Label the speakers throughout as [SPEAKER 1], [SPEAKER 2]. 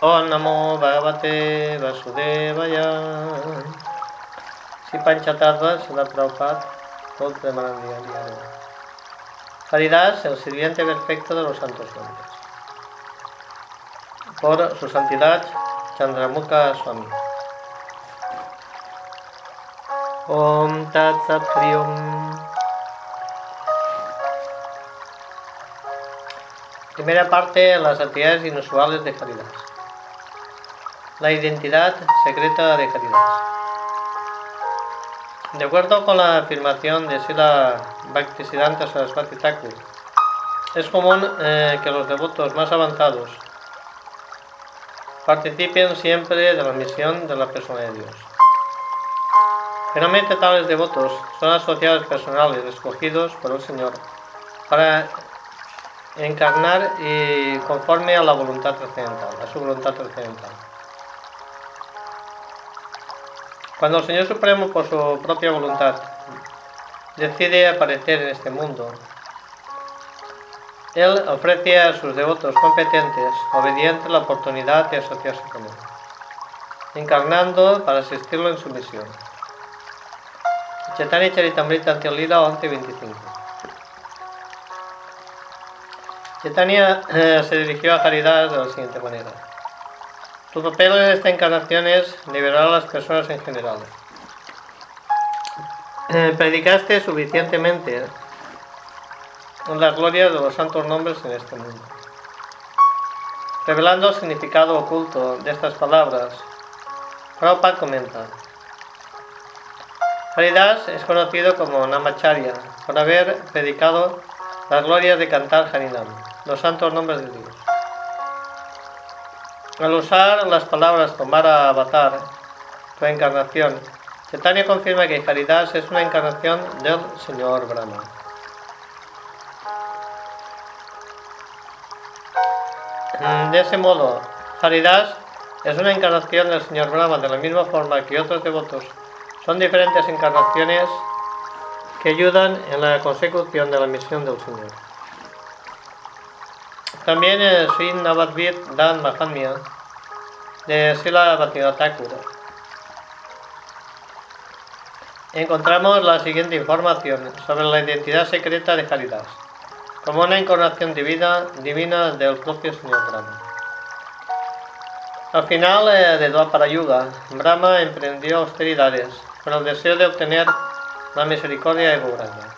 [SPEAKER 1] Om Namo Bhagavate Vasudevaya. Si Panchatattva, Srila Prabhupada, Diario. Haridas, el sirviente perfecto de los santos nombres. Por su santidad Chandramukha Swami. Om Tat Sat. Primera parte, las actividades inusuales de Haridas. La identidad secreta de Haridas. De acuerdo con la afirmación de Sila Bhaktisiddhanta Saraswati Thakur, es común eh, que los devotos más avanzados participen siempre de la misión de la persona de Dios. Generalmente tales devotos son asociados personales escogidos por el Señor para encarnar y conforme a la voluntad trascendental, a su voluntad trascendental. Cuando el Señor Supremo, por su propia voluntad, decide aparecer en este mundo, Él ofrece a sus devotos competentes, obedientes, la oportunidad de asociarse con Él, encarnando para asistirlo en su misión. Chaitanya Charitamrita Antiolida 11.25 Chaitanya eh, se dirigió a Caridad de la siguiente manera. Tu papel en esta encarnación es liberar a las personas en general. Eh, predicaste suficientemente las glorias de los santos nombres en este mundo. Revelando el significado oculto de estas palabras, Prabhupada comenta. Haridas es conocido como Namacharya por haber predicado las glorias de cantar Harinam los santos nombres de Dios. Al usar las palabras Tomara Avatar, tu encarnación, Chaitanya confirma que Haridas es una encarnación del Señor Brahma. De ese modo, Haridas es una encarnación del Señor Brahma de la misma forma que otros devotos son diferentes encarnaciones que ayudan en la consecución de la misión del Señor. También el Sri Navadvir Dan Mahatmya de Sila Bhaktivinoda Encontramos la siguiente información sobre la identidad secreta de Haridas, como una encarnación divina, divina del propio Señor Brahma. Al final eh, de Dwapara Yuga, Brahma emprendió austeridades con el deseo de obtener la misericordia de Gauranga.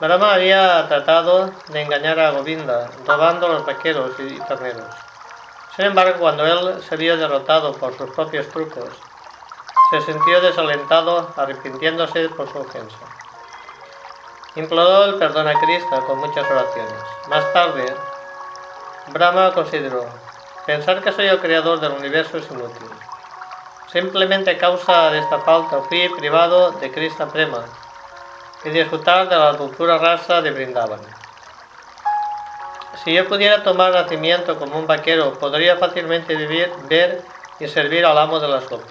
[SPEAKER 1] Brahma había tratado de engañar a Govinda, robando los vaqueros y terneros. Sin embargo, cuando él se vio derrotado por sus propios trucos, se sintió desalentado, arrepintiéndose por su ofensa. Imploró el perdón a Krishna con muchas oraciones. Más tarde, Brahma consideró, pensar que soy el creador del universo es inútil. Simplemente a causa de esta falta fui privado de Krishna Prema, y disfrutar de la dulzura raza de Brindavan. Si yo pudiera tomar nacimiento como un vaquero, podría fácilmente vivir, ver y servir al amo de las copas.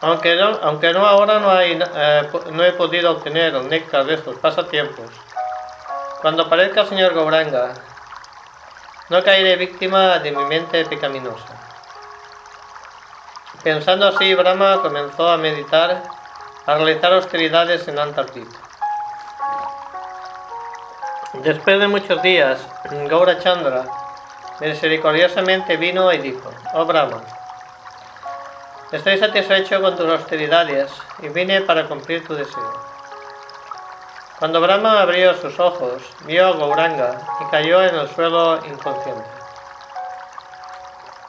[SPEAKER 1] Aunque no, aunque no ahora no, hay, eh, no he podido obtener el néctar de estos pasatiempos, cuando aparezca el señor Gobranga, no caeré víctima de mi mente pecaminosa. Pensando así, Brahma comenzó a meditar a realizar austeridades en Antarctica. Después de muchos días, Gaura Chandra misericordiosamente vino y dijo, oh Brahma, estoy satisfecho con tus austeridades y vine para cumplir tu deseo. Cuando Brahma abrió sus ojos, vio a Gauranga y cayó en el suelo inconsciente.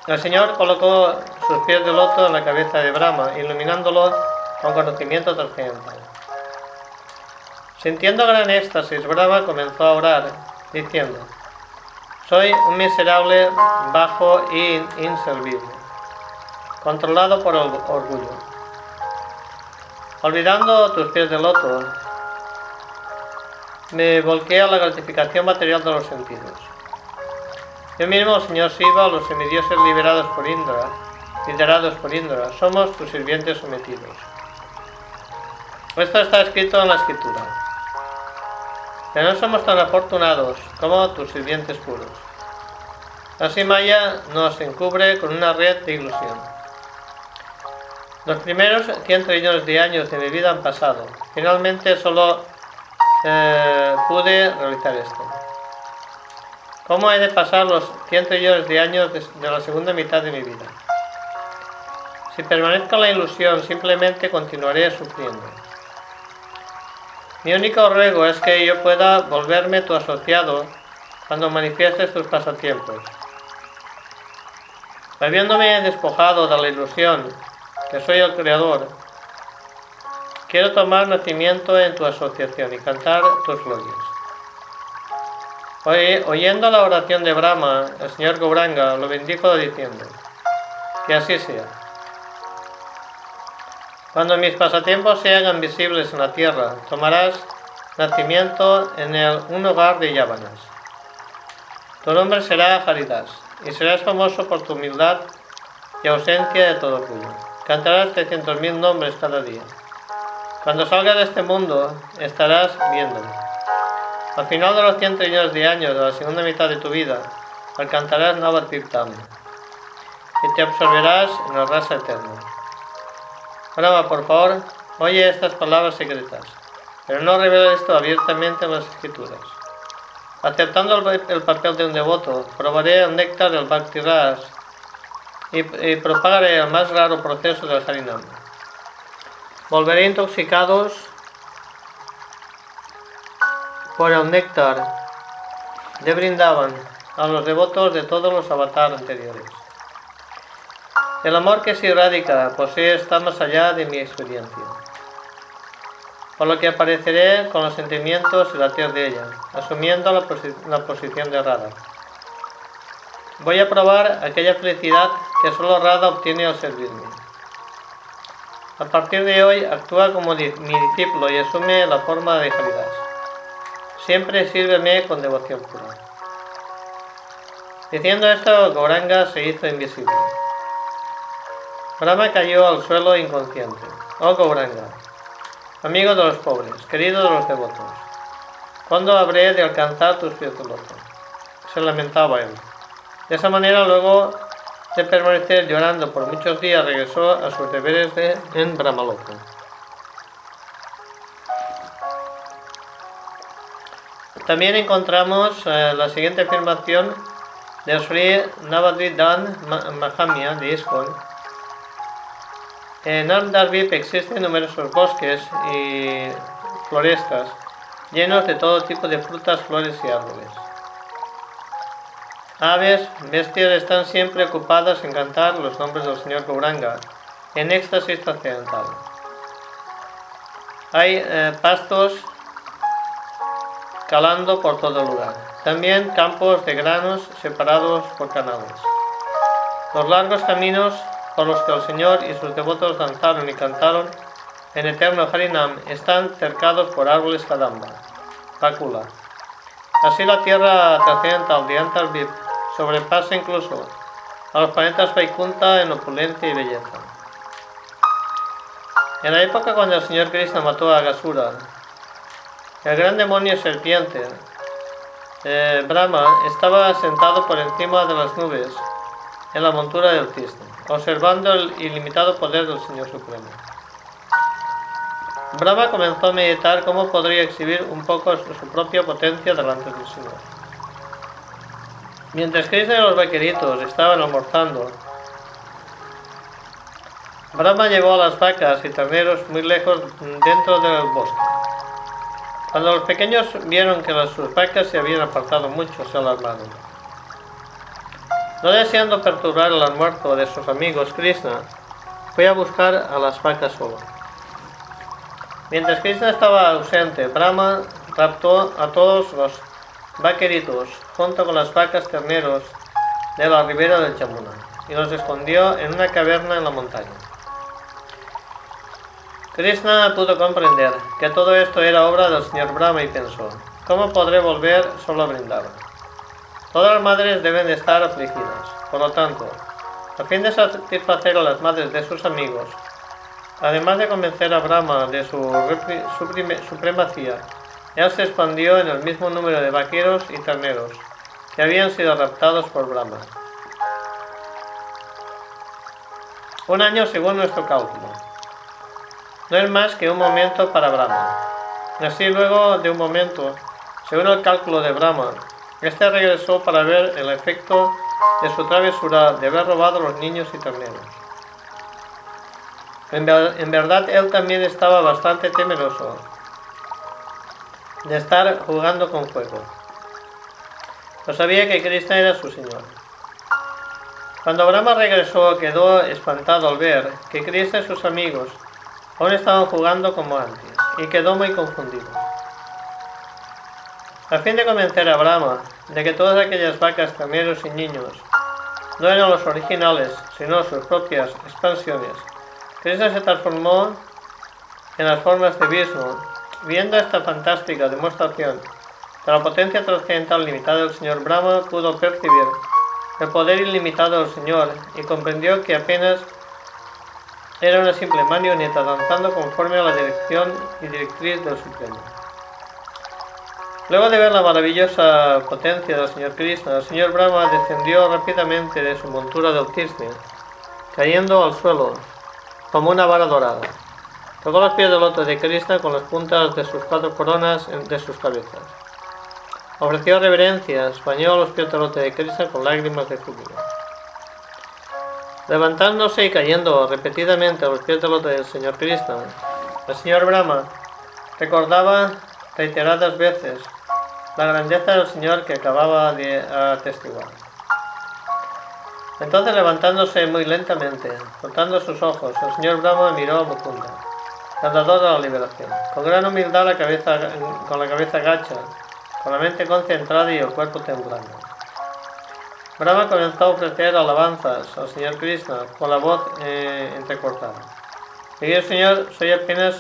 [SPEAKER 1] El Señor colocó sus pies de loto en la cabeza de Brahma, iluminándolo con conocimiento trascendental. Sintiendo gran éxtasis, Brahma comenzó a orar, diciendo, soy un miserable, bajo e inservible, controlado por el orgullo. Olvidando tus pies de loto, me volqué a la gratificación material de los sentidos. Yo mismo, Señor Shiva, los semidioses liberados por Indra, liderados por Indra, somos tus sirvientes sometidos. Esto está escrito en la escritura. Que no somos tan afortunados como tus sirvientes puros. Así Maya nos encubre con una red de ilusión. Los primeros 100 trillones de años de mi vida han pasado. Finalmente solo eh, pude realizar esto. ¿Cómo he de pasar los 100 trillones de años de la segunda mitad de mi vida? Si permanezco en la ilusión, simplemente continuaré sufriendo. Mi único ruego es que yo pueda volverme tu asociado cuando manifiestes tus pasatiempos. Habiéndome despojado de la ilusión que soy el creador, quiero tomar nacimiento en tu asociación y cantar tus glorias. oyendo la oración de Brahma, el señor Gauranga lo bendijo diciendo, que así sea. Cuando mis pasatiempos se hagan visibles en la tierra, tomarás nacimiento en un hogar de Yávanas. Tu nombre será Haridas, y serás famoso por tu humildad y ausencia de todo orgullo. Cantarás 300.000 nombres cada día. Cuando salgas de este mundo, estarás viéndome. Al final de los 100 trillones de años de la segunda mitad de tu vida, alcanzarás Navatirtam y te absorberás en la raza eterna. Brahma, por favor, oye estas palabras secretas, pero no revela esto abiertamente en las escrituras. Aceptando el, papel de un devoto, probaré el néctar del Bhakti Ras y, propagaré el más raro proceso del Harinam. Volveré intoxicados por el néctar de Brindavan a los devotos de todos los avatares anteriores. El amor que se irradica posee está más allá de mi experiencia. Por lo que apareceré con los sentimientos y la tierra de ella, asumiendo la, posición de Radha. Voy a probar aquella felicidad que solo Radha obtiene al servirme. A partir de hoy actúa como mi discípulo y asume la forma de Haridas. Siempre sírveme con devoción pura. Diciendo esto, Gauranga se hizo invisible. Brahma cayó al suelo inconsciente. Oh Gauranga, amigo de los pobres, querido de los devotos, ¿cuándo habré de alcanzar tus pies Se lamentaba él. De esa manera, luego de permanecer llorando por muchos días, regresó a sus deberes de, en Brahmaloka. También encontramos eh, la siguiente afirmación de Sri Navadvidan Mahamya de ISKCON, en Amdarbip existen numerosos bosques y florestas llenos de todo tipo de frutas, flores y árboles. Aves, bestias están siempre ocupadas en cantar los nombres del Señor Gauranga en éxtasis trascendental. Hay eh, pastos calando por todo lugar. También campos de granos separados por canales. Los largos caminos por los que el Señor y sus devotos danzaron y cantaron en eterno Harinam están cercados por árboles Kadamba, Pakula. Así la tierra trascendental de Antarvip sobrepasa incluso a los planetas Vaikunta en opulencia y belleza. En la época cuando el Señor Krishna mató a Gasura, el gran demonio serpiente, eh, Brahma, estaba sentado por encima de las nubes en la montura del cisne observando el ilimitado poder del Señor Supremo. Brahma comenzó a meditar cómo podría exhibir un poco su propia potencia delante del Señor. Mientras Krishna y los vaqueritos estaban almorzando, Brahma llevó a las vacas y terneros muy lejos dentro del bosque. Cuando los pequeños vieron que las sus vacas se habían apartado mucho, se alarmaron. No deseando perturbar el almuerzo de sus amigos, Krishna fue a buscar a las vacas solo. Mientras Krishna estaba ausente, Brahma raptó a todos los vaqueritos junto con las vacas terneros de la ribera del Chamuna y los escondió en una caverna en la montaña. Krishna pudo comprender que todo esto era obra del señor Brahma y pensó, ¿cómo podré volver solo a brindar? Todas las madres deben de estar afligidas. Por lo tanto, a fin de satisfacer a las madres de sus amigos, además de convencer a Brahma de su supremacía, él se expandió en el mismo número de vaqueros y terneros que habían sido raptados por Brahma. Un año según nuestro cálculo. No es más que un momento para Brahma. Así luego de un momento, según el cálculo de Brahma, este regresó para ver el efecto de su travesura de haber robado los niños y terneros. En, verdad él también estaba bastante temeroso de estar jugando con fuego. No sabía que Krishna era su señor. Cuando Brahma regresó quedó espantado al ver que Krishna y sus amigos aún estaban jugando como antes y quedó muy confundido. A fin de convencer a Brahma de que todas aquellas vacas, cameros y niños no eran los originales, sino sus propias expansiones, Krishna se transformó en las formas de Vishnu. Viendo esta fantástica demostración de la potencia trascendental limitada del señor Brahma, pudo percibir el poder ilimitado del Señor y comprendió que apenas era una simple marioneta danzando conforme a la dirección y directriz del Supremo. Luego de ver la maravillosa potencia del señor Krishna, el señor Brahma descendió rápidamente de su montura de cisne, cayendo al suelo como una vara dorada. Tocó los pies del loto de Krishna con las puntas de sus cuatro coronas de sus cabezas. Ofreció reverencias, bañó los pies del loto de Krishna con lágrimas de júbilo. Levantándose y cayendo repetidamente a los pies del loto del señor Krishna, el señor Brahma recordaba reiteradas veces la grandeza del Señor que acababa de atestiguar. Entonces levantándose muy lentamente, cortando sus ojos, el señor Brahma miró a Mukunda, dador de la liberación. Con gran humildad la cabeza, con la cabeza gacha, con la mente concentrada y el cuerpo temblando. Brahma comenzó a ofrecer alabanzas al señor Krishna con la voz eh, entrecortada. Querido señor, soy apenas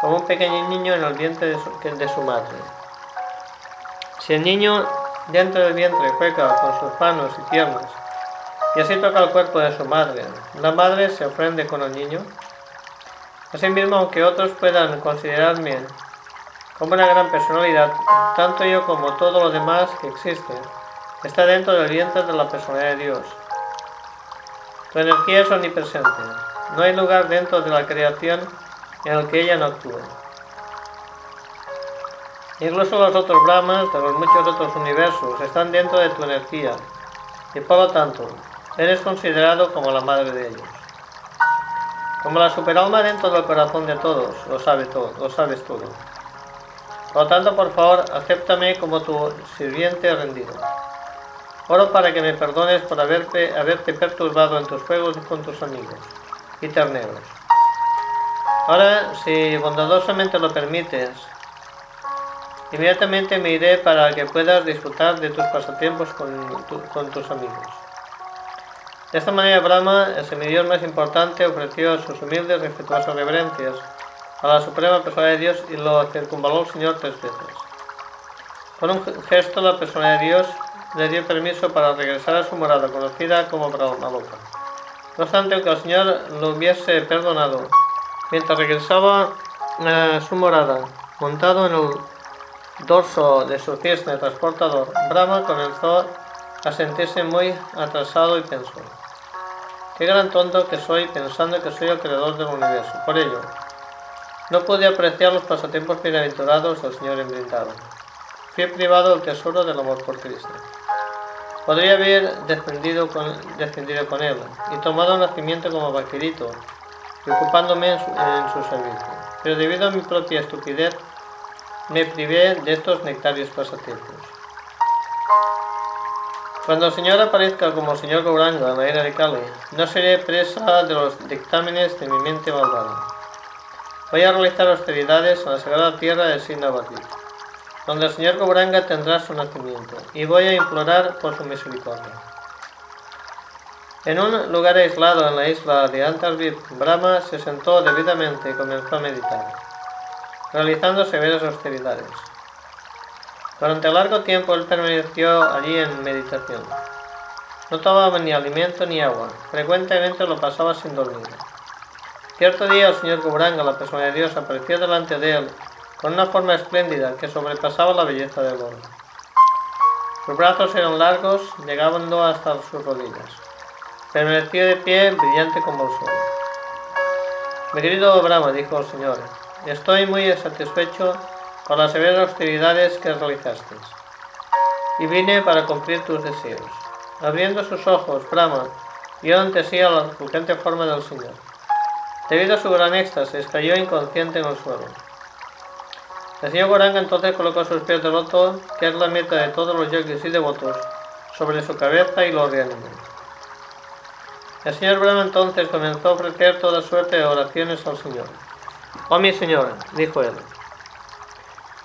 [SPEAKER 1] como un pequeño niño en el vientre de su, de su madre. Si el niño dentro del vientre juega con sus manos y piernas, y así toca el cuerpo de su madre. La madre se ofrende con el niño. Asimismo, aunque otros puedan considerarme como una gran personalidad, tanto yo como todo lo demás que existe está dentro del vientre de la personalidad de Dios. Tu energía es omnipresente. No hay lugar dentro de la creación en el que ella no actúe. Incluso los otros Brahmas de los muchos otros universos están dentro de tu energía y por lo tanto Eres considerado como la madre de ellos. Como la superalma dentro del corazón de todos, lo, sabe todo, lo sabes todo. Por lo tanto, por favor, acéptame como tu sirviente rendido. Oro para que me perdones por haberte, haberte perturbado en tus juegos con tus amigos y terneros. Ahora, si bondadosamente lo permites, inmediatamente me iré para que puedas disfrutar de tus pasatiempos con tus amigos. De esta manera Brahma, el semidios más importante, ofreció sus humildes y respetuosas reverencias a la suprema persona de Dios y lo circunvaló el Señor tres veces. Con un gesto la persona de Dios le dio permiso para regresar a su morada conocida como Brahma Loka. No obstante, aunque el Señor lo hubiese perdonado, mientras regresaba a su morada, montado en el dorso de su cisne transportador, Brahma comenzó a sentirse muy atrasado y pensó, qué gran tonto que soy pensando que soy el creador del universo. Por ello, no pude apreciar los pasatiempos bienaventurados del Señor embrindado. Fui privado del tesoro del amor por Cristo. Podría haber descendido con, con él y tomado nacimiento como vaquerito y ocupándome en su, en su servicio. Pero debido a mi propia estupidez, me privé de estos nectarios pasatiempos. Cuando el Señor aparezca como Señor Gauranga en la era de Kali, no seré presa de los dictámenes de mi mente malvada. Voy a realizar austeridades en la sagrada tierra de Sinavati, donde el Señor Gauranga tendrá su nacimiento, y voy a implorar por su misericordia. En un lugar aislado en la isla de Antarvit, Brahma se sentó debidamente y comenzó a meditar, realizando severas austeridades. Durante largo tiempo él permaneció allí en meditación. No tomaba ni alimento ni agua, frecuentemente lo pasaba sin dormir. Cierto día el señor Kubranga, la persona de Dios, apareció delante de él con una forma espléndida que sobrepasaba la belleza del oro. Sus brazos eran largos, llegando hasta sus rodillas. Permaneció de pie, brillante como el sol. Mi querido Brahma, dijo el Señor, estoy muy satisfecho con las severas austeridades que realizaste, y vine para cumplir tus deseos. Abriendo sus ojos, Brahma vio ante sí a la refulgente forma del Señor. Debido a su gran éxtasis, cayó inconsciente en el suelo. El señor Goranga entonces colocó sus pies de loto, que es la meta de todos los yogis y devotos, sobre su cabeza y lo reanimó. El señor Brahma entonces comenzó a ofrecer toda suerte de oraciones al Señor. Oh mi Señor, dijo él,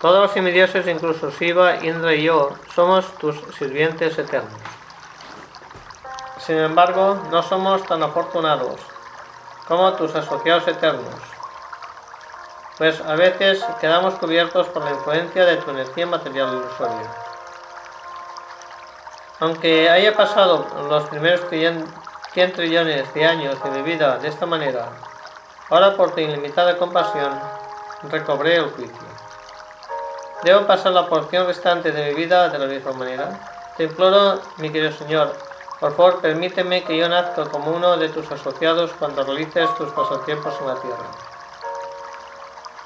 [SPEAKER 1] todos los semidioses, incluso Shiva, Indra y yo, somos tus sirvientes eternos. Sin embargo, no somos tan afortunados como tus asociados eternos, pues a veces quedamos cubiertos por la influencia de tu energía material ilusoria. Aunque haya pasado los primeros 100 trillones de años de mi vida de esta manera, ahora por tu ilimitada compasión recobré el juicio. ¿Debo pasar la porción restante de mi vida de la misma manera? Te imploro, mi querido Señor, por favor permíteme que yo nazca como uno de tus asociados cuando realices tus pasatiempos en la tierra.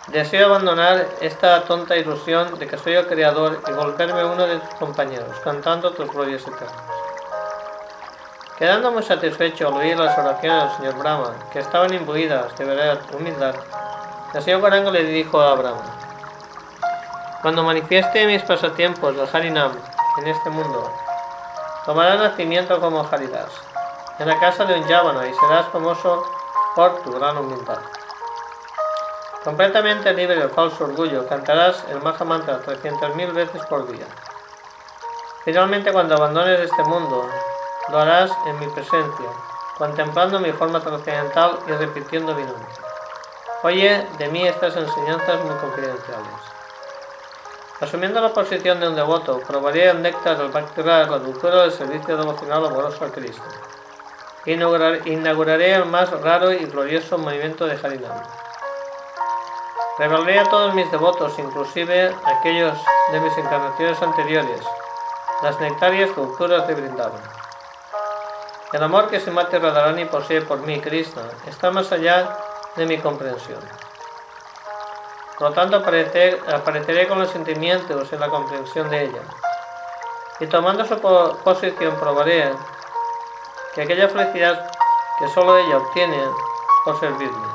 [SPEAKER 1] Deseo abandonar esta tonta ilusión de que soy el creador y volverme uno de tus compañeros, cantando tus glorias eternas. Quedando muy satisfecho al oír las oraciones del señor Brahma, que estaban imbuidas de verdad humildad, el señor Guarango le dijo a Brahma, Cuando manifieste mis pasatiempos de Harinam en este mundo, tomarás nacimiento como Haridas, en la casa de un Yavana y serás famoso por tu gran humildad. Completamente libre del falso orgullo, cantarás el Mahamantra 300.000 veces por día. Finalmente, cuando abandones este mundo, lo harás en mi presencia, contemplando mi forma trascendental y repitiendo mi nombre. Oye de mí estas enseñanzas muy confidenciales. Asumiendo la posición de un devoto, probaré el néctar Bhakti-Rasa, la dulzura del servicio devocional amoroso a Cristo. Inauguraré el más raro y glorioso movimiento de Harinam. Revelaré a todos mis devotos, inclusive aquellos de mis encarnaciones anteriores, las nectarias dulzuras de Vrindavan. El amor que Simati Radharani posee por mí, Krishna, está más allá de mi comprensión. Por lo tanto, apareceré con los sentimientos en la comprensión de ella. Y tomando su posición, probaré que aquella felicidad que solo ella obtiene por servirme.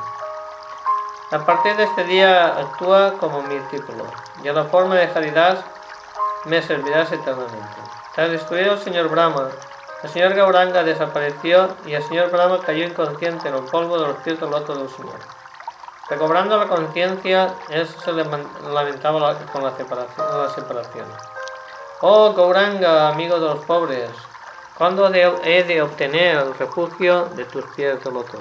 [SPEAKER 1] A partir de este día actúa como mi discípulo, y a la forma de Haridás me servirás eternamente. Tras destruir al señor Brahma, el señor Gauranga desapareció y el señor Brahma cayó inconsciente en el polvo de los pies del loto del señor. Recobrando la conciencia, él se lamentaba con la separación. Oh Gauranga, amigo de los pobres, ¿cuándo he de obtener el refugio de tus pies de loto?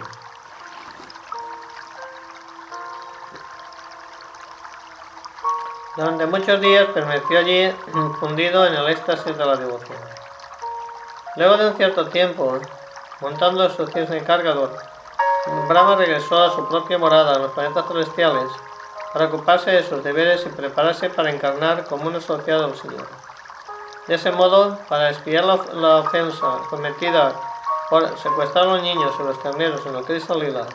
[SPEAKER 1] Durante muchos días permaneció allí fundido en el éxtasis de la devoción. Luego de un cierto tiempo, montando su cisne cargador, Brahma regresó a su propia morada en los planetas celestiales para ocuparse de sus deberes y prepararse para encarnar como un asociado del Señor. De ese modo, para espiar la, ofensa cometida por secuestrar a los niños y los terneros en el Cristo Lila,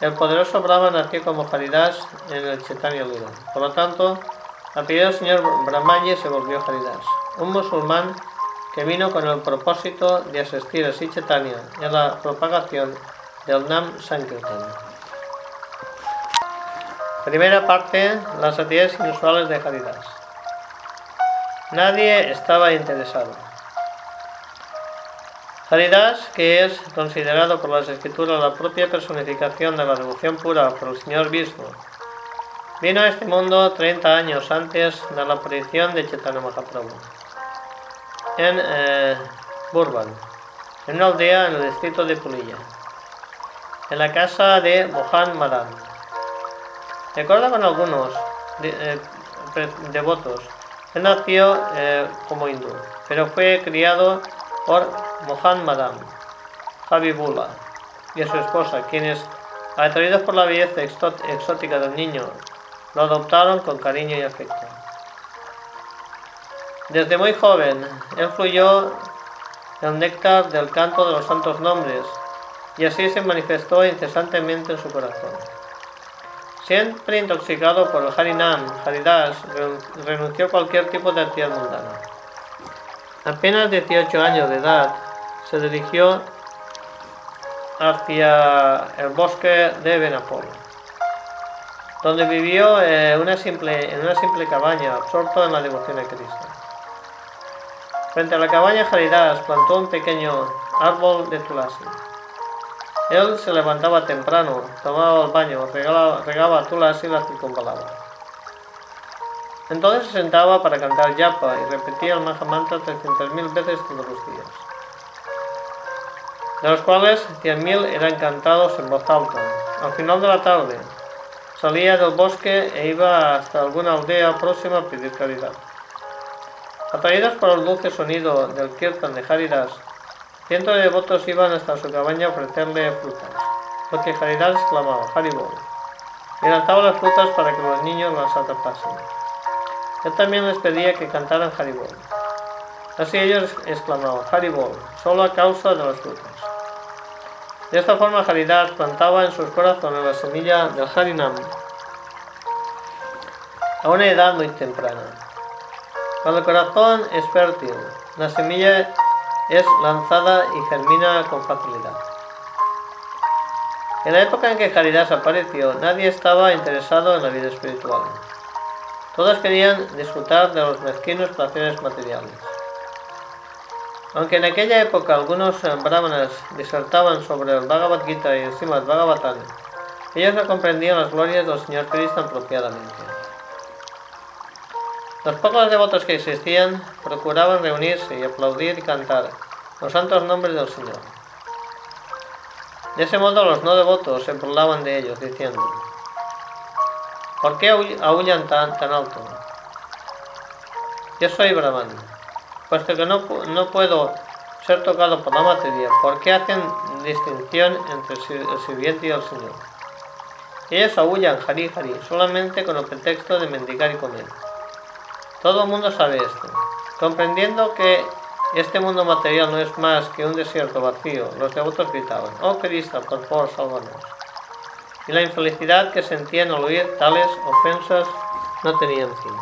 [SPEAKER 1] el poderoso Brahma nació como Haridas en el Chaitanya Lila. Por lo tanto, a pedido del señor Brahmaji se volvió Haridas, un musulmán que vino con el propósito de asistir a Chaitanya en la propagación del Nam Sankirtan. Primera parte, las actividades inusuales de Haridas. Nadie estaba interesado. Haridas, que es considerado por las escrituras la propia personificación de la devoción pura por el Señor Vishnu, vino a este mundo 30 años antes de la aparición de Chaitanya Mahaprabhu en eh, Burban, en una aldea en el distrito de Pulilla, en la casa de Mohan Madan. De acuerdo con algunos eh, devotos, él nació eh, como hindú, pero fue criado por Mohan Madam, Habibullah y su esposa, quienes, atraídos por la belleza exótica del niño, lo adoptaron con cariño y afecto. Desde muy joven, él fluyó el néctar del canto de los santos nombres y así se manifestó incesantemente en su corazón. Siempre intoxicado por el Harinam, Haridas, renunció a cualquier tipo de actividad mundana. Apenas 18 años de edad, se dirigió hacia el bosque de Benapol, donde vivió eh, una simple, en una simple cabaña, absorto en la devoción a Cristo. Frente a la cabaña Haridas plantó un pequeño árbol de tulasi. Él se levantaba temprano, tomaba el baño, regaba, regaba tulasi y la circunvalaba. Entonces se sentaba para cantar yapa y repetía el Mahamantra 300.000 veces todos los días, de los cuales 100.000 eran cantados en voz alta. Al final de la tarde, salía del bosque e iba hasta alguna aldea próxima a pedir caridad. Atraídos por el dulce sonido del kirtan de Haridas, cientos de devotos iban hasta su cabaña a ofrecerle frutas, lo que Haridas exclamaba, Haribol, y lanzaba las frutas para que los niños las atrapasen. Él también les pedía que cantaran Haribol. Así ellos exclamaban, Haribol, solo a causa de las frutas. De esta forma Haridas plantaba en sus corazones la semilla del Harinam a una edad muy temprana. Cuando el corazón es fértil, la semilla es lanzada y germina con facilidad. En la época en que Haridas apareció, nadie estaba interesado en la vida espiritual. Todos querían disfrutar de los mezquinos placeres materiales. Aunque en aquella época algunos brahmanas disertaban sobre el Bhagavad Gita y encima el Bhagavatam, ellos no comprendían las glorias del Señor Cristo apropiadamente. Los pocos devotos que existían procuraban reunirse y aplaudir y cantar los santos nombres del Señor. De ese modo los no devotos se burlaban de ellos, diciendo, ¿Por qué aullan tan, alto? Yo soy Brahman, puesto que no, no puedo ser tocado por la materia, ¿por qué hacen distinción entre el sirviente y el Señor? Ellos aullan Hari Hari solamente con el pretexto de mendigar y comer. Todo el mundo sabe esto. Comprendiendo que este mundo material no es más que un desierto vacío, los devotos gritaban, oh Cristo, por favor, sálvanos y la infelicidad que sentían al oír tales ofensas no tenían fin.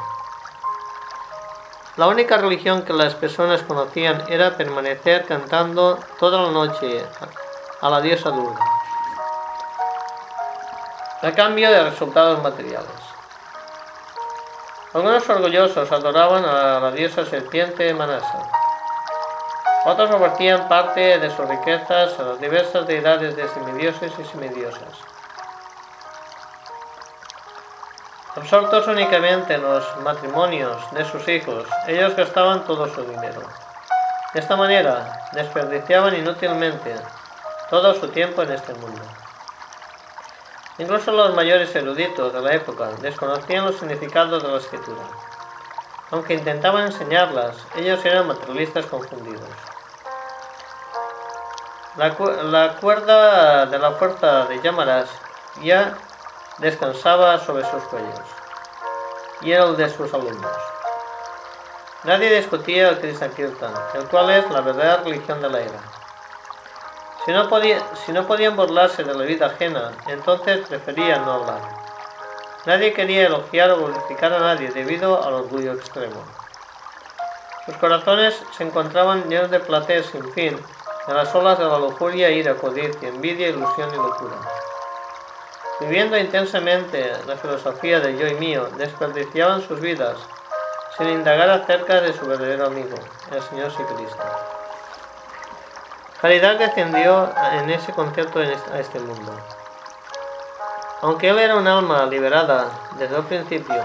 [SPEAKER 1] La única religión que las personas conocían era permanecer cantando toda la noche a la diosa Durga, a cambio de resultados materiales. Algunos orgullosos adoraban a la diosa serpiente Manasa. Otros ofrecían parte de sus riquezas a las diversas deidades de semidioses y semidiosas. Absortos únicamente en los matrimonios de sus hijos, ellos gastaban todo su dinero. De esta manera, desperdiciaban inútilmente todo su tiempo en este mundo. Incluso los mayores eruditos de la época desconocían los significados de la escritura. Aunque intentaban enseñarlas, ellos eran materialistas confundidos. La, cuerda de la fuerza de Yamaras ya descansaba sobre sus cuellos, y era el de sus alumnos. Nadie discutía el Krishna Kirtan, el cual es la verdadera religión de la era. Si no, podían burlarse de la vida ajena, entonces preferían no hablar. Nadie quería elogiar o glorificar a nadie debido al orgullo extremo. Sus corazones se encontraban llenos de placer sin fin, en las olas de la lujuria, ira, codicia, envidia, ilusión y locura. Viviendo intensamente la filosofía del yo y mío, desperdiciaban sus vidas sin indagar acerca de su verdadero amigo, el Señor Jesucristo. Caridad descendió en ese concepto a este mundo. Aunque él era un alma liberada desde el principio,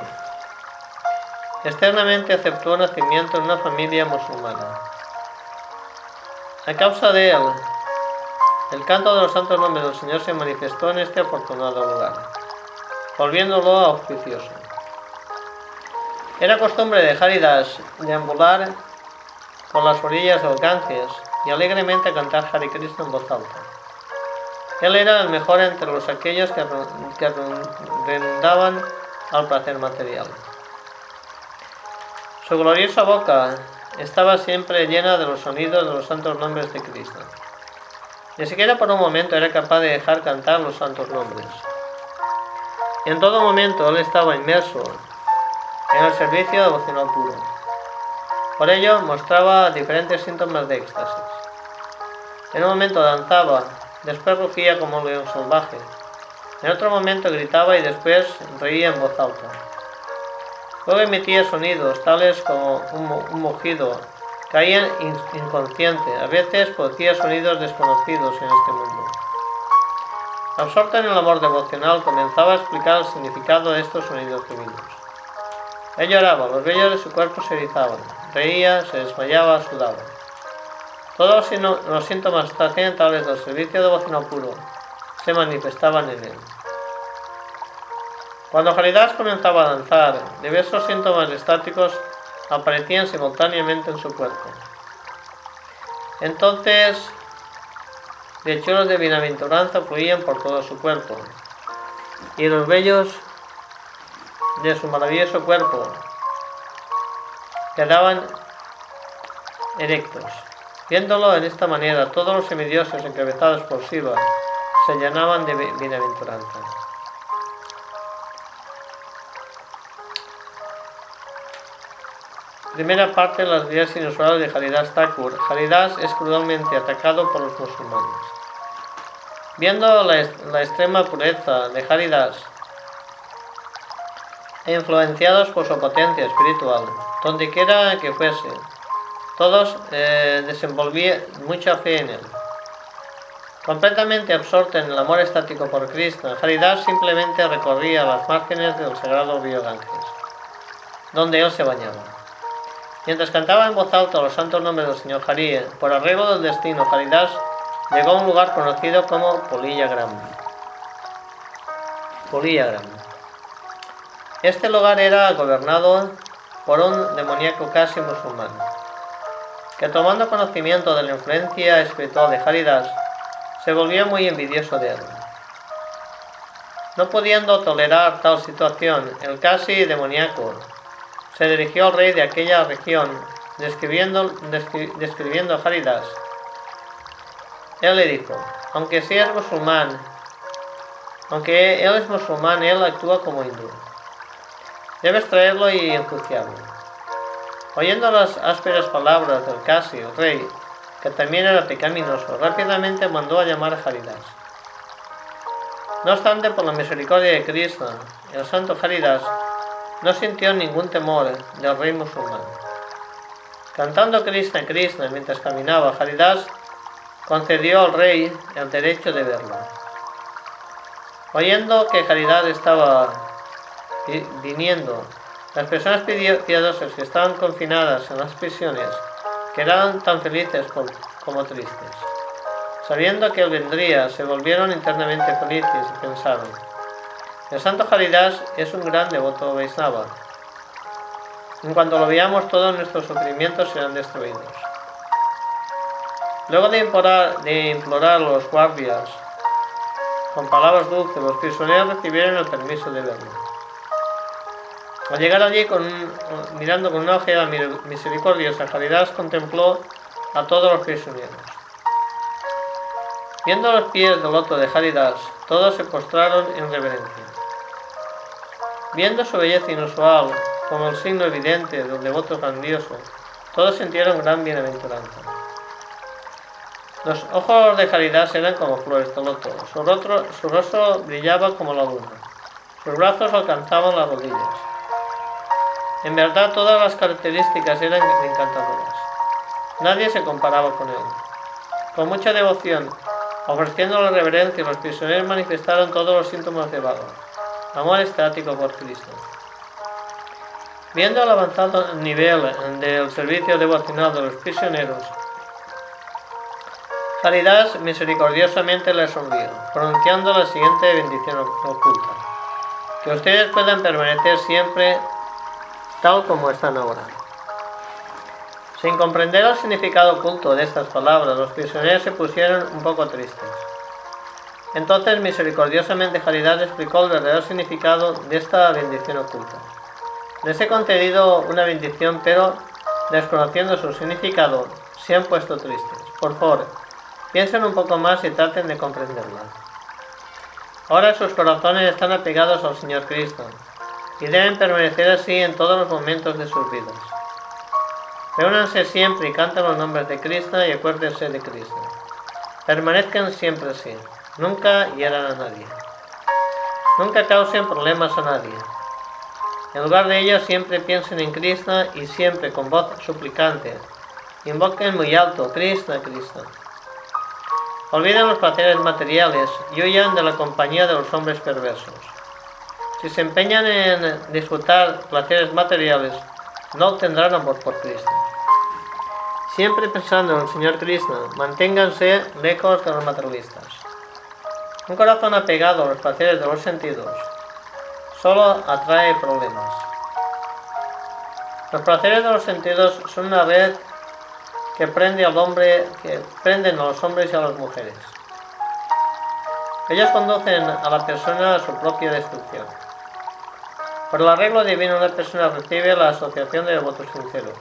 [SPEAKER 1] externamente aceptó nacimiento en una familia musulmana. A causa de él, el canto de los santos nombres del Señor se manifestó en este afortunado lugar, volviéndolo auspicioso. Era costumbre de Haridas deambular por las orillas del Ganges y alegremente cantar Hare Krishna en voz alta. Él era el mejor entre los aquellos que, que al placer material. Su gloriosa boca estaba siempre llena de los sonidos de los santos nombres de Cristo. Ni siquiera por un momento era capaz de dejar cantar los santos nombres. En todo momento él estaba inmerso en el servicio devocional puro. Por ello mostraba diferentes síntomas de éxtasis. En un momento danzaba, después rugía como un león salvaje. En otro momento gritaba y después reía en voz alta. Luego emitía sonidos tales como un, mugido. Caía inconsciente. A veces producía sonidos desconocidos en este mundo. Absorta en el amor devocional, comenzaba a explicar el significado de estos sonidos divinos. Él lloraba, los vellos de su cuerpo se erizaban, reía, se desmayaba, sudaba. Todos los síntomas trascendentales del servicio devocional puro se manifestaban en él. Cuando Haridas comenzaba a danzar, diversos síntomas estáticos aparecían simultáneamente en su cuerpo. Entonces, lechones de bienaventuranza fluían por todo su cuerpo, y los vellos de su maravilloso cuerpo quedaban erectos. Viéndolo en esta manera, todos los semidioses encabezados por Shiva se llenaban de bienaventuranza. Primera parte de las vidas inusuales de Haridas Thakur. Haridas es cruelmente atacado por los musulmanes. Viendo la, la extrema pureza de Haridas e influenciados por su potencia espiritual, donde quiera que fuese, todos eh, desenvolvían mucha fe en él. Completamente absorto en el amor estático por Cristo, Haridas simplemente recorría las márgenes del sagrado río Ganges, donde él se bañaba. Mientras cantaba en voz alta los santos nombres del Señor Hari, por arreglo del destino, Haridas llegó a un lugar conocido como Polillagram. Polillagram. Este lugar era gobernado por un demoníaco casi musulmán, que tomando conocimiento de la influencia espiritual de Haridas, se volvió muy envidioso de él. No pudiendo tolerar tal situación, el casi demoníaco se dirigió al rey de aquella región, describiendo, describiendo a Haridas. Él le dijo, aunque seas musulmán, aunque él es musulmán, él actúa como hindú. Debes traerlo y enjuiciarlo. Oyendo las ásperas palabras del casi, el rey, que también era pecaminoso, rápidamente mandó a llamar a Haridas. No obstante, por la misericordia de Cristo, el santo Haridas no sintió ningún temor del rey musulmán. Cantando Krishna Krishna mientras caminaba, Haridas concedió al rey el derecho de verlo. Oyendo que Haridas estaba viniendo. Las personas piadosas que estaban confinadas en las prisiones quedaron tan felices como tristes. Sabiendo que él vendría, se volvieron internamente felices y pensaron, el santo Haridas es un gran devoto Vaisnava. En cuanto lo veamos, todos nuestros sufrimientos serán destruidos. Luego de implorar, de implorar a los guardias con palabras dulces, los prisioneros recibieron el permiso de verlo. Al llegar allí, mirando con una ojera misericordiosa, Haridas contempló a todos los prisioneros. Viendo los pies del loto de Haridas, todos se postraron en reverencia. Viendo su belleza inusual, como el signo evidente de un devoto grandioso, todos sintieron gran bienaventuranza. Los ojos de Haridas eran como flores de loto, su rostro brillaba como la luna, sus brazos alcanzaban las rodillas. En verdad todas las características eran encantadoras. Nadie se comparaba con él. Con mucha devoción, ofreciendo la reverencia, los prisioneros manifestaron todos los síntomas de valor, amor estático por Cristo. Viendo el avanzado nivel del servicio devocional de los prisioneros, Caridad misericordiosamente les sonrió, pronunciando la siguiente bendición oculta. Que ustedes puedan permanecer siempre tal como están ahora. Sin comprender el significado oculto de estas palabras, los prisioneros se pusieron un poco tristes. Entonces misericordiosamente Caridad explicó el verdadero significado de esta bendición oculta. Les he concedido una bendición, pero desconociendo su significado, se han puesto tristes. Por favor, piensen un poco más y traten de comprenderla. Ahora sus corazones están apegados al Señor Cristo y deben permanecer así en todos los momentos de sus vidas. Reúnanse siempre y canten los nombres de Cristo y acuérdense de Cristo. Permanezcan siempre así. Nunca hieran a nadie. Nunca causen problemas a nadie. En lugar de ello, siempre piensen en Cristo y siempre con voz suplicante. Invoquen muy alto, Cristo, Cristo. Olviden los placeres materiales y huyan de la compañía de los hombres perversos. Si se empeñan en disfrutar placeres materiales, no obtendrán amor por Cristo. Siempre pensando en el Señor Cristo, manténganse lejos de los materialistas. Un corazón apegado a los placeres de los sentidos solo atrae problemas. Los placeres de los sentidos son una red que prende al hombre, que prenden a los hombres y a las mujeres. Ellos conducen a la persona a su propia destrucción. Por el arreglo divino una persona recibe la asociación de votos sinceros.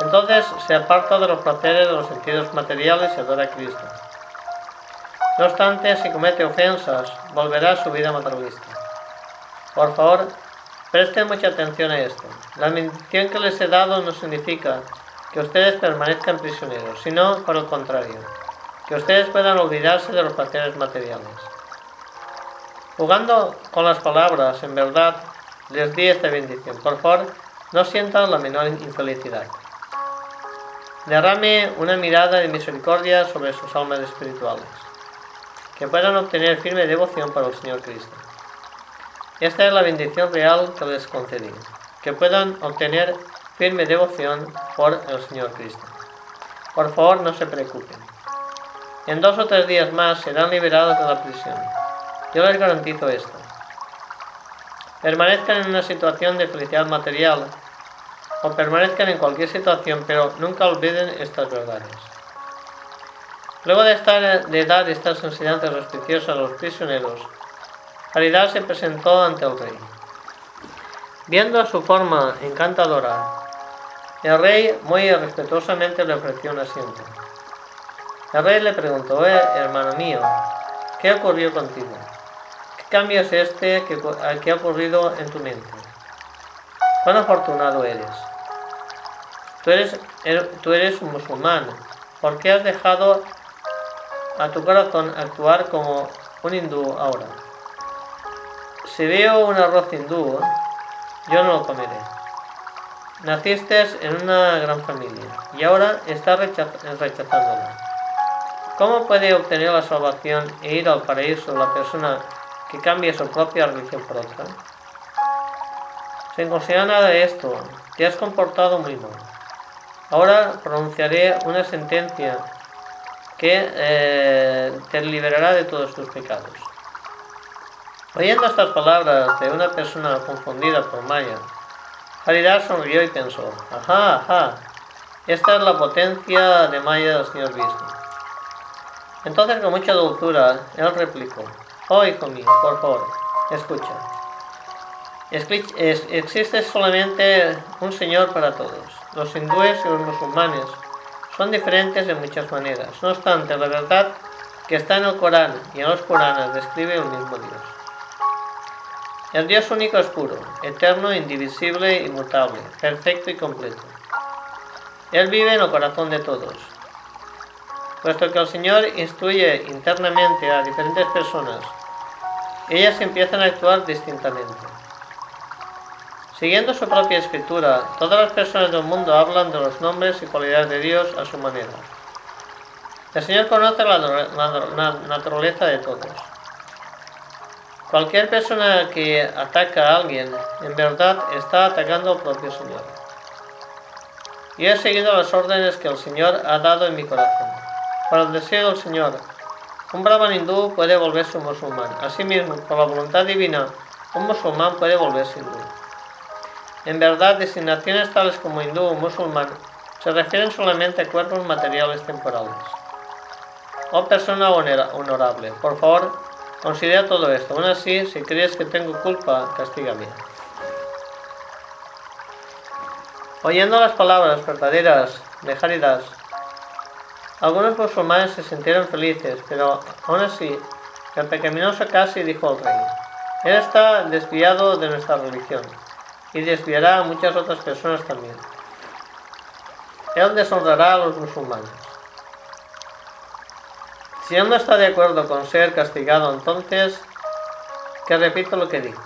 [SPEAKER 1] Entonces se aparta de los placeres de los sentidos materiales y adora a Cristo. No obstante, si comete ofensas, volverá a su vida materialista. Por favor, presten mucha atención a esto. La bendición que les he dado no significa que ustedes permanezcan prisioneros, sino por el contrario, que ustedes puedan olvidarse de los placeres materiales. Jugando con las palabras, en verdad, les di esta bendición. Por favor, no sientan la menor infelicidad. Derrame una mirada de misericordia sobre sus almas espirituales, que puedan obtener firme devoción para el Señor Cristo. Esta es la bendición real que les concedí, que puedan obtener firme devoción por el Señor Cristo. Por favor, no se preocupen. En dos o tres días más serán liberados de la prisión. Yo les garantizo esto. Permanezcan en una situación de felicidad material o permanezcan en cualquier situación, pero nunca olviden estas verdades. Luego de, dar estas enseñanzas auspiciosas a los prisioneros, Caridad se presentó ante el rey. Viendo su forma encantadora, el rey muy respetuosamente le ofreció un asiento. El rey le preguntó, eh, hermano mío, ¿qué ocurrió contigo? ¿Qué cambio es este que, que ha ocurrido en tu mente? ¿Cuán afortunado eres? Tú eres, er, tú eres un musulmán. ¿Por qué has dejado a tu corazón actuar como un hindú ahora? Si veo un arroz hindú, yo no lo comeré. Naciste en una gran familia y ahora estás rechazándola. ¿Cómo puede obtener la salvación e ir al paraíso la persona que cambia su propia religión por? Sin considerar nada de esto, te has comportado muy mal. Ahora pronunciaré una sentencia que eh, te liberará de todos tus pecados. Oyendo estas palabras de una persona confundida por Maya, Haridar sonrió y pensó, ajá, ajá, esta es la potencia de Maya del Señor Vishnu. Entonces con mucha dulzura, él replicó, oh hijo mío, por favor, escucha. Existe solamente un Señor para todos. Los hindúes y los musulmanes son diferentes de muchas maneras. No obstante, la verdad que está en el Corán y en los Coranes describe el mismo Dios. El Dios único es puro, eterno, indivisible, inmutable, perfecto y completo. Él vive en el corazón de todos. Puesto que el Señor instruye internamente a diferentes personas, ellas empiezan a actuar distintamente. Siguiendo su propia escritura, todas las personas del mundo hablan de los nombres y cualidades de Dios a su manera. El Señor conoce la, naturaleza de todos. Cualquier persona que ataca a alguien, en verdad está atacando al propio Señor. Yo he seguido las órdenes que el Señor ha dado en mi corazón. Por el deseo del Señor, un brahman hindú puede volverse un musulmán. Asimismo, por la voluntad divina, un musulmán puede volverse hindú. En verdad, designaciones tales como hindú o musulmán se refieren solamente a cuerpos materiales temporales. Oh persona honorable, por favor, Considera todo esto. Aún así, si crees que tengo culpa, castígame. Oyendo las palabras verdaderas de Haridás, algunos musulmanes se sintieron felices, pero aún así, el pecaminoso casi dijo al rey, Él está desviado de nuestra religión y desviará a muchas otras personas también. Él deshonrará a los musulmanes. Si él no está de acuerdo con ser castigado, entonces que repito lo que dijo,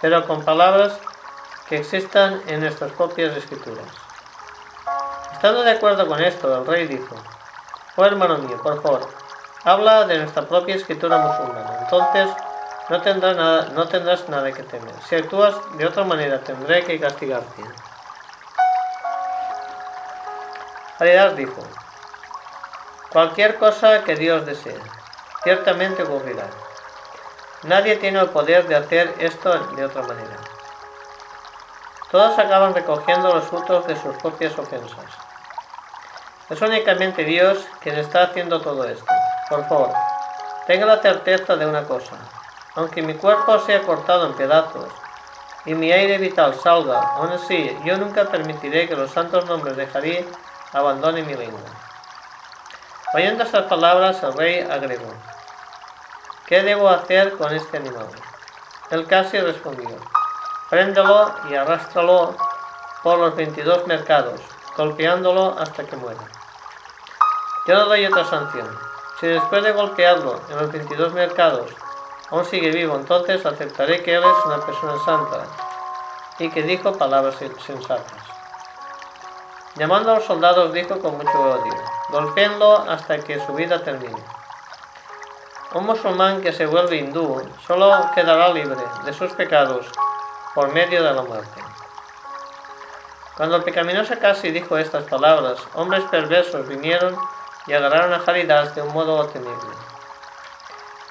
[SPEAKER 1] pero con palabras que existan en nuestras propias escrituras. Estando de acuerdo con esto, el rey dijo, Oh hermano mío, por favor, habla de nuestra propia escritura musulmana. Entonces no tendrás nada, no tendrás nada que temer. Si actúas de otra manera, tendré que castigarte. Haridas dijo, cualquier cosa que Dios desee, ciertamente ocurrirá. Nadie tiene el poder de hacer esto de otra manera. Todos acaban recogiendo los frutos de sus propias ofensas. Es únicamente Dios quien está haciendo todo esto. Por favor, tenga la certeza de una cosa. Aunque mi cuerpo sea cortado en pedazos y mi aire vital salga, aún así yo nunca permitiré que los santos nombres de Jarí abandonen mi lengua. Oyendo estas palabras, el rey agregó, ¿qué debo hacer con este animal? El casi respondió, préndelo y arrástralo por los 22 mercados, golpeándolo hasta que muera. Yo no doy otra sanción. Si después de golpearlo en los 22 mercados aún sigue vivo, entonces aceptaré que él es una persona santa y que dijo palabras sensatas. Llamando a los soldados dijo con mucho odio, golpeenlo hasta que su vida termine. Un musulmán que se vuelve hindú solo quedará libre de sus pecados por medio de la muerte. Cuando el pecaminoso casi dijo estas palabras, hombres perversos vinieron y agarraron a Jaridas de un modo temible.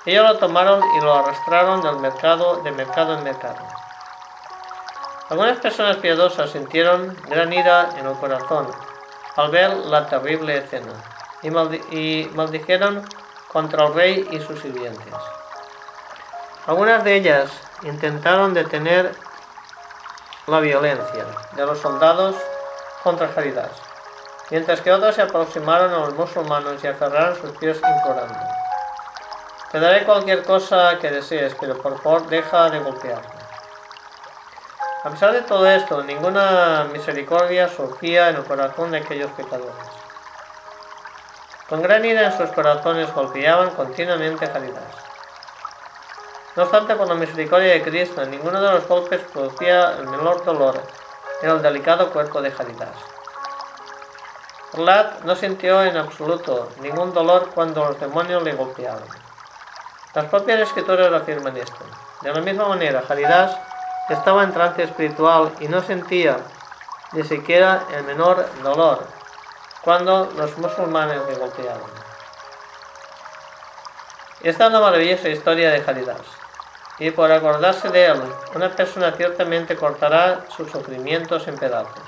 [SPEAKER 1] Ellos lo tomaron y lo arrastraron del mercado, de mercado en mercado. Algunas personas piadosas sintieron gran ira en el corazón al ver la terrible escena y, y maldijeron contra el rey y sus sirvientes. Algunas de ellas intentaron detener la violencia de los soldados contra Jaridas, mientras que otros se aproximaron a los musulmanes y aferraron sus pies implorando. Te daré cualquier cosa que desees, pero por favor deja de golpearme. A pesar de todo esto, ninguna misericordia surgía en el corazón de aquellos pecadores. Con gran ira en sus corazones golpeaban continuamente a Jaridas. No obstante, por la misericordia de Cristo, ninguno de los golpes producía el menor dolor en el delicado cuerpo de Jaridas. Prahlad no sintió en absoluto ningún dolor cuando los demonios le golpeaban. Las propias escrituras afirman esto. De la misma manera, Haridas estaba en trance espiritual y no sentía ni siquiera el menor dolor cuando los musulmanes le golpeaban. Esta es una maravillosa historia de Haridas y por acordarse de él, una persona ciertamente cortará sus sufrimientos en pedazos.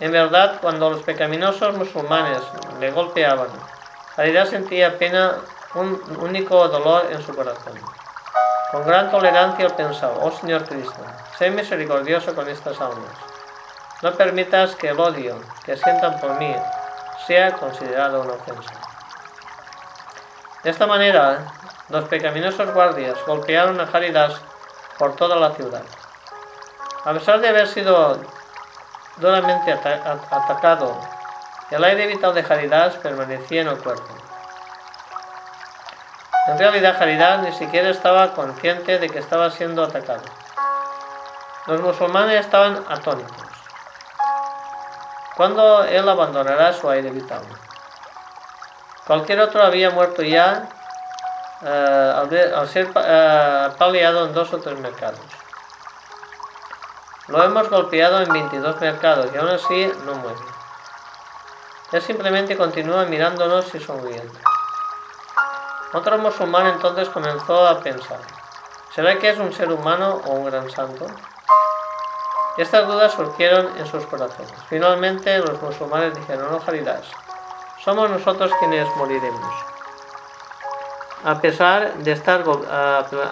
[SPEAKER 1] En verdad, cuando los pecaminosos musulmanes le golpeaban, Haridá sentía apenas un único dolor en su corazón. Con gran tolerancia pensaba, oh Señor Cristo, sé misericordioso con estas almas. No permitas que el odio que sientan por mí sea considerado una ofensa. De esta manera, los pecaminosos guardias golpearon a Haridas por toda la ciudad. A pesar de haber sido duramente atacado, el aire vital de Haridas permanecía en el cuerpo. En realidad, Haridas ni siquiera estaba consciente de que estaba siendo atacado. Los musulmanes estaban atónitos. ¿Cuándo él abandonará su aire vital? Cualquier otro había muerto ya eh, al, ser uh, paliado en dos o tres mercados. Lo hemos golpeado en 22 mercados y aún así no muere. Él simplemente continúa mirándonos y sonriendo. Otro musulmán entonces comenzó a pensar, ¿será que es un ser humano o un gran santo? Estas dudas surgieron en sus corazones. Finalmente los musulmanes dijeron, no, Haridas, somos nosotros quienes moriremos. A pesar de estar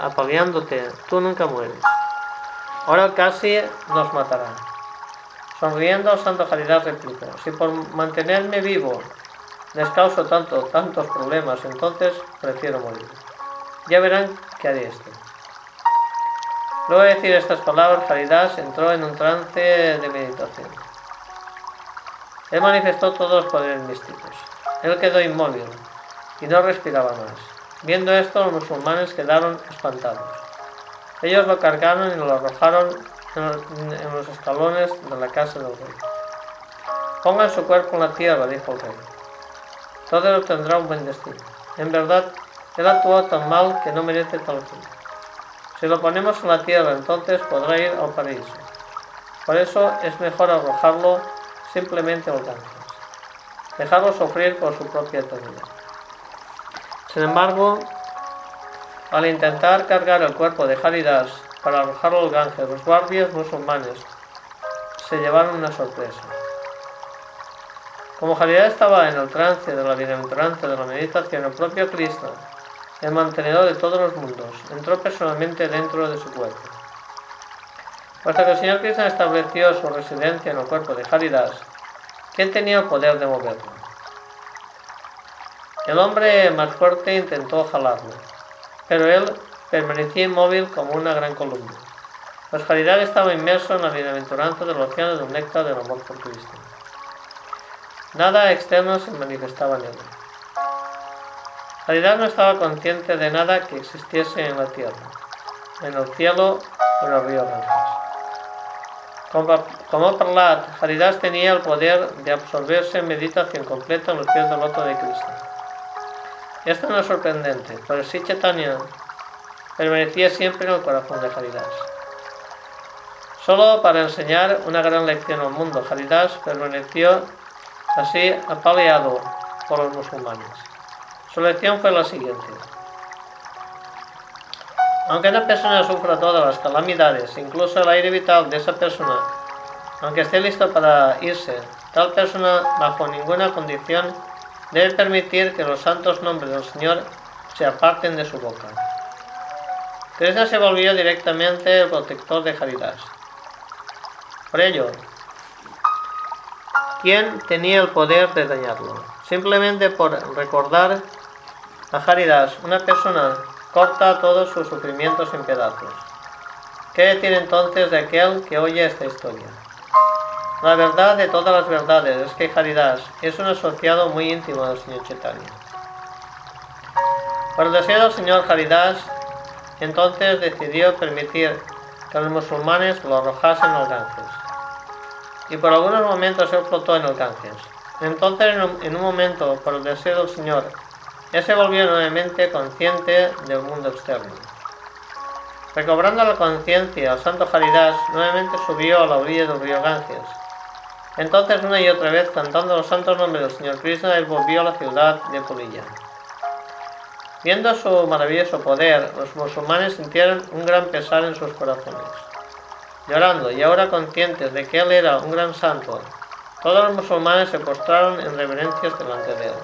[SPEAKER 1] apaleándote, tú nunca mueres. Ahora casi nos matará. Sonriendo, Santo Caridad replicó, si por mantenerme vivo les causo tanto, tantos problemas, entonces prefiero morir. Ya verán que haré esto. Luego de decir estas palabras, Caridad entró en un trance de meditación. Él manifestó todos los poderes místicos. Él quedó inmóvil y no respiraba más. Viendo esto, los musulmanes quedaron espantados. Ellos lo cargaron y lo arrojaron en los escalones de la casa del rey. Pongan su cuerpo en la tierra, dijo el rey. Todo obtendrá un buen destino. En verdad, él actuó tan mal que no merece tal fin. Si lo ponemos en la tierra, entonces podrá ir al paraíso. Por eso es mejor arrojarlo simplemente al ganges. Dejarlo sufrir por su propia eternidad. Sin embargo, al intentar cargar el cuerpo de Haridas para arrojarlo al Ganges, los guardias musulmanes se llevaron una sorpresa. Como Haridas estaba en el trance de la bienaventuranza de la meditación, el propio Cristo, el mantenedor de todos los mundos, entró personalmente dentro de su cuerpo. Puesto que el Señor Cristo estableció su residencia en el cuerpo de Haridas, ¿quién tenía el poder de moverlo? El hombre más fuerte intentó jalarlo, pero él permanecía inmóvil como una gran columna. Pues Caridad estaba inmerso en la bienaventuranza del océano del néctar del amor por Cristo. Nada externo se manifestaba en él. Caridad no estaba consciente de nada que existiese en la tierra, en el cielo o en el río Ganges. Como, como Parlat, Caridad tenía el poder de absorberse en meditación completa en los pies del loto de Cristo. Esto no es sorprendente, pero si Chaitanya permanecía siempre en el corazón de Haridas. Solo para enseñar una gran lección al mundo, Haridas permaneció así apaleado por los musulmanes. Su lección fue la siguiente. Aunque una persona sufra todas las calamidades, incluso el aire vital de esa persona, aunque esté listo para irse, tal persona bajo ninguna condición debe permitir que los santos nombres del Señor se aparten de su boca. Krishna se volvió directamente el protector de Haridas. Por ello, ¿quién tenía el poder de dañarlo? Simplemente por recordar a Haridas, una persona corta todos sus sufrimientos en pedazos. ¿Qué tiene entonces de aquel que oye esta historia? La verdad de todas las verdades es que Haridas es un asociado muy íntimo del Señor Chaitanya. Por deseo del Señor Haridas, entonces decidió permitir que los musulmanes lo arrojasen al Ganges. Y por algunos momentos él flotó en el Ganges. Entonces, en un momento, por el deseo del Señor, él se volvió nuevamente consciente del mundo externo. Recobrando la conciencia, el santo Haridas nuevamente subió a la orilla del río Ganges. Entonces, una y otra vez, cantando los santos nombres del Señor Krishna, él volvió a la ciudad de Pulilla. Viendo su maravilloso poder, los musulmanes sintieron un gran pesar en sus corazones. Llorando y ahora conscientes de que él era un gran santo, todos los musulmanes se postraron en reverencias delante de él.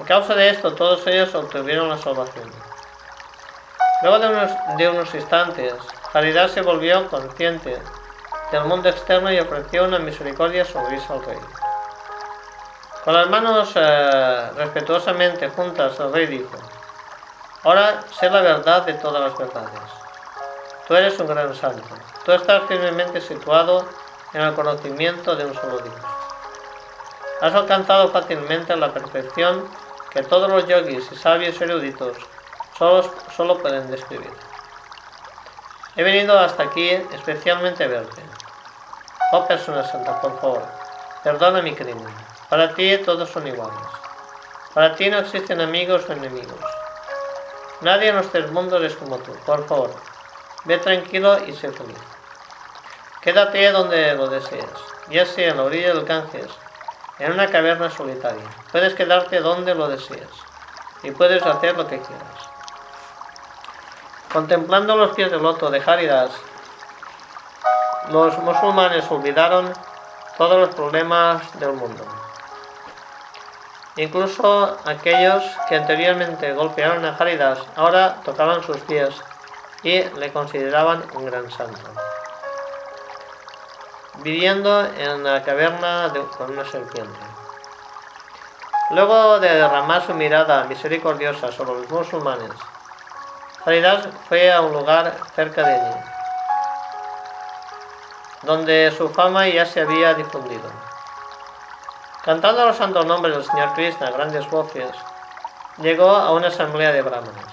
[SPEAKER 1] A causa de esto, todos ellos obtuvieron la salvación. Luego de unos, de unos instantes, Caridad se volvió consciente del mundo externo y ofreció una misericordia sonrisa al rey. Con las manos eh, respetuosamente juntas, el rey dijo, Ahora sé la verdad de todas las verdades. Tú eres un gran santo. Tú estás firmemente situado en el conocimiento de un solo Dios. Has alcanzado fácilmente la perfección que todos los yogis y sabios eruditos solo, solo pueden describir. He venido hasta aquí especialmente a verte. Oh persona santa, por favor, perdona mi crimen. Para ti todos son iguales. Para ti no existen amigos o enemigos. Nadie en los tres mundos es como tú. Por favor, ve tranquilo y sé feliz. Quédate donde lo desees, ya sea en la orilla del Ganges, en una caverna solitaria. Puedes quedarte donde lo desees y puedes hacer lo que quieras. Contemplando los pies del loto de Haridas, los musulmanes olvidaron todos los problemas del mundo. Incluso aquellos que anteriormente golpearon a Haridas ahora tocaban sus pies y le consideraban un gran santo. viviendo en la caverna con una serpiente. Luego de derramar su mirada misericordiosa sobre los musulmanes, Haridas fue a un lugar cerca de allí, donde su fama ya se había difundido. Cantando los santos nombres del Señor Krishna a grandes voces, llegó a una asamblea de brahmanes,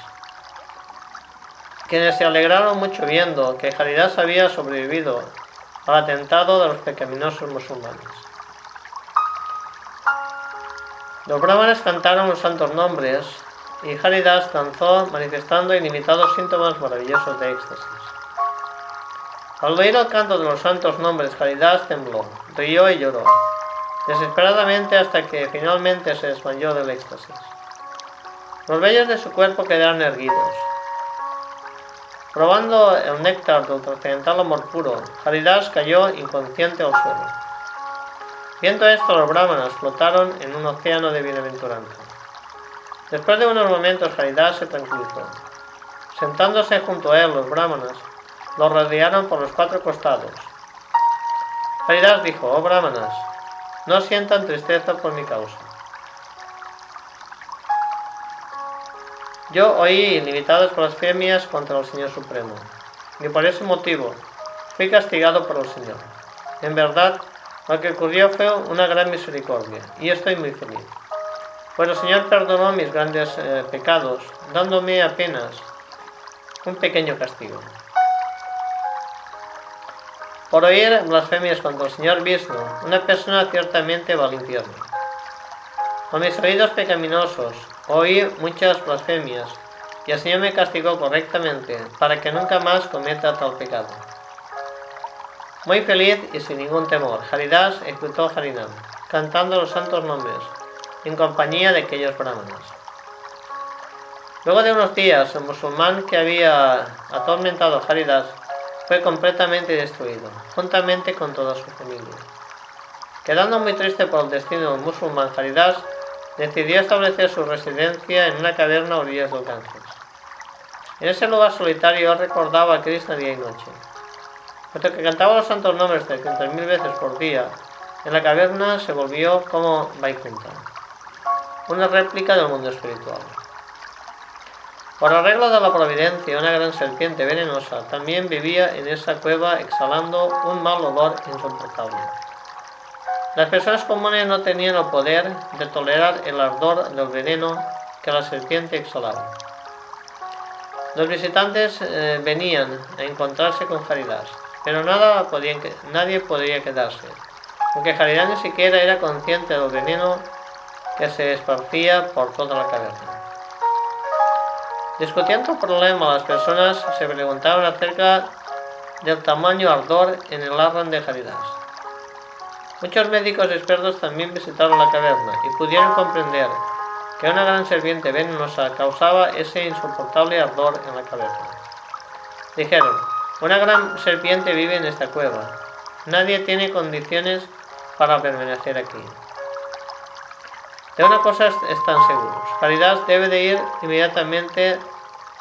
[SPEAKER 1] quienes se alegraron mucho viendo que Haridas había sobrevivido al atentado de los pecaminosos musulmanes. Los brahmanes cantaron los santos nombres y Haridas danzó manifestando ilimitados síntomas maravillosos de éxtasis. Al oír el canto de los santos nombres, Haridas tembló, rió y lloró desesperadamente hasta que finalmente se desmayó del éxtasis. Los vellos de su cuerpo quedaron erguidos. Probando el néctar del trascendental amor puro, Haridas cayó inconsciente al suelo. Viendo esto, los brahmanas flotaron en un océano de bienaventuranza. Después de unos momentos, Haridas se tranquilizó. Sentándose junto a él, los brahmanas lo rodearon por los cuatro costados. Haridas dijo, oh brahmanas, no sientan tristeza por mi causa. Yo oí ilimitadas blasfemias contra el Señor Supremo, y por ese motivo fui castigado por el Señor. En verdad, lo que ocurrió fue una gran misericordia, y estoy muy feliz. Pues el Señor perdonó mis grandes eh, pecados, dándome apenas un pequeño castigo. Por oír blasfemias contra el Señor Vishnu, una persona ciertamente va al infierno. Con mis oídos pecaminosos oí muchas blasfemias y el Señor me castigó correctamente para que nunca más cometa tal pecado. Muy feliz y sin ningún temor, Haridas ejecutó Harinam, cantando los santos nombres, en compañía de aquellos brahmanas. Luego de unos días, el musulmán que había atormentado a Haridas fue completamente destruido, juntamente con toda su familia. Quedando muy triste por el destino del musulmán Haridas, decidió establecer su residencia en una caverna a orillas del Ganges. En ese lugar solitario recordaba a Krishna día y noche. Puesto que cantaba los santos nombres mil veces por día, en la caverna se volvió como Vaikunta, una réplica del mundo espiritual. Por arreglo de la providencia, una gran serpiente venenosa también vivía en esa cueva exhalando un mal olor insoportable. Las personas comunes no tenían el poder de tolerar el ardor del veneno que la serpiente exhalaba. Los visitantes eh, venían a encontrarse con Haridas, pero nada nadie podía quedarse, aunque Haridas ni siquiera era consciente del veneno que se esparcía por toda la caverna. Discutiendo el problema, las personas se preguntaban acerca del tamaño ardor en el arran de Haridas. Muchos médicos expertos también visitaron la caverna y pudieron comprender que una gran serpiente venenosa causaba ese insoportable ardor en la caverna. Dijeron, una gran serpiente vive en esta cueva. Nadie tiene condiciones para permanecer aquí. De una cosa están seguros. Haridas debe de ir inmediatamente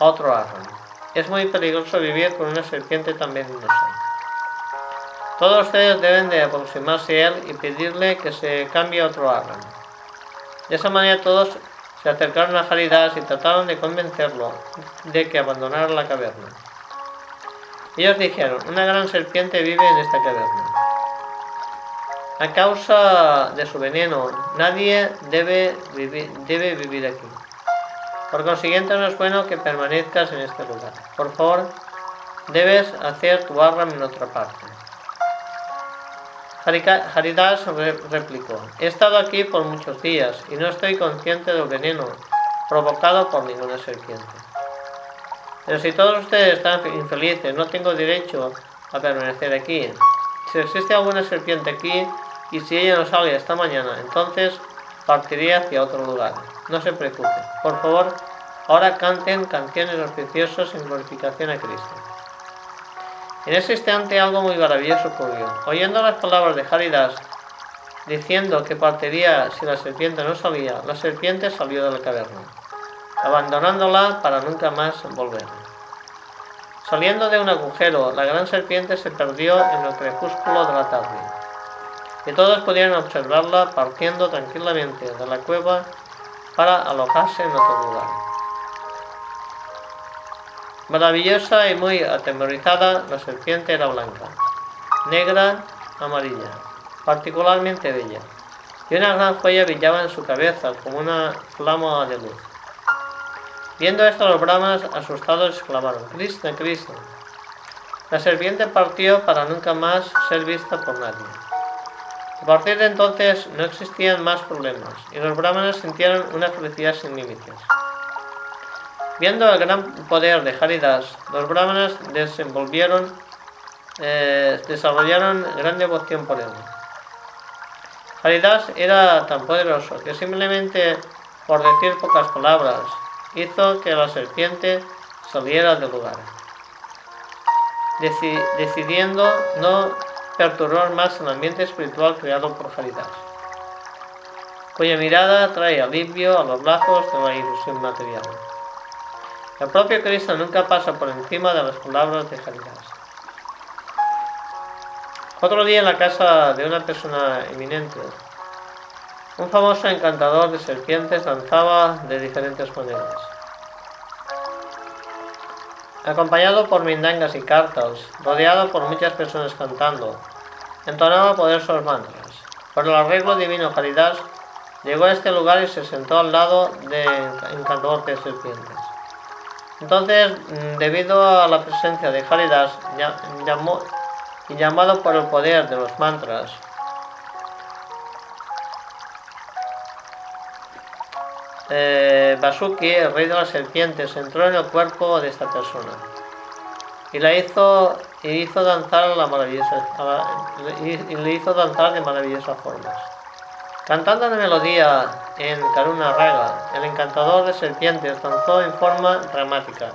[SPEAKER 1] otro árbol. Es muy peligroso vivir con una serpiente tan venenosa. Todos ustedes deben de aproximarse a él y pedirle que se cambie a otro árbol. De esa manera todos se acercaron a Haridas y trataron de convencerlo de que abandonara la caverna. Ellos dijeron, una gran serpiente vive en esta caverna. A causa de su veneno, nadie debe vivir aquí. Por consiguiente, no es bueno que permanezcas en este lugar. Por favor, debes hacer tu arram en otra parte. Haridas replicó, he estado aquí por muchos días y no estoy consciente del veneno provocado por ninguna serpiente. Pero si todos ustedes están infelices, no tengo derecho a permanecer aquí. Si existe alguna serpiente aquí, y si ella no sale esta mañana, entonces partiré hacia otro lugar. No se preocupe. Por favor, ahora canten canciones auspiciosas en glorificación a Cristo. En ese instante algo muy maravilloso ocurrió. Oyendo las palabras de Haridas diciendo que partiría si la serpiente no salía, la serpiente salió de la caverna, abandonándola para nunca más volver. Saliendo de un agujero, la gran serpiente se perdió en el crepúsculo de la tarde, y todos pudieron observarla partiendo tranquilamente de la cueva para alojarse en otro lugar. Maravillosa y muy atemorizada, la serpiente era blanca, negra, amarilla, particularmente bella, y una gran joya brillaba en su cabeza como una flama de luz. Viendo esto, los brahmanas asustados exclamaron: Krishna, Krishna. La serpiente partió para nunca más ser vista por nadie. A partir de entonces no existían más problemas y los brahmanas sintieron una felicidad sin límites. Viendo el gran poder de Haridas, los desenvolvieron, eh, desarrollaron gran devoción por él. Haridas era tan poderoso que simplemente por decir pocas palabras hizo que la serpiente saliera del lugar, decidiendo no perturbar más el ambiente espiritual creado por Haridas, cuya mirada trae alivio a los lazos de la ilusión material. El propio Cristo nunca pasa por encima de las palabras de Haridas. Otro día en la casa de una persona eminente, un famoso encantador de serpientes danzaba de diferentes maneras. Acompañado por mindangas y cartas, rodeado por muchas personas cantando, entonaba poderosos mantras. Por el arreglo divino Caridad, llegó a este lugar y se sentó al lado del encantador de serpientes. Entonces, mm, debido a la presencia de Haridas llamó, y llamado por el poder de los mantras, eh, Basuki, el rey de las serpientes, entró en el cuerpo de esta persona y la hizo y hizo danzar la maravillosa y, le hizo danzar de maravillosas formas. Cantando la melodía en Karuna Raga, el encantador de serpientes danzó en forma dramática,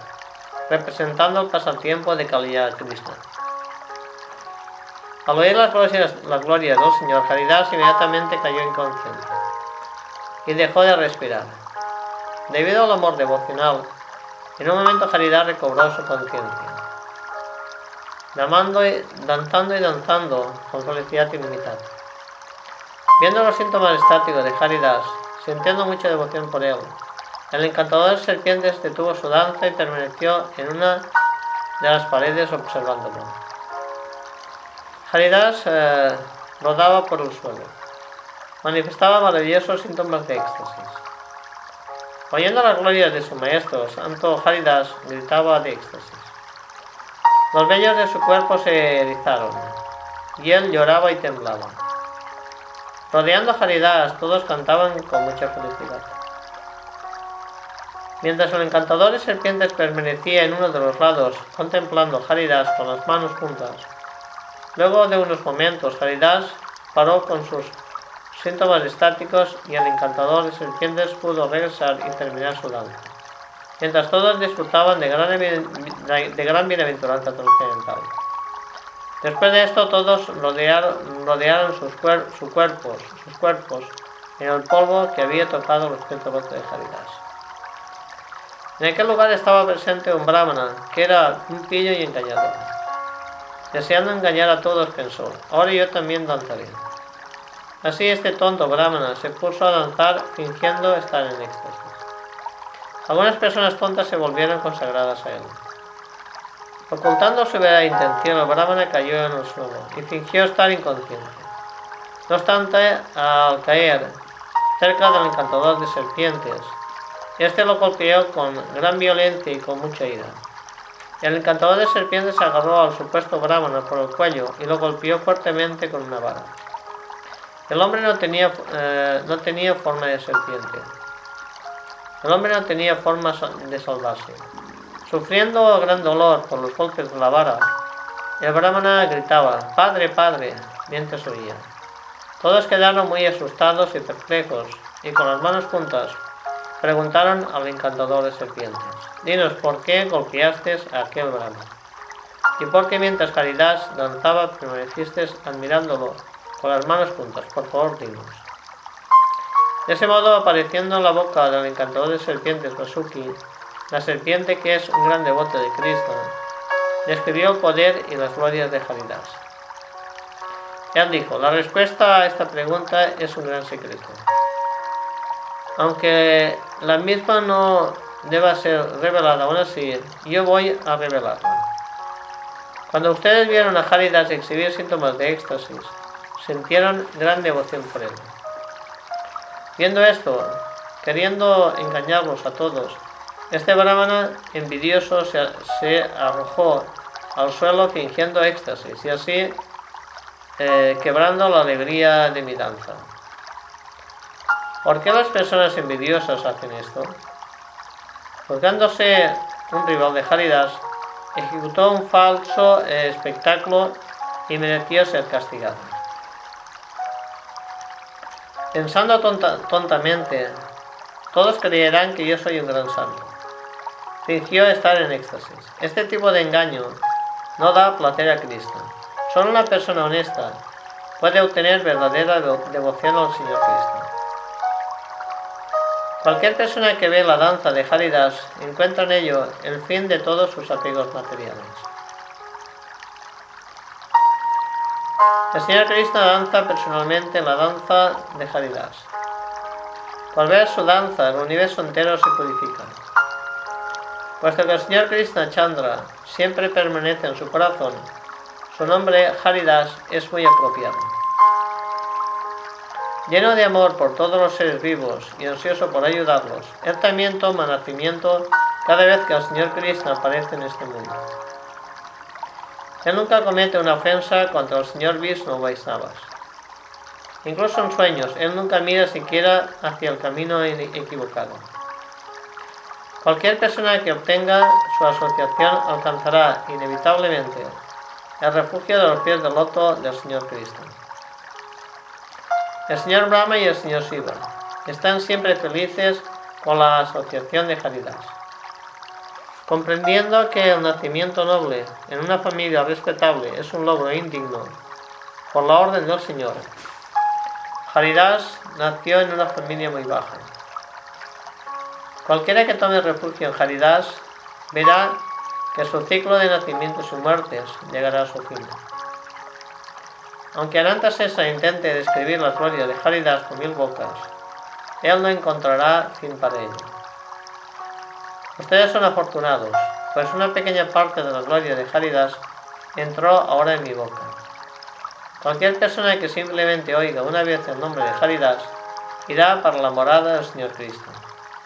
[SPEAKER 1] representando el pasatiempo de Kaliya Krishna. Al oír las glorias, las glorias del Señor, Haridas inmediatamente cayó inconsciente y dejó de respirar. Debido al amor devocional, en un momento Caridad recobró su conciencia, danzando y danzando con felicidad ilimitada. Viendo los síntomas estáticos de Haridas, sintiendo mucha devoción por él, el encantador de serpientes detuvo su danza y permaneció en una de las paredes observándolo. Haridas eh, rodaba por el suelo. Manifestaba maravillosos síntomas de éxtasis. Oyendo las glorias de su maestro, Santo Haridas gritaba de éxtasis. Los vellos de su cuerpo se erizaron, y él lloraba y temblaba. Rodeando a Haridas, todos cantaban con mucha felicidad. Mientras el encantador de serpientes permanecía en uno de los lados, contemplando a Haridas con las manos juntas, luego de unos momentos, Haridas paró con sus síntomas estáticos y el encantador de serpientes pudo regresar y terminar su danza, mientras todos disfrutaban de gran, de gran bienaventuranza trascendental. Después de esto todos rodearon, rodearon sus, sus cuerpos, sus cuerpos en el polvo que había tocado los pétalos de Haridas. En aquel lugar estaba presente un brahmana, que era un pillo y engañador. Deseando engañar a todos, pensó, ahora yo también danzaré. Así este tonto brahmana se puso a danzar fingiendo estar en éxtasis. Algunas personas tontas se volvieron consagradas a él. Ocultando su verdadera intención, el brahmana cayó en el suelo y fingió estar inconsciente. No obstante, al caer cerca del encantador de serpientes, este lo golpeó con gran violencia y con mucha ira. El encantador de serpientes agarró al supuesto brahmana por el cuello y lo golpeó fuertemente con una vara. El hombre no tenía, eh, no tenía forma de serpiente. El hombre no tenía forma de salvarse. Sufriendo gran dolor por los golpes de la vara, el brahmana gritaba, Padre, Padre, mientras oía. Todos quedaron muy asustados y perplejos, y con las manos juntas preguntaron al encantador de serpientes, Dinos, ¿por qué golpeaste a aquel brahmana? ¿Y por qué mientras Caridad danzaba permaneciste admirándolo con las manos juntas, por favor, dinos. De ese modo, apareciendo en la boca del encantador de serpientes Basuki, la serpiente que es un gran devoto de Krishna, describió el poder y las glorias de Haridas. Él dijo, la respuesta a esta pregunta es un gran secreto. Aunque la misma no deba ser revelada aún así, yo voy a revelarla. Cuando ustedes vieron a Haridas exhibir síntomas de éxtasis, sintieron gran devoción por él. Viendo esto, queriendo engañarlos a todos, este brahmana envidioso se, arrojó al suelo fingiendo éxtasis y así eh, quebrando la alegría de mi danza. ¿Por qué las personas envidiosas hacen esto? Juzgándose un rival de Haridas, ejecutó un falso eh, espectáculo y mereció ser castigado. Pensando tontamente, todos creerán que yo soy un gran santo. Fingió estar en éxtasis. Este tipo de engaño no da placer a Cristo. Solo una persona honesta puede obtener verdadera devoción al Señor Cristo. Cualquier persona que ve la danza de Haridas encuentra en ello el fin de todos sus apegos materiales. El Señor Cristo danza personalmente la danza de Haridas. Por ver su danza, el universo entero se purifica. Puesto que el Señor Krishna Chandra siempre permanece en su corazón, su nombre, Haridas, es muy apropiado. Lleno de amor por todos los seres vivos y ansioso por ayudarlos, él también toma nacimiento cada vez que el Señor Krishna aparece en este mundo. Él nunca comete una ofensa contra el Señor Vishnu Vaisnavas. Incluso en sueños, él nunca mira siquiera hacia el camino equivocado. Cualquier persona que obtenga su asociación alcanzará inevitablemente el refugio de los pies del loto del Señor Cristo. El Señor Brahma y el Señor Shiva están siempre felices con la asociación de Haridas. Comprendiendo que el nacimiento noble en una familia respetable es un logro indigno por la orden del Señor, Haridas nació en una familia muy baja. Cualquiera que tome refugio en Haridas verá que su ciclo de nacimientos y muertes llegará a su fin. Aunque Anantasesa intente describir la gloria de Haridas con mil bocas, él no encontrará fin para ello. Ustedes son afortunados, pues una pequeña parte de la gloria de Haridas entró ahora en mi boca. Cualquier persona que simplemente oiga una vez el nombre de Haridas irá para la morada del Señor Cristo.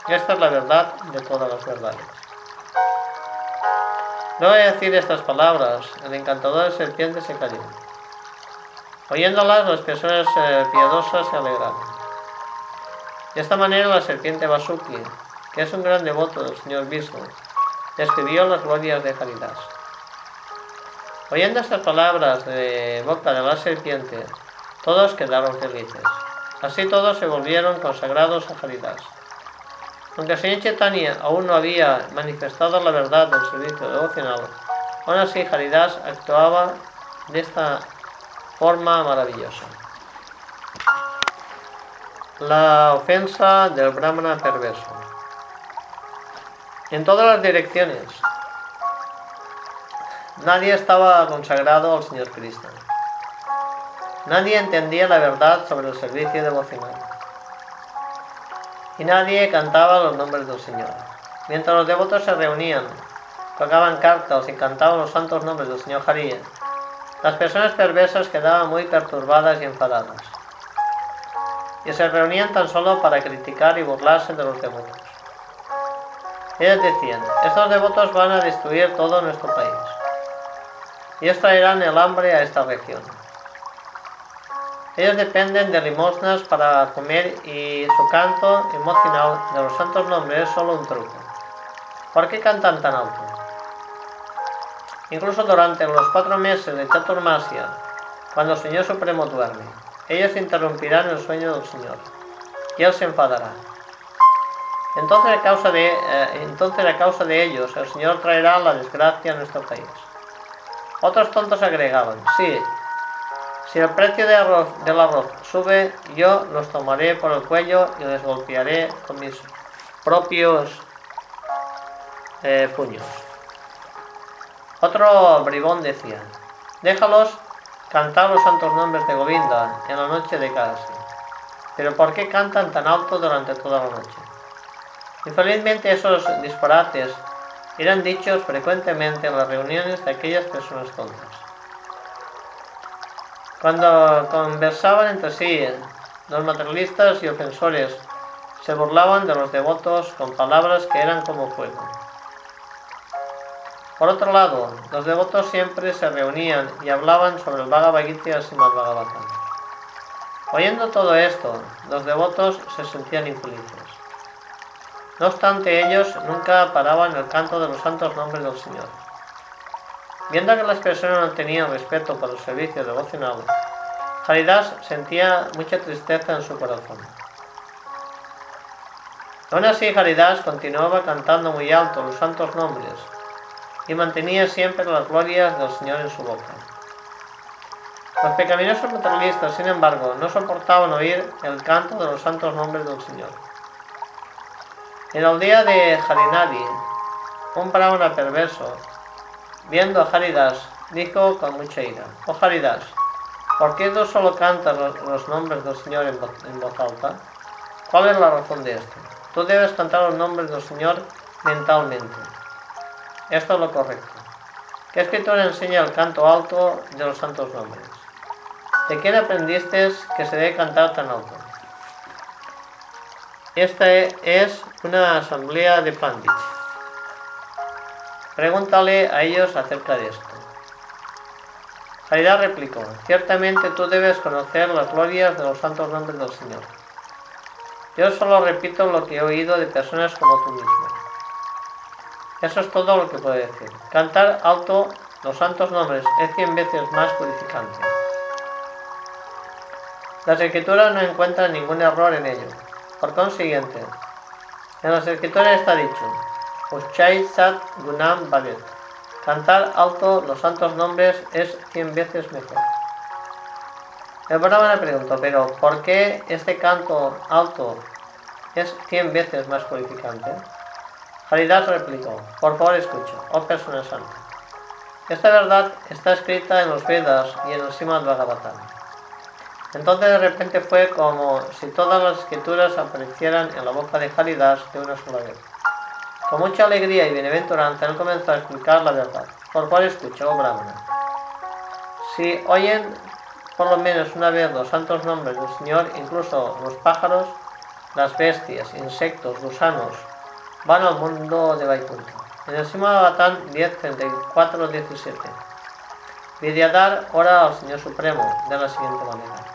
[SPEAKER 1] Esta es la verdad de todas las verdades. No voy a decir estas palabras, el encantador serpiente se cayó. Oyéndolas, las personas eh, piadosas se alegraron. De esta manera, la serpiente Basuki, que es un gran devoto del señor Vishnu, describió las glorias de Haridas. Oyendo estas palabras de boca de la serpiente, todos quedaron felices. Así todos se volvieron consagrados a Haridas. Aunque señor Chaitanya aún no había manifestado la verdad del servicio devocional, aún así Haridas actuaba de esta forma maravillosa. La ofensa del Brahmana perverso. En todas las direcciones, nadie estaba consagrado al Señor Cristo. Nadie entendía la verdad sobre el servicio devocional y nadie cantaba los nombres del Señor. Mientras los devotos se reunían, tocaban cartas y cantaban los santos nombres del Señor Haría, las personas perversas quedaban muy perturbadas y enfadadas, y se reunían tan solo para criticar y burlarse de los devotos. Ellos decían, estos devotos van a destruir todo nuestro país, y traerán el hambre a esta región. Ellos dependen de limosnas para comer y su canto emocional de los santos nombres es solo un truco. ¿Por qué cantan tan alto? Incluso durante los cuatro meses de Chaturmasya, cuando el Señor Supremo duerme, ellos interrumpirán el sueño del Señor y Él se enfadará. Entonces a, causa de, eh, entonces causa de ellos, el Señor traerá la desgracia a nuestro país. Otros tontos agregaban, sí, si el precio de arroz, del arroz sube, yo los tomaré por el cuello y les golpearé con mis propios eh, puños. Otro bribón decía, déjalos cantar los santos nombres de Govinda en la noche de Kasi. Pero ¿por qué cantan tan alto durante toda la noche? Infelizmente esos disparates eran dichos frecuentemente en las reuniones de aquellas personas tontas. Cuando conversaban entre sí, los materialistas y ofensores se burlaban de los devotos con palabras que eran como fuego. Por otro lado, los devotos siempre se reunían y hablaban sobre el Bhagavad Gita y el Bhagavatam. Oyendo todo esto, los devotos se sentían infelices. No obstante, ellos nunca paraban el canto de los santos nombres del Señor. Viendo que las personas no tenían respeto por el servicio devocional, Haridas sentía mucha tristeza en su corazón. Aún así, Haridas continuaba cantando muy alto los santos nombres y mantenía siempre las glorias del Señor en su boca. Los pecaminosos materialistas, sin embargo, no soportaban oír el canto de los santos nombres del Señor. En la aldea de Harinadi, un brahmana perverso, viendo a Haridas, dijo con mucha ira, Oh Haridas, ¿por qué tú solo cantas los nombres del Señor en voz alta? ¿Cuál es la razón de esto? Tú debes cantar los nombres del Señor mentalmente. Esto es lo correcto. ¿Qué escritura enseña el canto alto de los santos nombres? ¿De quién aprendiste que se debe cantar tan alto? Esta es una asamblea de pandits. Pregúntale a ellos acerca de esto. Jairá replicó, ciertamente tú debes conocer las glorias de los santos nombres del Señor. Yo solo repito lo que he oído de personas como tú mismo. Eso es todo lo que puedo decir. Cantar alto los santos nombres es cien veces más purificante. Las escrituras no encuentran ningún error en ello. Por consiguiente, en las escrituras está dicho, Uchai Sat Gunam Bhavet. Cantar alto los santos nombres es cien veces mejor. El Brahmana preguntó, pero ¿por qué este canto alto es cien veces más purificante? Haridas replicó, por favor escucha, oh persona santa. Esta verdad está escrita en los Vedas y en el Srimad Bhagavatam. Entonces de repente fue como si todas las escrituras aparecieran en la boca de Haridas de una sola vez. Con mucha alegría y bienaventuranza él comenzó a explicar la verdad. Por cual escuchó, Brahmana. Si oyen por lo menos una vez los santos nombres del Señor, incluso los pájaros, las bestias, insectos, gusanos, van al mundo de Vaikuntha. En el Simad 10, 34, 17. Vidyadhar ora al Señor Supremo de la siguiente manera.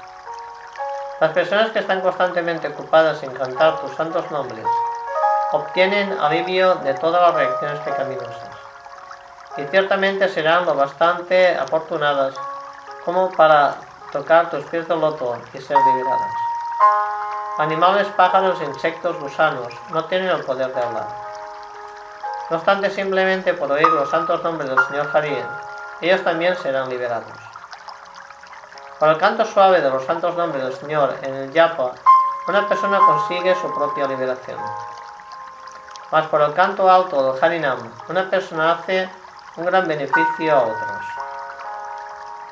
[SPEAKER 1] Las personas que están constantemente ocupadas en cantar tus santos nombres obtienen alivio de todas las reacciones pecaminosas y ciertamente serán lo bastante afortunadas como para tocar tus pies de loto y ser liberadas. Animales, pájaros, insectos, gusanos no tienen el poder de hablar. No obstante, simplemente por oír los santos nombres del Señor Harien, ellos también serán liberados. Por el canto suave de los santos nombres del Señor en el yapa, una persona consigue su propia liberación. Mas por el canto alto del Harinam, una persona hace un gran beneficio a otros.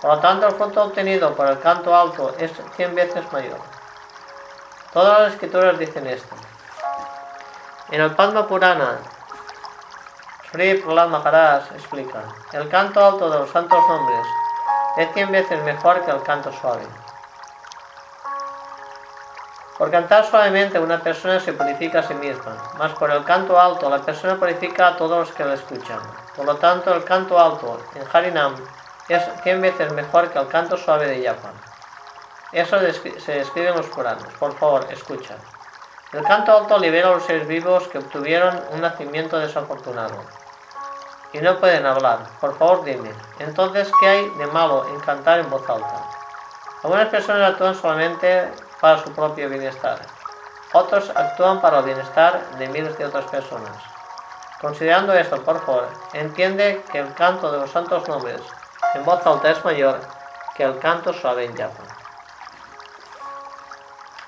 [SPEAKER 1] Por lo tanto, el fruto obtenido por el canto alto es cien veces mayor. Todas las escrituras dicen esto. En el Padma Purana, Sri Prahlad Maharaj explica, el canto alto de los santos nombres es cien veces mejor que el canto suave. Por cantar suavemente una persona se purifica a sí misma, mas por el canto alto la persona purifica a todos los que la escuchan. Por lo tanto, el canto alto en Harinam es cien veces mejor que el canto suave de Yapan. Eso se describe en los Puranos. Por favor, escucha. El canto alto libera a los seres vivos que obtuvieron un nacimiento desafortunado y no pueden hablar. Por favor, dime. Entonces, ¿qué hay de malo en cantar en voz alta? Algunas personas actúan solamente para su propio bienestar. Otros actúan para el bienestar de miles de otras personas. Considerando esto, por favor, entiende que el canto de los santos nombres en voz alta es mayor que el canto suave en yapa.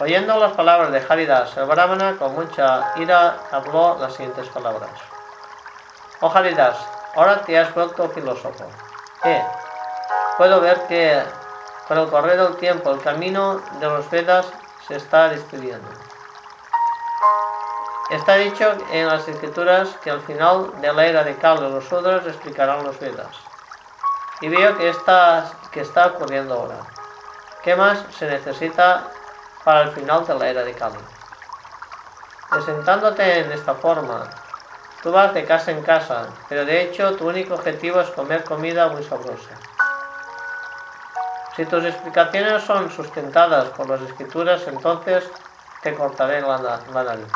[SPEAKER 1] Oyendo las palabras de Haridas, el Brahmana con mucha ira habló las siguientes palabras. Oh Haridas, ahora te has vuelto filósofo. Eh, puedo ver que con el correr del tiempo el camino de los Vedas se está destruyendo. Está dicho en las escrituras que al final de la era de Kali los Sudras explicarán los Vedas. Y veo que está, que está ocurriendo ahora. ¿Qué más se necesita para el final de la era de Kali? Presentándote en esta forma, tú vas de casa en casa, pero de hecho tu único objetivo es comer comida muy sabrosa. Si tus explicaciones son sustentadas por las escrituras, entonces te cortaré la, la nariz.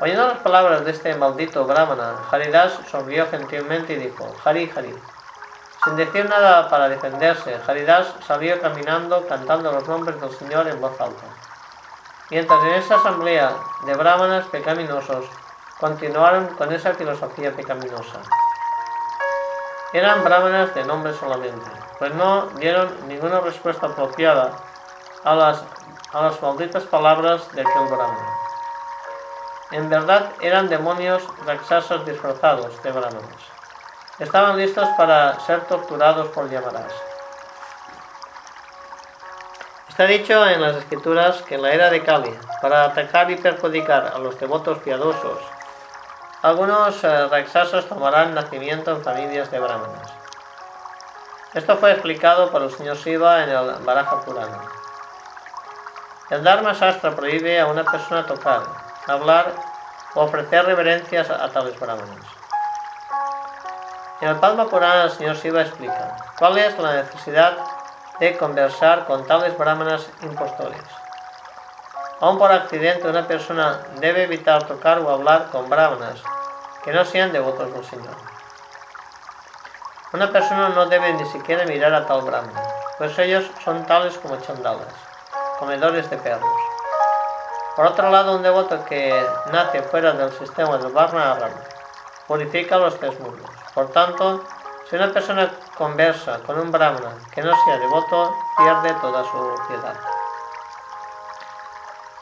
[SPEAKER 1] Oyendo las palabras de este maldito brahmana, Haridas sonrió gentilmente y dijo, Hari Hari. Sin decir nada para defenderse, Haridas salió caminando cantando los nombres del Señor en voz alta. Mientras en esa asamblea de brahmanas pecaminosos continuaron con esa filosofía pecaminosa. Eran brahmanas de nombre solamente, pues no dieron ninguna respuesta apropiada a las, a las malditas palabras de aquel brahmana. En verdad eran demonios raksasas disfrazados de brahmanes. Estaban listos para ser torturados por llamarás. Está dicho en las escrituras que en la era de Kali, para atacar y perjudicar a los devotos piadosos, algunos eh, tomarán nacimiento en familias de brahmanes. Esto fue explicado por el señor Shiva en el Baraja Purana. El Dharma Shastra prohíbe a una persona tocar, hablar o ofrecer reverencias a, tales brahmanes. En el Padma Purana el señor Shiva explica cuál es la necesidad de conversar con tales brahmanas impostores. Aún por accidente una persona debe evitar tocar o hablar con brahmanas que no sean devotos del Señor. Una persona no debe ni siquiera mirar a tal brahmana, pues ellos son tales como chandalas, comedores de perros. Por otro lado, un devoto que nace fuera del sistema del Varna Aram purifica los tres mundos. Por tanto, si una persona conversa con un brahmana que no sea devoto, pierde toda su piedad.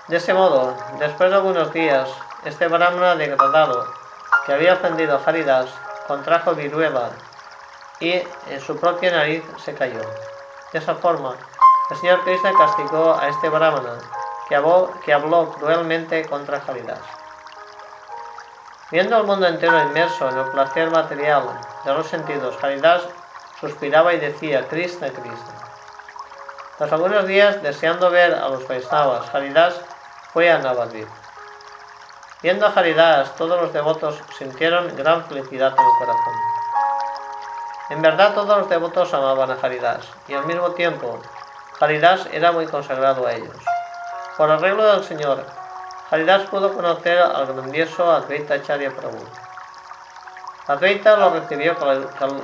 [SPEAKER 1] De ese modo, después de algunos días, este brahmana degradado, que había ofendido a Haridas, contrajo viruela y en su propia nariz se cayó. De esa forma, el señor Krishna castigó a este brahmana que habló, cruelmente contra Haridas. Viendo al mundo entero inmerso en el placer material de los sentidos, Haridas suspiraba y decía, Krishna, Krishna. Tras algunos días, deseando ver a los Vaisnavas, Haridas fue a Navadvip. Viendo a Haridas, todos los devotos sintieron gran felicidad en el corazón. En verdad, todos los devotos amaban a Haridas, y al mismo tiempo, Haridas era muy consagrado a ellos. Por arreglo del Señor, Haridas pudo conocer al grandioso Advaita Acharya Prabhu. Advaita lo recibió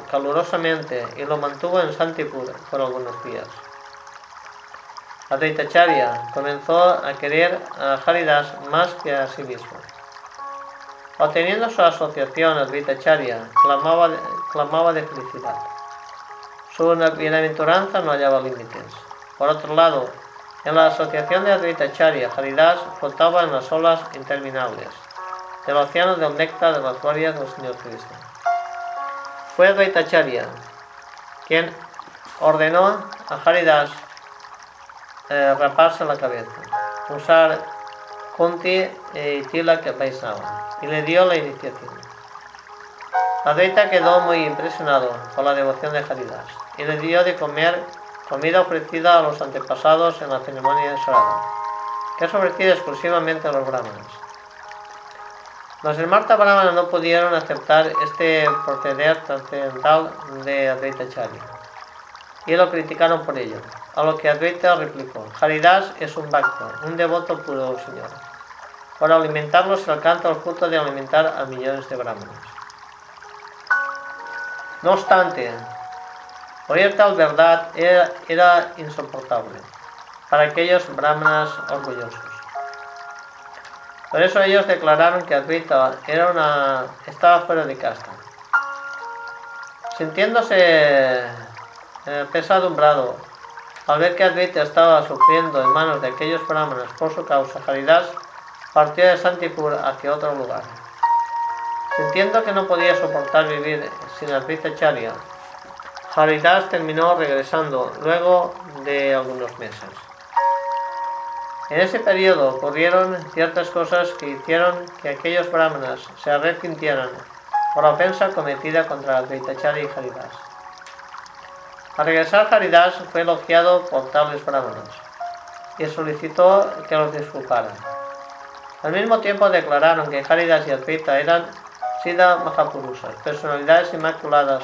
[SPEAKER 1] calurosamente y lo mantuvo en Santipur por algunos días. Advaita Acharya comenzó a querer a Haridas más que a sí mismo. Obteniendo su asociación, Advaita Acharya clamaba, clamaba de felicidad. Su bienaventuranza no hallaba límites. Por otro lado, en la asociación de Advaita Charya, Haridas flotaba en las olas interminables del océano del néctar de las glorias del Señor Cristo. Fue Advaita Charya quien ordenó a Haridas eh, raparse la cabeza, usar Kunti y Tilak Vaisnava y le dio la iniciación. Advaita quedó muy impresionado por la devoción de Haridas y le dio de comer comida ofrecida a los antepasados en la ceremonia de Sarada, que es ofrecida exclusivamente a los brahmanes. Los Marta Brahmanas no pudieron aceptar este proceder trascendental de Advaita Charya y lo criticaron por ello, a lo que Advaita replicó, Haridas es un bhakta, un devoto puro Señor. Por alimentarlo se alcanza el fruto de alimentar a millones de brahmanes. No obstante, Oír tal verdad era, insoportable para aquellos brahmanas orgullosos. Por eso ellos declararon que Advaita estaba fuera de casta. Sintiéndose eh, pesadumbrado al ver que Advaita estaba sufriendo en manos de aquellos brahmanas por su causa, Haridas partió de Santipur hacia otro lugar. Sintiendo que no podía soportar vivir sin Charya, Haridas terminó regresando luego de algunos meses. En ese periodo ocurrieron ciertas cosas que hicieron que aquellos brahmanas se arrepintieran por la ofensa cometida contra Advaitacharya y Haridas. Al regresar Haridas fue elogiado por tales brahmanas y solicitó que los disculparan. Al mismo tiempo declararon que Haridas y Advaita eran Siddha Mahapurusas, personalidades inmaculadas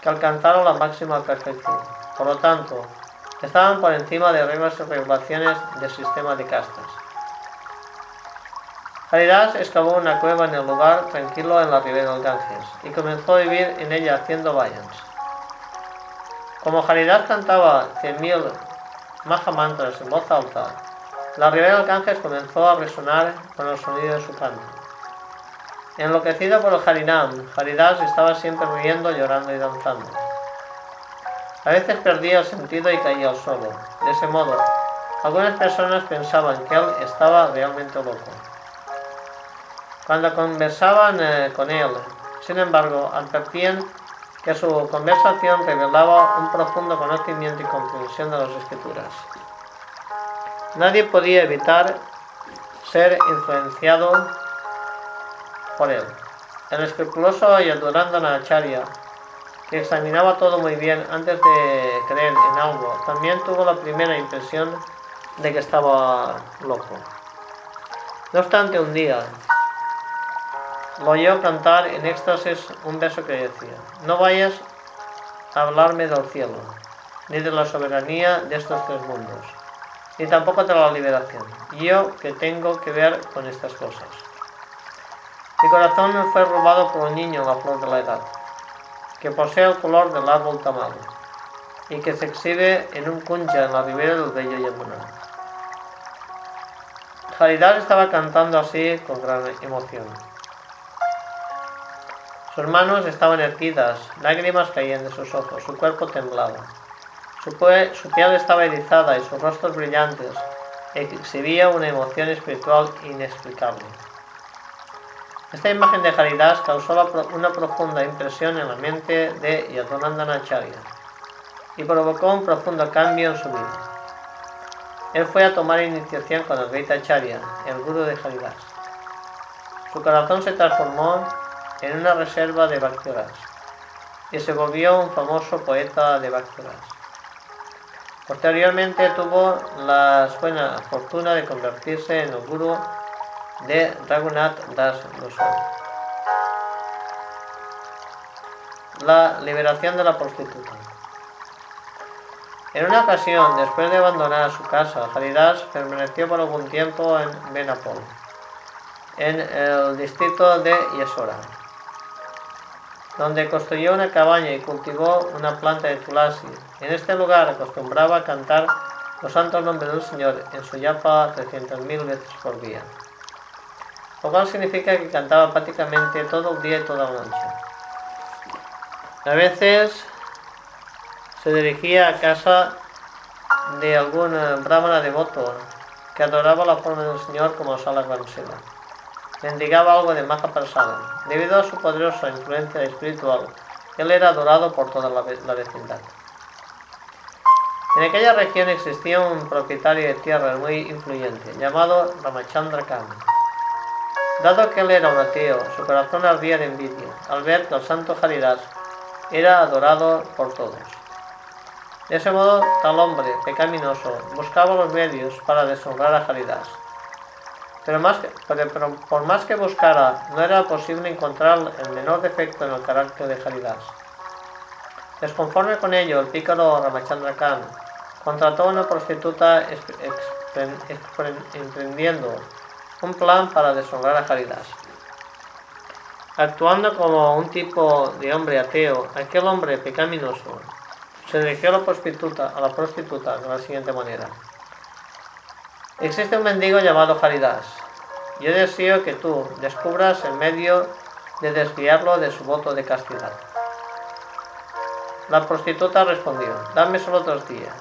[SPEAKER 1] que alcanzaron la máxima perfección. Por lo tanto, estaban por encima de reglas y regulaciones del sistema de castas. Haridas excavó una cueva en el lugar tranquilo en la ribera del Ganges y comenzó a vivir en ella haciendo vayans. Como Haridas cantaba 100.000 Mahamantras en voz alta, la ribera del Ganges comenzó a resonar con el sonido de su canto. Enloquecido por el Harinam, Haridas estaba siempre riendo, llorando y danzando. A veces perdía el sentido y caía al suelo. De ese modo, algunas personas pensaban que él estaba realmente loco. Cuando conversaban eh, con él, sin embargo, advertían que su conversación revelaba un profundo conocimiento y comprensión de las escrituras. Nadie podía evitar ser influenciado por él. El escrupuloso Yadurandana Acharya que examinaba todo muy bien antes de creer en algo, también tuvo la primera impresión de que estaba loco. No obstante, un día lo oyó cantar en éxtasis un verso que decía, no vayas a hablarme del cielo, ni de la soberanía de estos tres mundos, ni tampoco de la liberación. Yo que tengo que ver con estas cosas. Mi corazón fue robado por un niño a la flor de la edad que posee el color del árbol tamado y que se exhibe en un kunja en la ribera del bello Yamuna. Haridar estaba cantando así con gran emoción. Sus manos estaban erguidas, lágrimas caían de sus ojos, su cuerpo temblaba. Su, su piel estaba erizada y sus rostros brillantes exhibía una emoción espiritual inexplicable. Esta imagen de Haridas causó una profunda impresión en la mente de Yadunandanacharya y provocó un profundo cambio en su vida. Él fue a tomar iniciación con Advaita Acharya, el guru de Haridas. Su corazón se transformó en una reserva de Bhaktiras y se volvió un famoso poeta de Bhaktiras. Posteriormente tuvo la buena fortuna de convertirse en el guru de Raghunath Das Goswami. La liberación de la prostituta. En una ocasión, después de abandonar su casa, Haridas permaneció por algún tiempo en Benapol, en el distrito de Yesora, donde construyó una cabaña y cultivó una planta de tulasi. En este lugar acostumbraba a cantar los santos nombres del Señor en su yapa 300.000 veces por día lo cual significa que cantaba prácticamente todo el día y toda la noche. A veces se dirigía a casa de algún brahmana devoto que adoraba la forma del Señor como Sala Gramsela. Mendigaba algo de Maha Prasada. Debido a su poderosa influencia espiritual, él era adorado por toda la, vecindad. En aquella región existía un propietario de tierra muy influyente, llamado Ramachandra Khan. Dado que él era un ateo, su corazón ardía de envidia al ver que el santo Haridas era adorado por todos. De ese modo, tal hombre pecaminoso buscaba los medios para deshonrar a Haridas. Pero, más por más que buscara, no era posible encontrar el menor defecto en el carácter de Haridas. Desconforme con ello, el pícaro Ramachandra Khan contrató a una prostituta emprendiendo un plan para deshonrar a Haridas. Actuando como un tipo de hombre ateo, aquel hombre pecaminoso se dirigió a la prostituta, a la prostituta de la siguiente manera. Existe un mendigo llamado Haridas. Yo deseo que tú descubras el medio de desviarlo de su voto de castidad. La prostituta respondió, dame solo dos días,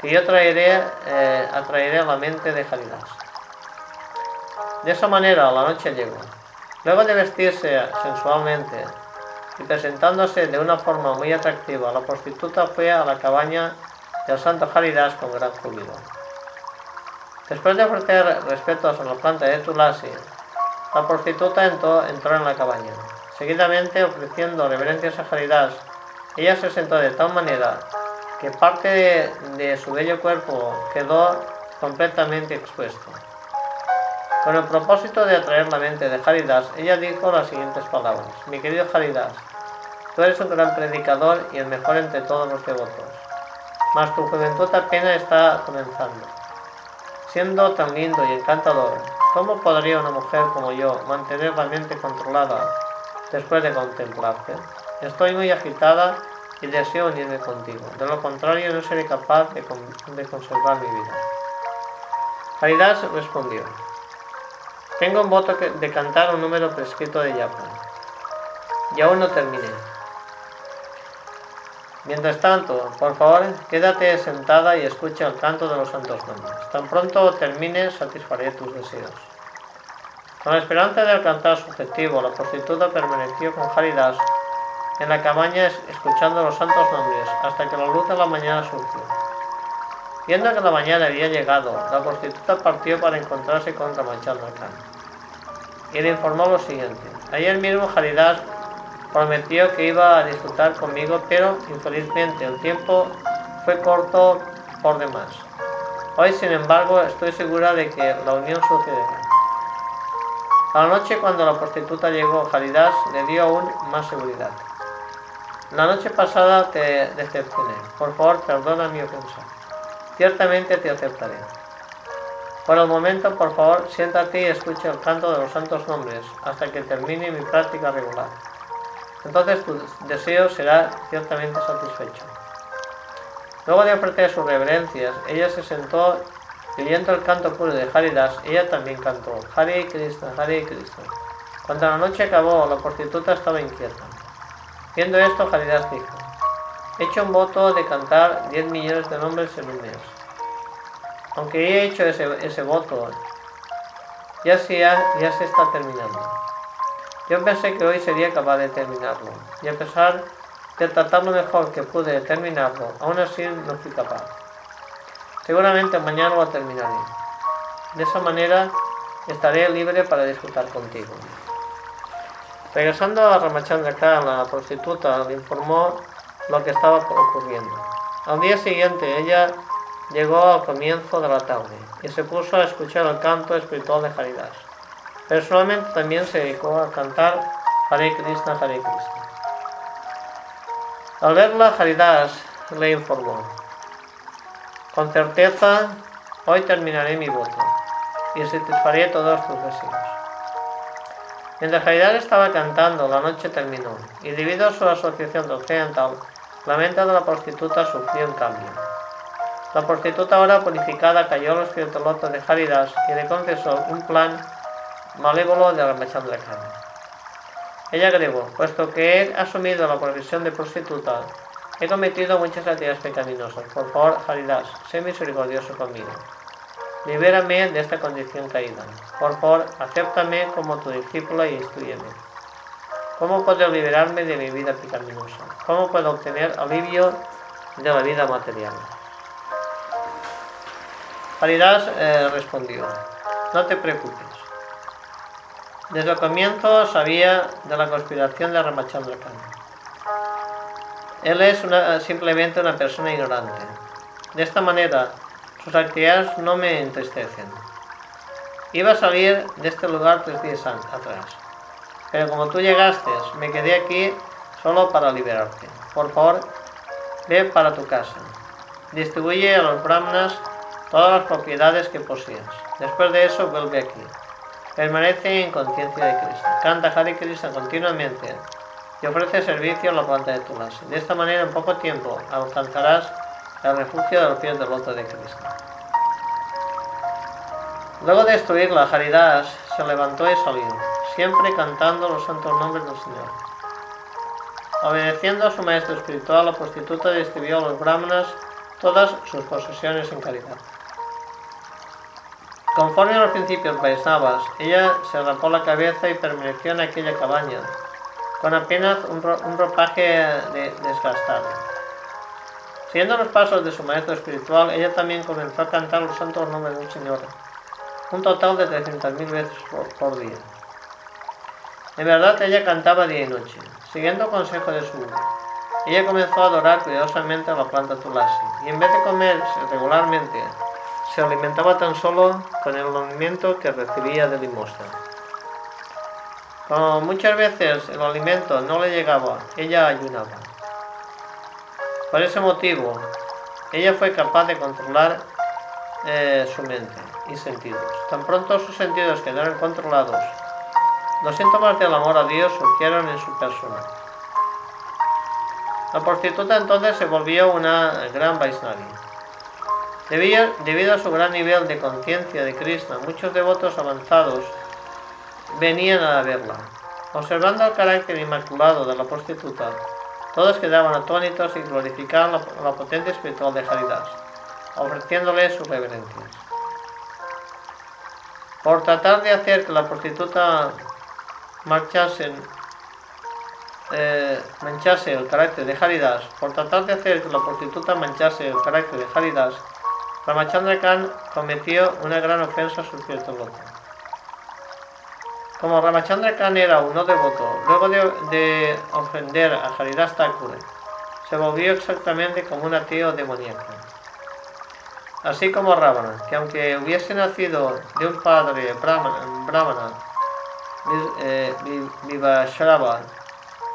[SPEAKER 1] que yo traeré, eh, atraeré la mente de Haridas. De esa manera la noche llegó. Luego de vestirse sensualmente y presentándose de una forma muy atractiva, la prostituta fue a la cabaña del santo Haridas con gran júbilo. Después de ofrecer respetos a la planta de Tulasi, la prostituta entró, entró en la cabaña. Seguidamente, ofreciendo reverencias a Haridas, ella se sentó de tal manera que parte de, su bello cuerpo quedó completamente expuesto. Con el propósito de atraer la mente de Haridas, ella dijo las siguientes palabras. Mi querido Haridas, tú eres un gran predicador y el mejor entre todos los devotos. Mas tu juventud apenas está comenzando. Siendo tan lindo y encantador, ¿cómo podría una mujer como yo mantener la mente controlada después de contemplarte? Estoy muy agitada y deseo unirme contigo. De lo contrario, no seré capaz de, conservar mi vida. Haridas respondió. Tengo un voto de cantar un número prescrito de Japón. Y aún no terminé. Mientras tanto, por favor, quédate sentada y escucha el canto de los santos nombres. Tan pronto termine, satisfaré tus deseos. Con la esperanza de alcanzar su objetivo, la prostituta permaneció con Haridas en la cabaña escuchando los santos nombres hasta que la luz de la mañana surgió. Viendo que la mañana había llegado, la prostituta partió para encontrarse con Ramachandra Khan. Y le informó lo siguiente. Ayer mismo Haridas prometió que iba a disfrutar conmigo, pero infelizmente el tiempo fue corto por demás. Hoy, sin embargo, estoy segura de que la unión sucederá. A la noche, cuando la prostituta llegó, Haridas le dio aún más seguridad. La noche pasada te decepcioné. Por favor, perdona mi ofensa ciertamente te aceptaré. Por el momento, por favor, siéntate y escucha el canto de los santos nombres hasta que termine mi práctica regular. Entonces tu deseo será ciertamente satisfecho. Luego de ofrecer sus reverencias, ella se sentó y oyendo el canto puro de Haridas, ella también cantó Hare Krishna, Hare Krishna. Cuando la noche acabó, la prostituta estaba inquieta. Viendo esto, Haridas dijo, He hecho un voto de cantar 10 millones de nombres en un mes. Aunque he hecho ese, voto, ya se, ya se está terminando. Yo pensé que hoy sería capaz de terminarlo, y a pesar de tratar lo mejor que pude terminarlo, aún así no fui capaz. Seguramente mañana lo terminaré. De esa manera estaré libre para disfrutar contigo. Regresando a Ramachandra la prostituta le informó lo que estaba ocurriendo. Al día siguiente ella llegó al comienzo de la tarde y se puso a escuchar el canto espiritual de Haridas. Personalmente también se dedicó a cantar Hare Krishna, Hare Krishna. Al verla, Haridas le informó, con certeza hoy terminaré mi voto y satisfaré todos tus deseos. Mientras Haridas estaba cantando, la noche terminó y debido a su asociación occidental, la mente de la prostituta sufrió un cambio. La prostituta ahora purificada cayó a los pies de Haridas y le confesó un plan malévolo de la Ramachandra Khan. Ella agregó, puesto que he asumido la profesión de prostituta, he cometido muchas actividades pecaminosas. Por favor, Haridas, sé misericordioso conmigo. Libérame de esta condición caída. Por favor, acéptame como tu discípula y instruyeme. ¿Cómo puedo liberarme de mi vida pecaminosa? ¿Cómo puedo obtener alivio de la vida material? Haridas eh, respondió, no te preocupes. Desde el comienzo sabía de la conspiración de Ramachandra. Él es simplemente una persona ignorante. De esta manera, sus actividades no me entristecen. Iba a salir de este lugar tres días atrás. Pero como tú llegaste, me quedé aquí solo para liberarte. Por favor, ve para tu casa. Distribuye a los brahmanas todas las propiedades que poseas. Después de eso, vuelve aquí. Permanece en conciencia de Cristo. Canta Hare Krishna continuamente y ofrece servicio a la planta de tu. De esta manera, en poco tiempo, alcanzarás el refugio de los pies del loto de Cristo. Luego de destruirla, Haridas se levantó y salió siempre cantando los santos nombres del Señor. Obedeciendo a su maestro espiritual, la prostituta distribuyó a los brahmanas todas sus posesiones en caridad. Conforme a los principios Vaisnavas, ella se rapó la cabeza y permaneció en aquella cabaña, con apenas un, ropaje desgastado. Siguiendo los pasos de su maestro espiritual, ella también comenzó a cantar los santos nombres del Señor, un total de 300.000 veces por, día. En verdad, ella cantaba día y noche, siguiendo consejo de su guru. Ella comenzó a adorar cuidadosamente a la planta tulasi, y en vez de comer regularmente, se alimentaba tan solo con el alimento que recibía de limosna. Como muchas veces el alimento no le llegaba, ella ayunaba. Por ese motivo, ella fue capaz de controlar eh, su mente y sentidos. Tan pronto sus sentidos quedaron controlados, los síntomas del amor a Dios surgieron en su persona. La prostituta entonces se volvió una gran Vaisnavi. Debido, a su gran nivel de conciencia de Krishna, muchos devotos avanzados venían a verla. Observando el carácter inmaculado de la prostituta, todos quedaban atónitos y glorificaban la, potencia espiritual de Haridas, ofreciéndole sus reverencias. Por tratar de hacer que la prostituta marchase, eh, manchase el carácter de Haridas, por tratar de hacer que la prostituta manchase el carácter de Haridas, Ramachandra Khan cometió una gran ofensa a su cierto voto. Como Ramachandra Khan era un no devoto, luego de, ofender a Haridas Thakur, se volvió exactamente como un ateo demoníaco. Así como Ravana, que aunque hubiese nacido de un padre brahmana, brahmana eh,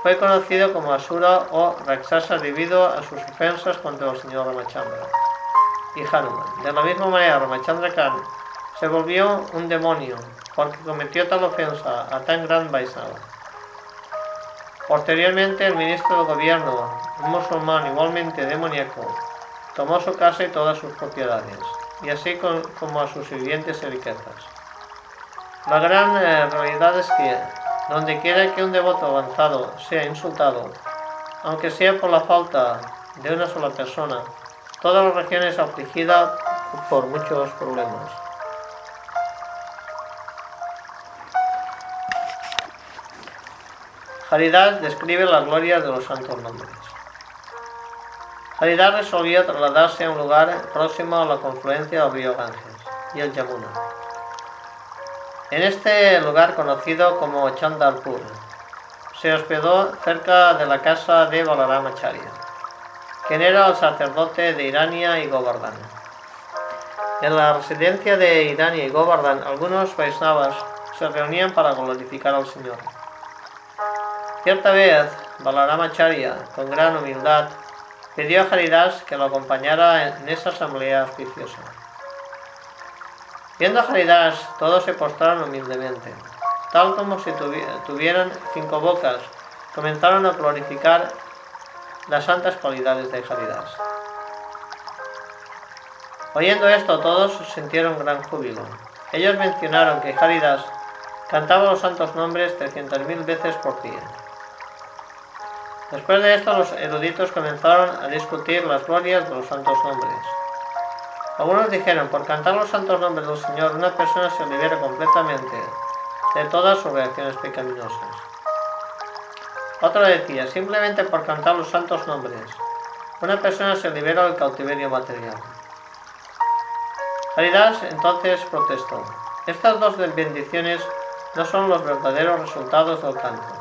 [SPEAKER 1] fue conocido como Asura o Rakshasa debido a sus ofensas contra el señor Ramachandra y Hanuman. De la misma manera, Ramachandra Khan se volvió un demonio porque cometió tal ofensa a tan gran Vaisnava. Posteriormente, el ministro del gobierno, un musulmán igualmente demoníaco, tomó su casa y todas sus propiedades, y así como a sus sirvientes y riquezas. La gran eh, realidad es que, donde quiera que un devoto avanzado sea insultado, aunque sea por la falta de una sola persona, Toda la región es afligida por muchos problemas. Haridas describe las glorias de los santos nombres. Haridas resolvió trasladarse a un lugar próximo a la confluencia del río Ganges y el Yamuna. En este lugar conocido como Chandalpur, se hospedó cerca de la casa de Balaramacharya quien era el sacerdote de Irania y Govardhan. En la residencia de Irania y Govardhan, algunos Vaisnavas se reunían para glorificar al Señor. Cierta vez, Balaramacharya, con gran humildad, pidió a Haridas que lo acompañara en esa asamblea auspiciosa. Viendo a Haridas, todos se postraron humildemente, tal como si tuvieran cinco bocas, comenzaron a glorificar las santas cualidades de Haridas. Oyendo esto, todos sintieron gran júbilo. Ellos mencionaron que Haridas cantaba los santos nombres 300.000 veces por día. Después de esto, los eruditos comenzaron a discutir las glorias de los santos nombres. Algunos dijeron, por cantar los santos nombres del Señor, una persona se libera completamente de todas sus reacciones pecaminosas. Otro decía, simplemente por cantar los santos nombres, una persona se libera del cautiverio material. Haridas entonces protestó. Estas dos bendiciones no son los verdaderos resultados del canto.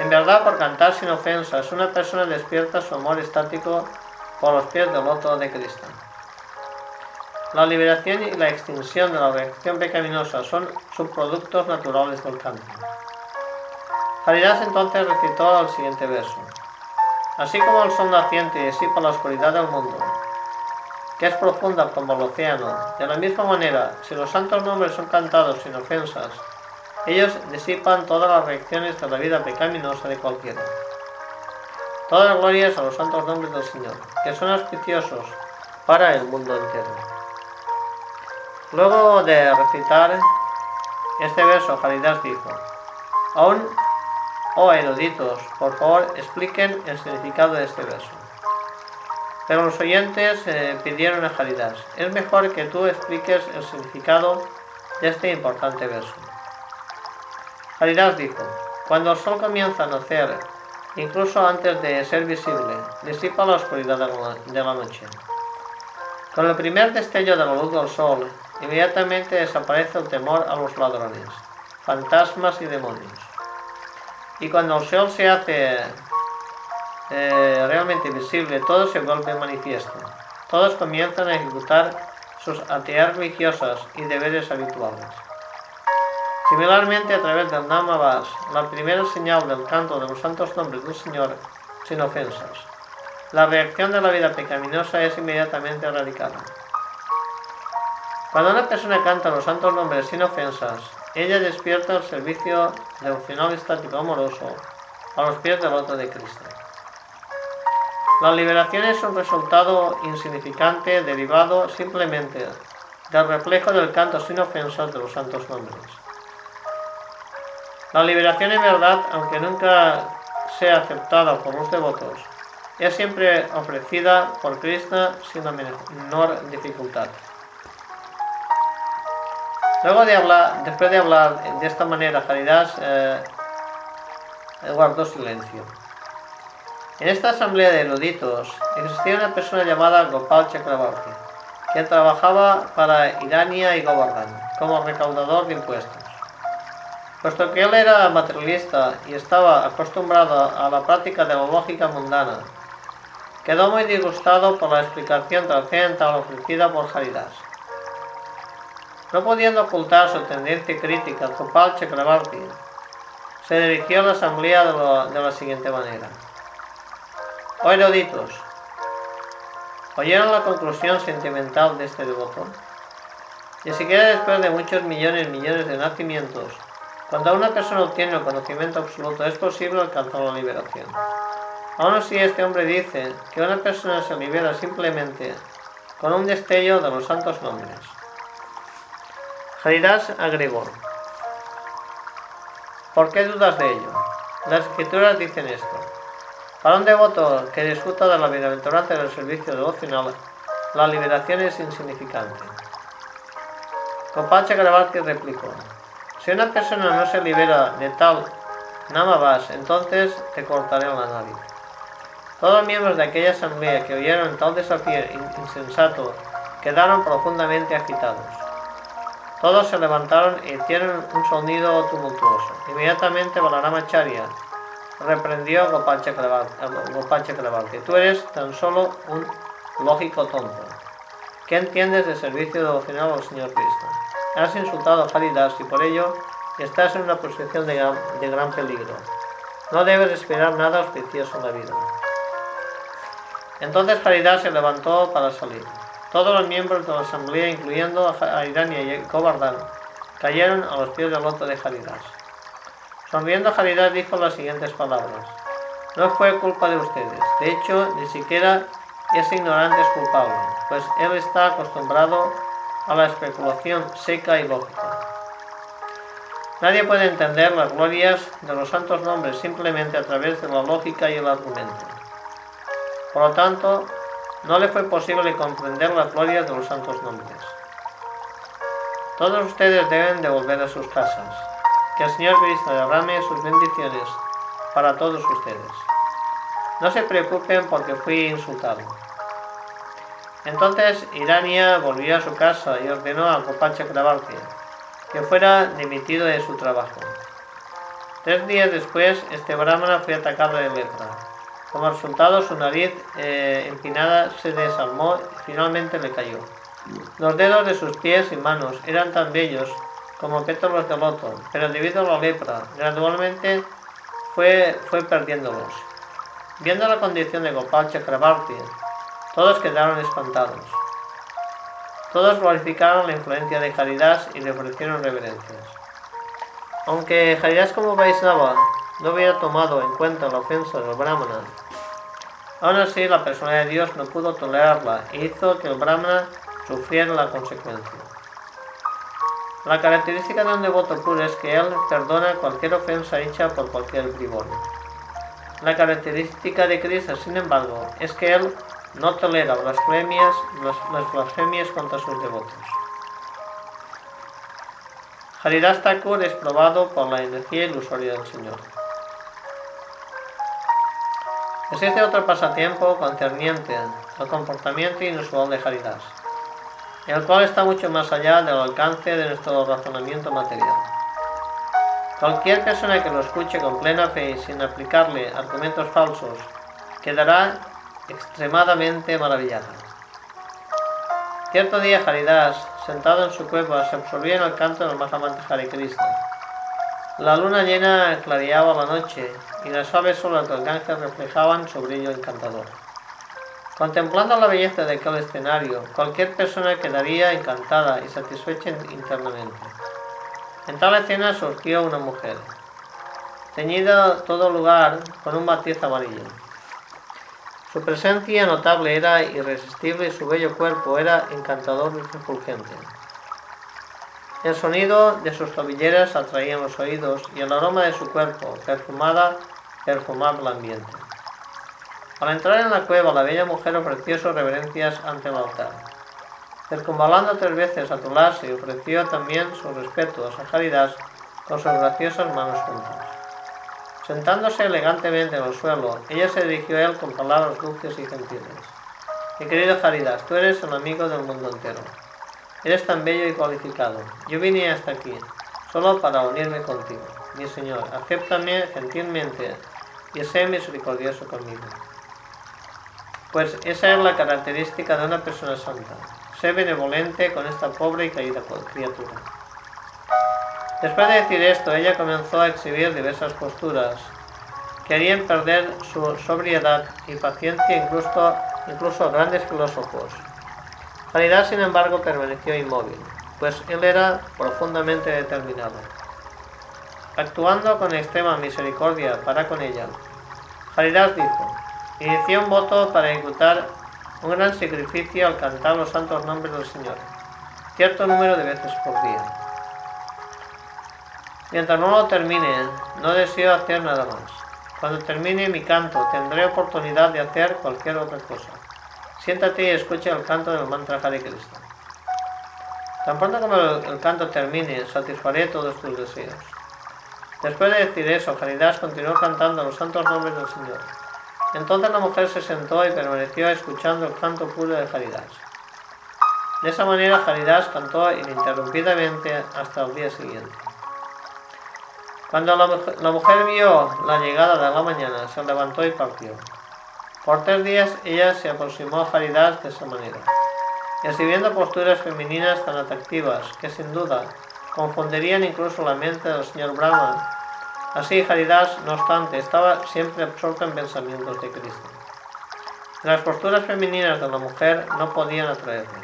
[SPEAKER 1] En verdad, por cantar sin ofensas, una persona despierta su amor estático por los pies del loto de Cristo. La liberación y la extinción de la reacción pecaminosa son subproductos naturales del canto. Haridas entonces recitó el siguiente verso. Así como el sol naciente disipa la oscuridad del mundo, que es profunda como el océano, de la misma manera, si los santos nombres son cantados sin ofensas, ellos disipan todas las reacciones de la vida pecaminosa de cualquiera. Todas las glorias a los santos nombres del Señor, que son auspiciosos para el mundo entero. Luego de recitar este verso, Haridas dijo, aún Oh eruditos, por favor expliquen el significado de este verso. Pero los oyentes eh, pidieron a Haridas, es mejor que tú expliques el significado de este importante verso. Haridas dijo, cuando el sol comienza a nacer, incluso antes de ser visible, disipa la oscuridad de la noche. Con el primer destello de la luz del sol, inmediatamente desaparece el temor a los ladrones, fantasmas y demonios. Y cuando el sol se hace eh, realmente visible, todo se vuelve manifiesto. Todos comienzan a ejecutar sus actividades religiosas y deberes habituales. Similarmente, a través del Namavas, la primera señal del canto de los santos nombres del Señor sin ofensas, la reacción de la vida pecaminosa es inmediatamente erradicada. Cuando una persona canta los santos nombres sin ofensas, ella despierta el servicio devocional estático amoroso a los pies del otro de Cristo. La liberación es un resultado insignificante derivado simplemente del reflejo del canto sin ofensas de los santos nombres. La liberación en verdad, aunque nunca sea aceptada por los devotos, es siempre ofrecida por Krishna sin la menor dificultad. Luego de hablar, después de hablar de esta manera, Haridas eh, guardó silencio. En esta asamblea de eruditos existía una persona llamada Gopal Chakrabarti, que trabajaba para Irania y Govardhan como recaudador de impuestos. Puesto que él era materialista y estaba acostumbrado a la práctica de la lógica mundana, quedó muy disgustado por la explicación trascendental ofrecida por Haridas. No pudiendo ocultar su tendencia crítica, Gopal Chakrabarti se dirigió a la asamblea de, la siguiente manera. Oh eruditos, ¿oyeron la conclusión sentimental de este devoto? Ni siquiera después de muchos millones y millones de nacimientos, cuando una persona obtiene el conocimiento absoluto, es posible alcanzar la liberación. Aún así, este hombre dice que una persona se libera simplemente con un destello de los santos nombres. Haridas agregó, ¿por qué dudas de ello? Las escrituras dicen esto. Para un devoto que disfruta de la bienaventuranza del servicio devocional, la liberación es insignificante. Kopacha Gravati replicó, si una persona no se libera de tal namavas, entonces te cortaré la nariz. Todos los miembros de aquella asamblea que oyeron tal desafío insensato quedaron profundamente agitados. Todos se levantaron y hicieron un sonido tumultuoso. Inmediatamente Balaramacharya reprendió a Gopal Chakravarti. Tú eres tan solo un lógico tonto. ¿Qué entiendes de servicio devocional al Señor Cristo? Has insultado a Haridas y por ello estás en una posición de gran, de gran peligro. No debes esperar nada auspicioso en la vida. Entonces Haridas se levantó para salir. Todos los miembros de la asamblea, incluyendo a Irania y Govardhan, cayeron a los pies del loto de Haridas. Sonriendo Haridas dijo las siguientes palabras. No fue culpa de ustedes. De hecho, ni siquiera ese ignorante es culpable, pues él está acostumbrado a la especulación seca y lógica. Nadie puede entender las glorias de los santos nombres simplemente a través de la lógica y el argumento. Por lo tanto, no le fue posible comprender las glorias de los santos nombres. Todos ustedes deben de volver a sus casas. Que el Señor Cristo derrame sus bendiciones para todos ustedes. No se preocupen porque fui insultado. Entonces Irania volvió a su casa y ordenó a Gopacha Chakrabarti que fuera dimitido de su trabajo. Tres días después, este brahmana fue atacado de lepra. Como resultado, su nariz eh, empinada se desarmó y finalmente le cayó. Los dedos de sus pies y manos eran tan bellos como pétalos de loto, pero debido a la lepra, gradualmente fue, fue perdiéndolos. Viendo la condición de Gopal Chakrabarti, todos quedaron espantados. Todos glorificaron la influencia de Haridas y le ofrecieron reverencias. Aunque Haridas como Vaisnava no hubiera tomado en cuenta la ofensa de los brahmanas, Aún así, la persona de Dios no pudo tolerarla e hizo que el Brahmana sufriera la consecuencia. La característica de un devoto puro es que él perdona cualquier ofensa hecha por cualquier bribón. La característica de Krishna, sin embargo, es que él no tolera blasfemias, las blasfemias contra sus devotos. Haridas Thakur es probado por la energía ilusoria del Señor. Existe otro pasatiempo concerniente al comportamiento inusual de Haridas, el cual está mucho más allá del alcance de nuestro razonamiento material. Cualquier persona que lo escuche con plena fe y sin aplicarle argumentos falsos quedará extremadamente maravillada. Cierto día Haridas, sentado en su cueva, se absorbía en el canto del Mahamanta Hare Krishna. La luna llena clareaba la noche y las suaves olas del Ganges reflejaban su brillo encantador. Contemplando la belleza de aquel escenario, cualquier persona quedaría encantada y satisfecha internamente. En tal escena surgió una mujer, teñida todo lugar con un matiz amarillo. Su presencia notable era irresistible y su bello cuerpo era encantador y refulgente. El sonido de sus tobilleras atraía los oídos y el aroma de su cuerpo, perfumada, perfumaba el ambiente. Al entrar en la cueva, la bella mujer ofreció sus reverencias ante el altar. Circunvalando tres veces a Tulasi, ofreció también sus respetos a Haridas con sus graciosas manos juntas. Sentándose elegantemente en el suelo, ella se dirigió a él con palabras dulces y gentiles. Mi querido Haridas, tú eres un amigo del mundo entero. Eres tan bello y cualificado. Yo vine hasta aquí, solo para unirme contigo. Mi Señor, acéptame gentilmente y sé misericordioso conmigo. Pues esa es la característica de una persona santa. Sé benevolente con esta pobre y caída criatura. Después de decir esto, ella comenzó a exhibir diversas posturas que harían perder su sobriedad y paciencia incluso, incluso grandes filósofos. Haridás, sin embargo, permaneció inmóvil, pues él era profundamente determinado. Actuando con extrema misericordia para con ella, Haridás dijo, inició un voto para ejecutar un gran sacrificio al cantar los santos nombres del Señor, cierto número de veces por día. Mientras no lo termine, no deseo hacer nada más. Cuando termine mi canto, tendré oportunidad de hacer cualquier otra cosa. Siéntate y escucha el canto del mantra Hare Krishna. Tan pronto como el, canto termine, satisfaré todos tus deseos. Después de decir eso, Haridas continuó cantando los santos nombres del Señor. Entonces la mujer se sentó y permaneció escuchando el canto puro de Haridas. De esa manera Haridas cantó ininterrumpidamente hasta el día siguiente. Cuando la, mujer vio la llegada de la mañana, se levantó y partió. Por tres días ella se aproximó a Haridas de esa manera, exhibiendo posturas femeninas tan atractivas que sin duda confundirían incluso la mente del señor Brahman. Así Haridas, no obstante, estaba siempre absorto en pensamientos de Cristo. Las posturas femeninas de la mujer no podían atraerle.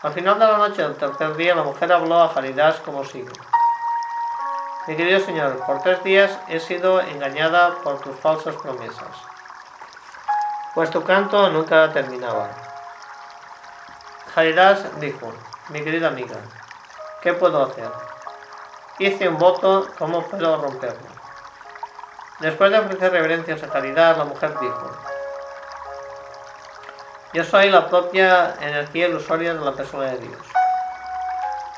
[SPEAKER 1] Al final de la noche del tercer día, la mujer habló a Haridas como sigue. Mi querido Señor, por tres días he sido engañada por tus falsas promesas, pues tu canto nunca terminaba. Haridas dijo, mi querida amiga, ¿qué puedo hacer? Hice un voto, ¿cómo puedo romperlo? Después de ofrecer reverencias a Haridas, la mujer dijo, yo soy la propia energía ilusoria de la persona de Dios.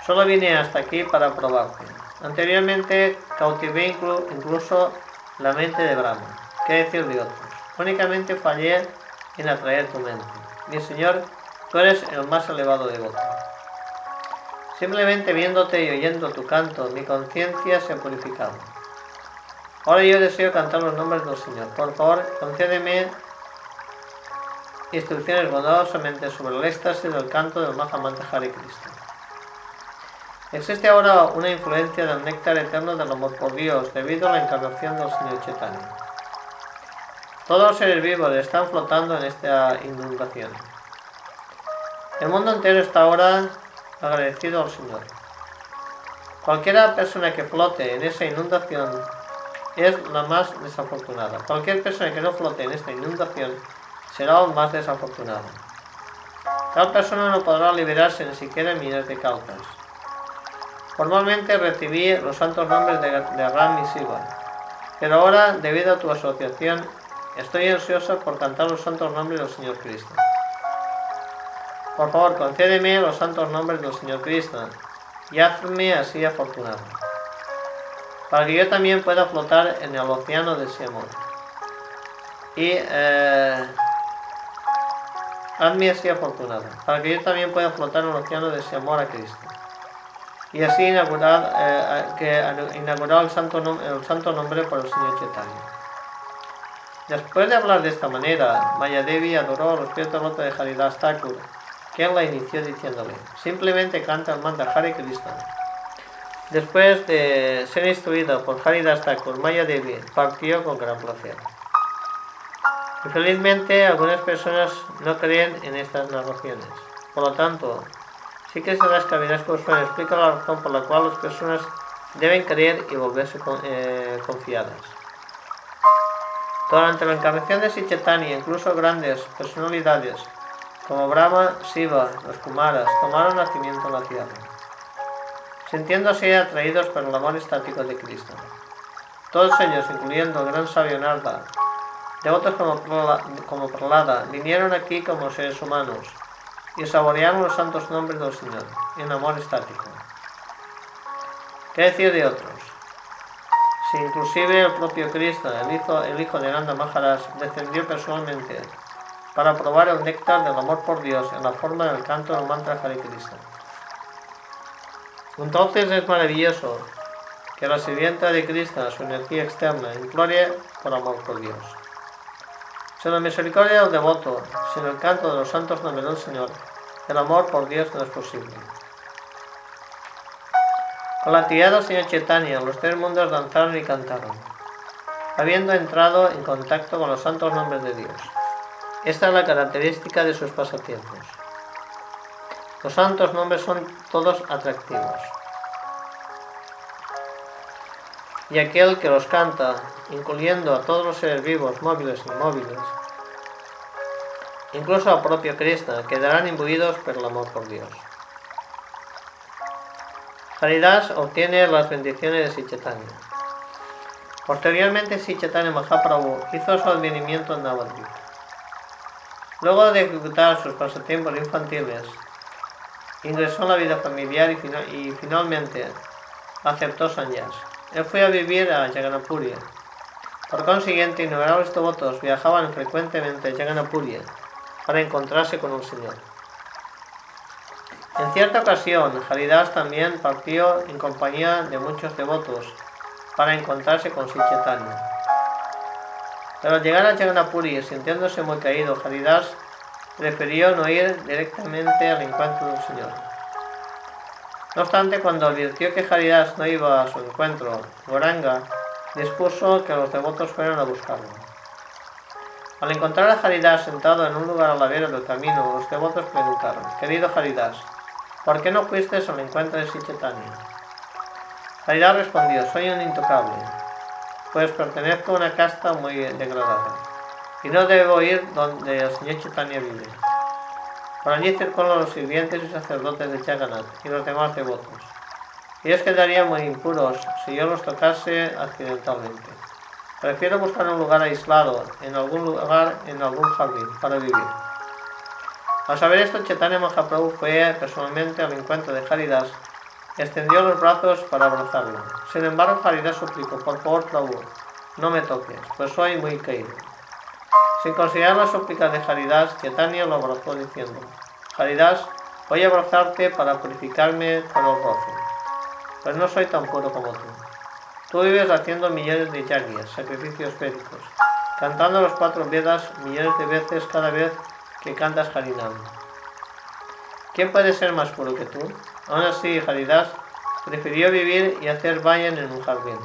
[SPEAKER 1] Solo vine hasta aquí para probarte. Anteriormente cautivé incluso la mente de Brahma, qué decir de otros. Únicamente fallé en atraer tu mente. Mi Señor, tú eres el más elevado devoto. Simplemente viéndote y oyendo tu canto, mi conciencia se ha purificado. Ahora yo deseo cantar los nombres del Señor. Por favor, concédeme instrucciones bondadosamente sobre el éxtasis del canto del Mahamanta Hare Krishna. Existe ahora una influencia del néctar eterno del amor por Dios debido a la encarnación del Señor Chaitanya. Todos los seres vivos están flotando en esta inundación. El mundo entero está ahora agradecido al Señor. Cualquier persona que flote en esa inundación es la más desafortunada. Cualquier persona que no flote en esta inundación será aún más desafortunada. Tal persona no podrá liberarse ni siquiera en miles de causas. Formalmente recibí los santos nombres de, Ram y Siva, pero ahora, debido a tu asociación, Estoy ansioso por cantar los santos nombres del Señor Cristo. Por favor, concédeme los santos nombres del Señor Cristo y hazme así afortunado, para que yo también pueda flotar en el océano de ese amor. Y eh, hazme así afortunado, para que yo también pueda flotar en el océano de ese amor a Cristo. Y así inaugurar, eh, el, santo nombre por el Señor Chaitanya. Después de hablar de esta manera, Mayadevi adoró los pies de de Haridas Thakur, quien la inició diciéndole, simplemente canta el mantra Hare Krishna. Después de ser instruido por Haridas Thakur, Mayadevi partió con gran placer. Infelizmente, algunas personas no creen en estas narraciones. Por lo tanto, sí que se las Kaviraj Goswami explica la razón por la cual las personas deben creer y volverse eh, confiadas. Durante la encarnación de Sichetani, incluso grandes personalidades como Brahma, Shiva, los Kumaras tomaron nacimiento en la tierra, sintiéndose atraídos por el amor estático de Cristo. Todos ellos, incluyendo el gran sabio Narda, devotos como, como Pralada, vinieron aquí como seres humanos y saborearon los santos nombres del Señor en amor estático. ¿Qué decir de otros? Si inclusive el propio Cristo, el hijo, el hijo de Nanda Maharaj, descendió personalmente para probar el néctar del amor por Dios en la forma del canto del mantra Hare Krishna. Entonces es maravilloso que la sirvienta de Krishna, su energía externa, implore por amor por Dios. Sin la misericordia del devoto, sin el canto de los santos nombres del Señor, el amor por Dios no es posible. Del señor Chaitanya, los tres mundos danzaron y cantaron, habiendo entrado en contacto con los santos nombres de Dios. Esta es la característica de sus pasatiempos. Los santos nombres son todos atractivos. Y aquel que los canta, incluyendo a todos los seres vivos, móviles y inmóviles, incluso al propio Krishna, quedarán imbuidos por el amor por Dios. Haridas obtiene las bendiciones de Sichetanya. Posteriormente, Sichetanya Mahaprabhu hizo su advenimiento en Navadvip. Luego de ejecutar sus pasatiempos infantiles, ingresó en la vida familiar y, finalmente aceptó Sanyas. Él fue a vivir a Jaganapuri. Por consiguiente, innumerables devotos viajaban frecuentemente a Jaganapuri para encontrarse con el Señor. En cierta ocasión, Haridas también partió en compañía de muchos devotos para encontrarse con Sichetanya. Pero al llegar a Jaganapuri, sintiéndose muy caído, Haridas prefirió no ir directamente al encuentro del Señor. No obstante, cuando advirtió que Haridas no iba a su encuentro, Goranga dispuso que los devotos fueran a buscarlo. Al encontrar a Haridas sentado en un lugar a la del camino, los devotos preguntaron, Querido Haridas, ¿Por qué no fuiste al encuentro de Sichetanya? Haridas respondió, soy un intocable, pues pertenezco a una casta muy degradada, y no debo ir donde el señor Chaitanya vive. Por allí circulan los sirvientes y sacerdotes de Jagannath y los demás devotos. Ellos quedarían muy impuros si yo los tocase accidentalmente. Prefiero buscar un lugar aislado, en algún lugar, en algún jardín, para vivir. Al saber esto, Chaitanya Mahaprabhu fue personalmente al encuentro de Haridas extendió los brazos para abrazarlo. Sin embargo, Haridas suplicó, por favor, Prabhu, no me toques, pues soy muy caído. Sin considerar la súplica de Haridas, Chaitanya lo abrazó diciendo, Haridas, voy a abrazarte para purificarme con el roce, pues no soy tan puro como tú. Tú vives haciendo millones de yagyas, sacrificios védicos, cantando los cuatro Vedas millones de veces cada vez que cantas Harinam. ¿Quién puede ser más puro que tú? Aún así, Haridas prefirió vivir y hacer vayan en un jardín,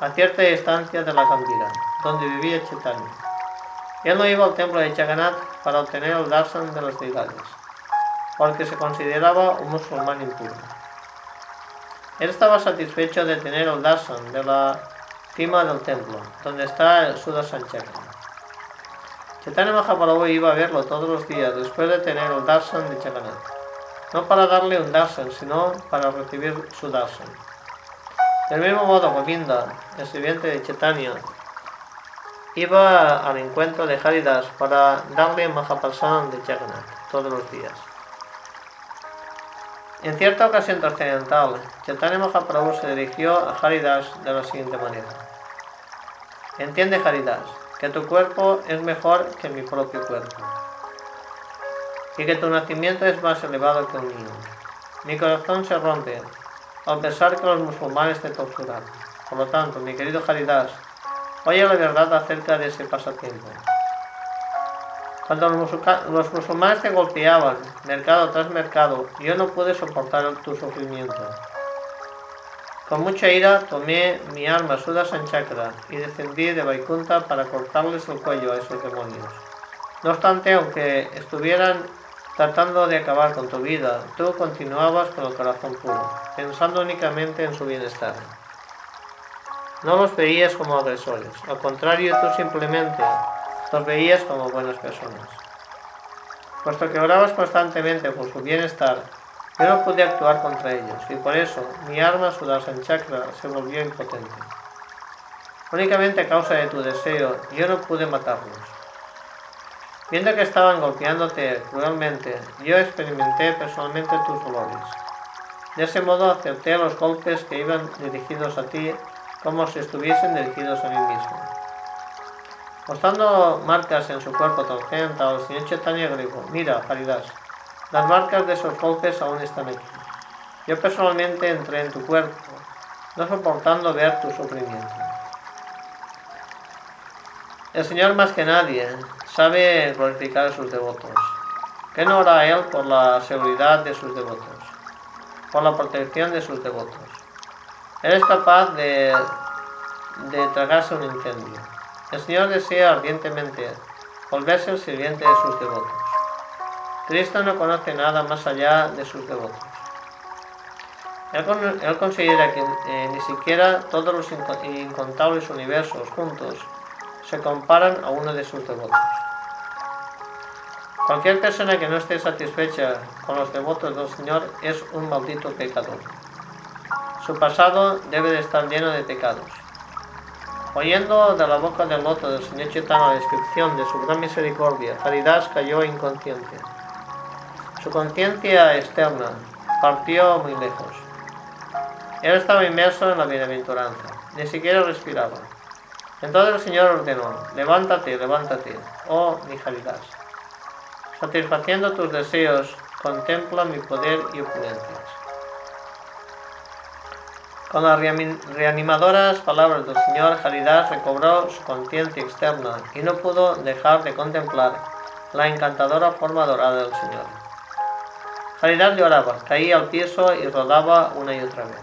[SPEAKER 1] a cierta distancia de la Gambira, donde vivía Chaitanya. Él no iba al templo de Jagannath para obtener el darshan de los deidades, porque se consideraba un musulmán impuro. Él estaba satisfecho de tener el darshan de la cima del templo, donde está el Sudarshan Chaitanya Mahaprabhu iba a verlo todos los días después de tener el darshan de Jagannath. No para darle un darshan, sino para recibir su darshan. Del mismo modo, Govinda, el sirviente de Chaitanya, iba al encuentro de Haridas para darle Mahaprasad de Jagannath todos los días. En cierta ocasión trascendental, Chaitanya Mahaprabhu se dirigió a Haridas de la siguiente manera. Entiende Haridas, que tu cuerpo es mejor que mi propio cuerpo y que tu nacimiento es más elevado que un niño. Mi corazón se rompe al pensar que los musulmanes te torturan. Por lo tanto, mi querido Haridas, oye la verdad acerca de ese pasatiempo. Cuando los musulmanes te golpeaban, mercado tras mercado, yo no pude soportar tu sufrimiento. Con mucha ira tomé mi arma Suda Sanchakra y descendí de Vaikunta para cortarles el cuello a esos demonios. No obstante, aunque estuvieran tratando de acabar con tu vida, tú continuabas con el corazón puro, pensando únicamente en su bienestar. No los veías como agresores, al contrario, tú simplemente los veías como buenas personas. Puesto que orabas constantemente por su bienestar, yo no pude actuar contra ellos, y por eso mi arma Sudarshan Chakra se volvió impotente. Únicamente a causa de tu deseo, yo no pude matarlos. Viendo que estaban golpeándote cruelmente, yo experimenté personalmente tus dolores. De ese modo acepté los golpes que iban dirigidos a ti como si estuviesen dirigidos a mí mismo. Mostrando marcas en su cuerpo torcenta, el señor Chaitanya dijo, mira, Haridas, las marcas de esos golpes aún están aquí. Yo personalmente entré en tu cuerpo, no soportando ver tu sufrimiento. El Señor más que nadie sabe glorificar a sus devotos. ¿Qué no hará Él por la seguridad de sus devotos? Por la protección de sus devotos. Él es capaz de, de tragarse un incendio. El Señor desea ardientemente volverse el sirviente de sus devotos. Cristo no conoce nada más allá de sus devotos. Él, considera que eh, ni siquiera todos los incontables universos juntos se comparan a uno de sus devotos. Cualquier persona que no esté satisfecha con los devotos del Señor es un maldito pecador. Su pasado debe de estar lleno de pecados. Oyendo de la boca del loto del Señor Chaitanya la descripción de su gran misericordia, Haridas cayó inconsciente. Su conciencia externa partió muy lejos. Él estaba inmerso en la bienaventuranza, ni siquiera respiraba. Entonces el Señor ordenó, levántate, levántate, oh mi Haridas satisfaciendo tus deseos, contempla mi poder y opulencias. Con las reanimadoras palabras del Señor, Haridás recobró su conciencia externa y no pudo dejar de contemplar la encantadora forma dorada del Señor. Haridás lloraba, caía al piso y rodaba una y otra vez.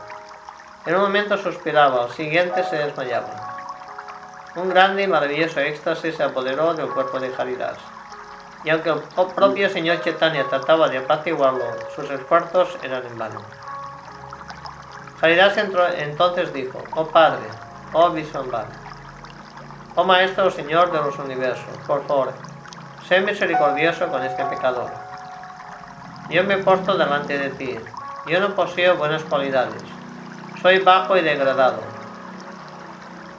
[SPEAKER 1] En un momento suspiraba, al siguiente se desmayaba. Un grande y maravilloso éxtasis se apoderó del cuerpo de Haridás y aunque el propio señor Chaitanya trataba de apaciguarlo, sus esfuerzos eran en vano. Haridas entonces dijo, oh Padre, oh Vishwambar, oh Maestro Señor de los universos, por favor, sé misericordioso con este pecador. Yo me porto delante de ti, yo no poseo buenas cualidades, soy bajo y degradado,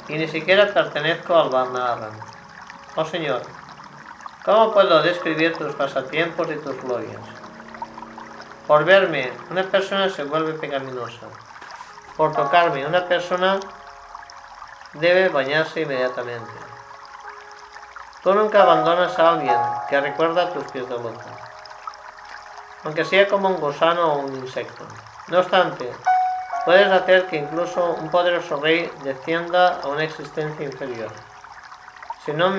[SPEAKER 1] y ni siquiera pertenezco al Varnaaram. Oh Señor, ¿Cómo puedo describir tus pasatiempos y tus glorias? Por verme, una persona se vuelve pecaminosa. Por tocarme, una persona debe bañarse inmediatamente. Tú nunca abandonas a alguien que recuerda tus pies de loto, aunque sea como un gusano o un insecto. No obstante, puedes hacer que incluso un poderoso rey descienda a una existencia inferior si no,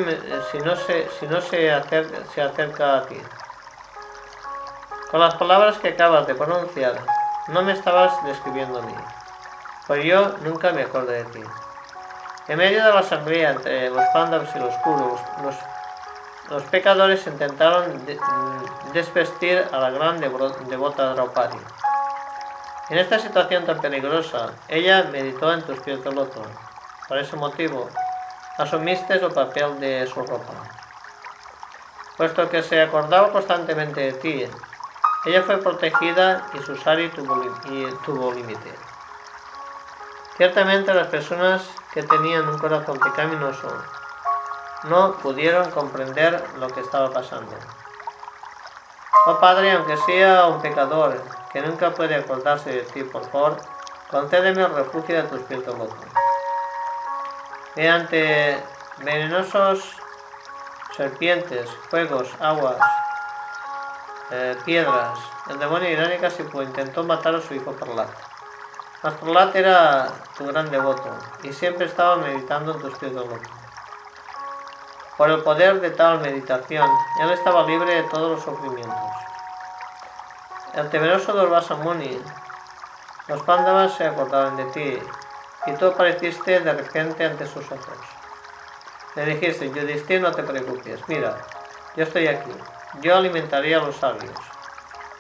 [SPEAKER 1] si no, se, si no se, acerca, se acerca a ti. Con las palabras que acabas de pronunciar, no me estabas describiendo a mí, pues yo nunca me acuerdo de ti. En medio de la asamblea entre los Pandavas y los Kurus, los, los pecadores intentaron desvestir a la gran devota Draupadi. En esta situación tan peligrosa, ella meditó en tus pies de loto. Por ese motivo, asumiste el papel de su ropa. Puesto que se acordaba constantemente de ti, ella fue protegida y su sari tuvo, límite. Ciertamente las personas que tenían un corazón pecaminoso no pudieron comprender lo que estaba pasando. Oh Padre, aunque sea un pecador que nunca puede acordarse de ti, por favor, concédeme el refugio de tu espíritu loco. Mediante venenosos serpientes, fuegos, aguas, eh, piedras, el demonio irónica se intentó matar a su hijo Parlat. Mas Parlat era tu gran devoto y siempre estaba meditando en tu espíritu loco. Por el poder de tal meditación, él estaba libre de todos los sufrimientos. El temeroso Durvasa Muni, los pándavas se acordaron de ti y tú apareciste de repente ante sus ojos. Le dijiste, Yudhisthira, no te preocupes, mira, yo estoy aquí, yo alimentaré a los sabios.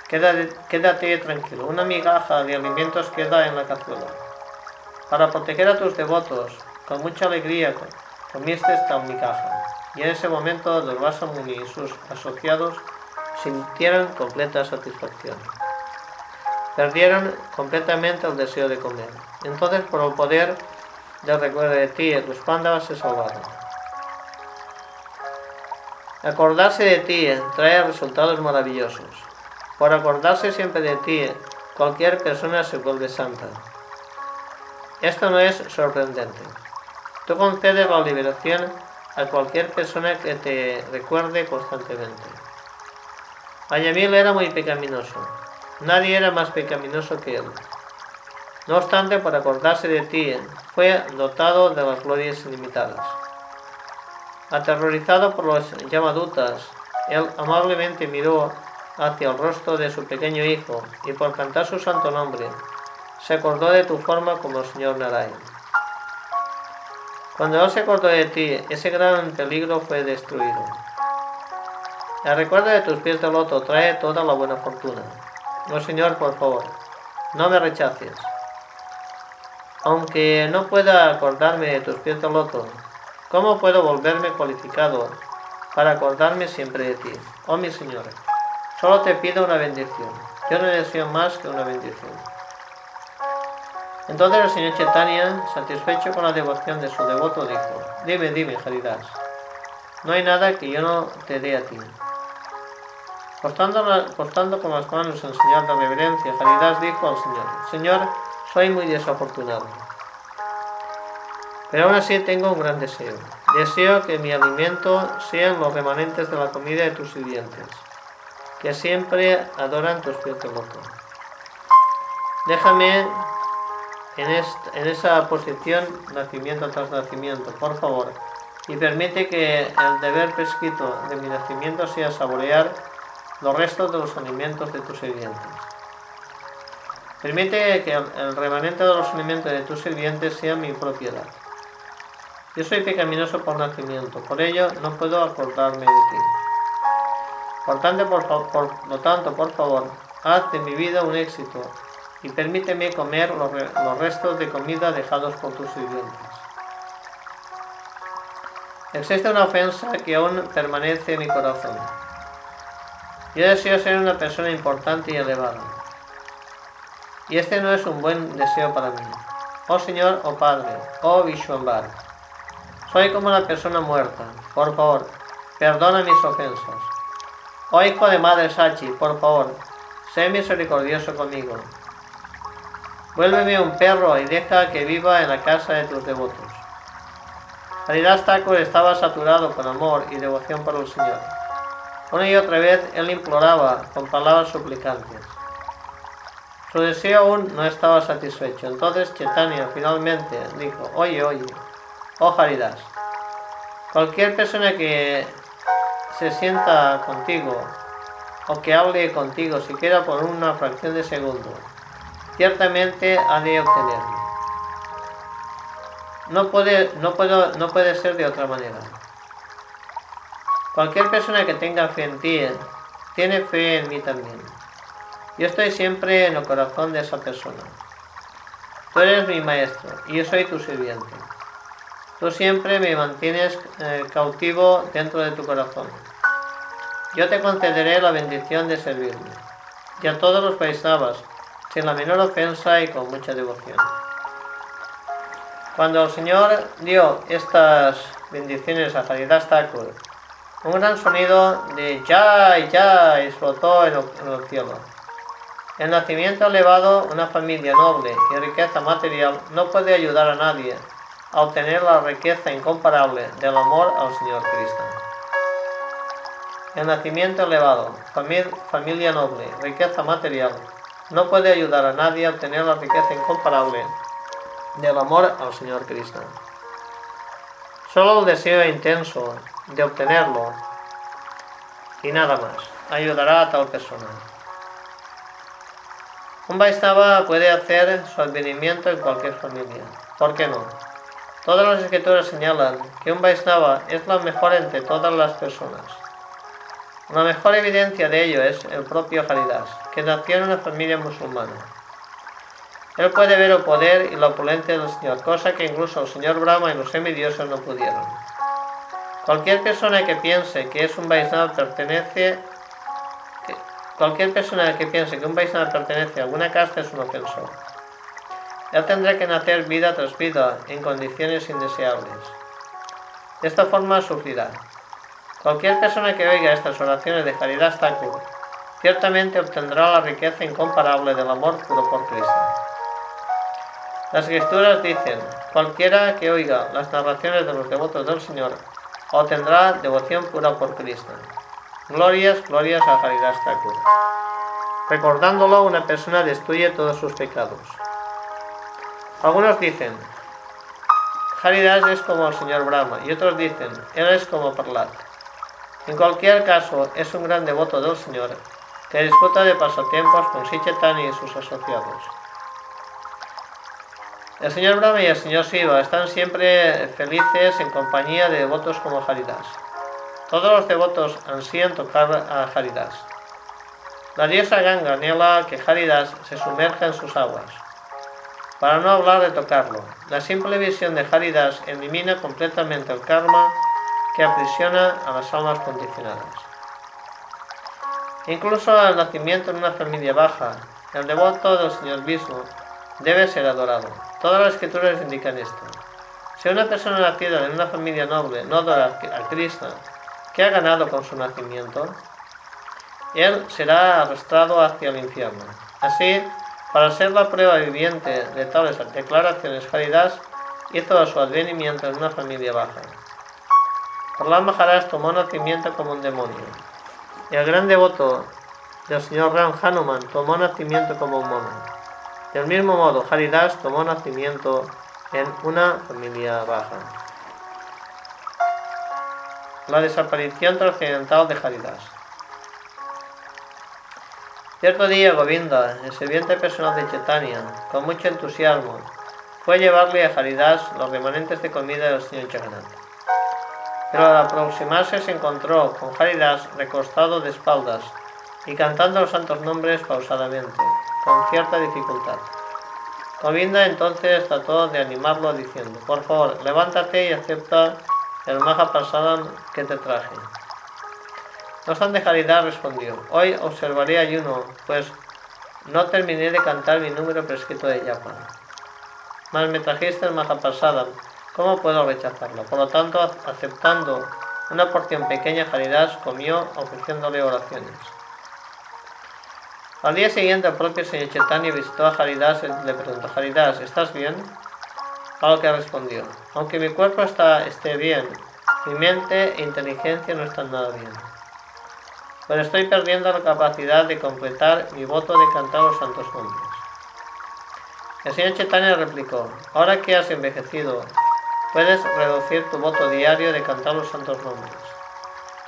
[SPEAKER 1] Quédate, quédate tranquilo, una migaja de alimentos queda en la cazuela. Para proteger a tus devotos, con mucha alegría comiste esta migaja. Y en ese momento Durvasa Muni y sus asociados sintieron completa satisfacción. Perdieron completamente el deseo de comer. Entonces, por el poder del recuerdo de ti, los pándavas se salvaron. Acordarse de ti trae resultados maravillosos. Por acordarse siempre de ti, cualquier persona se vuelve santa. Esto no es sorprendente. Tú concedes la liberación a cualquier persona que te recuerde constantemente. Ayamil era muy pecaminoso. Nadie era más pecaminoso que él. No obstante, por acordarse de ti, fue dotado de las glorias ilimitadas. Aterrorizado por los llamadutas, él amablemente miró hacia el rostro de su pequeño hijo y por cantar su santo nombre, se acordó de tu forma como Señor Narayan. Cuando él se acordó de ti, ese gran peligro fue destruido. El recuerdo de tus pies de loto trae toda la buena fortuna. Oh Señor, por favor, no me rechaces. Aunque no pueda acordarme de tus pies de loto, ¿cómo puedo volverme cualificado para acordarme siempre de ti? Oh mi Señor, solo te pido una bendición. Yo no deseo más que una bendición. Entonces el señor Chaitanya, satisfecho con la devoción de su devoto, dijo, dime, dime, Haridas, no hay nada que yo no te dé a ti. Postando, con las manos en señal de reverencia, Haridas dijo al Señor, Señor, soy muy desafortunado. Pero aún así tengo un gran deseo. Deseo que mi alimento sean los remanentes de la comida de tus sirvientes, que siempre adoran tu espíritu loco. Déjame en, en esa posición, nacimiento tras nacimiento, por favor, y permite que el deber prescrito de mi nacimiento sea saborear los restos de los alimentos de tus sirvientes. Permite que el remanente de los alimentos de tus sirvientes sea mi propiedad. Yo soy pecaminoso por nacimiento, por ello no puedo acordarme de ti. Por tanto, por, lo tanto, por favor, haz de mi vida un éxito y permíteme comer los, restos de comida dejados por tus sirvientes. Existe una ofensa que aún permanece en mi corazón. Yo deseo ser una persona importante y elevada. Y este no es un buen deseo para mí. Oh Señor, oh Padre, oh Vishwambar, soy como una persona muerta. Por favor, perdona mis ofensas. Oh Hijo de Madre Sachi, por favor, sé misericordioso conmigo. Vuélveme un perro y deja que viva en la casa de tus devotos. Haridas Thakur estaba saturado con amor y devoción por el Señor. Una y otra vez él imploraba con palabras suplicantes. Su deseo aún no estaba satisfecho. Entonces Chaitanya finalmente dijo, oye, oye, oh Haridas, cualquier persona que se sienta contigo o que hable contigo siquiera por una fracción de segundo, ciertamente ha de obtenerlo. No puede, no, puedo, no puede ser de otra manera. Cualquier persona que tenga fe en ti, tiene fe en mí también. Yo estoy siempre en el corazón de esa persona. Tú eres mi maestro y yo soy tu sirviente. Tú siempre me mantienes eh, cautivo dentro de tu corazón. Yo te concederé la bendición de servirme. Y a todos los paisabas, sin la menor ofensa y con mucha devoción. Cuando el Señor dio estas bendiciones a Haridas Thakur, un gran sonido de Jai Jai explotó en el, cielo. El nacimiento elevado, una familia noble y riqueza material no puede ayudar a nadie a obtener la riqueza incomparable del amor al Señor Cristo. El nacimiento elevado, familia noble, riqueza material, no puede ayudar a nadie a obtener la riqueza incomparable del amor al Señor Cristo. Solo el deseo intenso de obtenerlo y nada más ayudará a tal persona. Un Vaisnava puede hacer su advenimiento en cualquier familia. ¿Por qué no? Todas las escrituras señalan que un Vaisnava es la mejor entre todas las personas. La mejor evidencia de ello es el propio Haridas, que nació en una familia musulmana. Él puede ver el poder y la opulencia del Señor, cosa que incluso el Señor Brahma y los semidioses no pudieron. Cualquier persona que piense que es un Vaisnava pertenece cualquier persona que piense que un Vaisnava pertenece a alguna casta es un ofensor. Él tendrá que nacer vida tras vida en condiciones indeseables. De esta forma sufrirá. Cualquier persona que oiga estas oraciones de Haridas Thakur ciertamente obtendrá la riqueza incomparable del amor puro por Cristo. Las escrituras dicen, cualquiera que oiga las narraciones de los devotos del Señor obtendrá devoción pura por Cristo. Glorias, glorias a Haridas Thakur. Recordándolo, una persona destruye todos sus pecados. Algunos dicen, Haridas es como el señor Brahma, y otros dicen, él es como Parlat. En cualquier caso, es un gran devoto del Señor, que disfruta de pasatiempos con Sichetani y sus asociados. El señor Brahma y el señor Shiva están siempre felices en compañía de devotos como Haridas. Todos los devotos ansían tocar a Haridas. La diosa Ganga anhela que Haridas se sumerja en sus aguas. Para no hablar de tocarlo, la simple visión de Haridas elimina completamente el karma que aprisiona a las almas condicionadas. Incluso al nacimiento en una familia baja, el devoto del señor Vishnu debe ser adorado. Todas las escrituras indican esto. Si una persona nacida en una familia noble no adora a Krishna, ¿qué ha ganado con su nacimiento? Él será arrastrado hacia el infierno. Así, para ser la prueba viviente de tales declaraciones, Haridas hizo su advenimiento en una familia baja. Prahlad Maharaj tomó nacimiento como un demonio. Y el gran devoto del señor Ram Hanuman tomó nacimiento como un mono. Del mismo modo, Haridas tomó nacimiento en una familia baja. La desaparición trascendental de Haridas. Cierto día, Govinda, el sirviente personal de Chaitanya, con mucho entusiasmo, fue a llevarle a Haridas los remanentes de comida del señor Jagannath. Pero al aproximarse se encontró con Haridas recostado de espaldas y cantando los santos nombres pausadamente con cierta dificultad. Govinda entonces trató de animarlo diciendo, por favor, levántate y acepta el Mahaprasadam que te traje. No obstante, Haridar respondió, hoy observaré ayuno, pues no terminé de cantar mi número prescrito de yapa. Mas me trajiste el Mahaprasadam, ¿cómo puedo rechazarlo? Por lo tanto, aceptando una porción pequeña, Haridas comió ofreciéndole oraciones. Al día siguiente, el propio señor Chaitanya visitó a Haridas y le preguntó, Haridas, ¿estás bien? A lo que respondió, aunque mi cuerpo está, esté bien, mi mente e inteligencia no están nada bien. Pero estoy perdiendo la capacidad de completar mi voto de cantar los santos nombres. El señor Chaitanya replicó, ahora que has envejecido, puedes reducir tu voto diario de cantar los santos nombres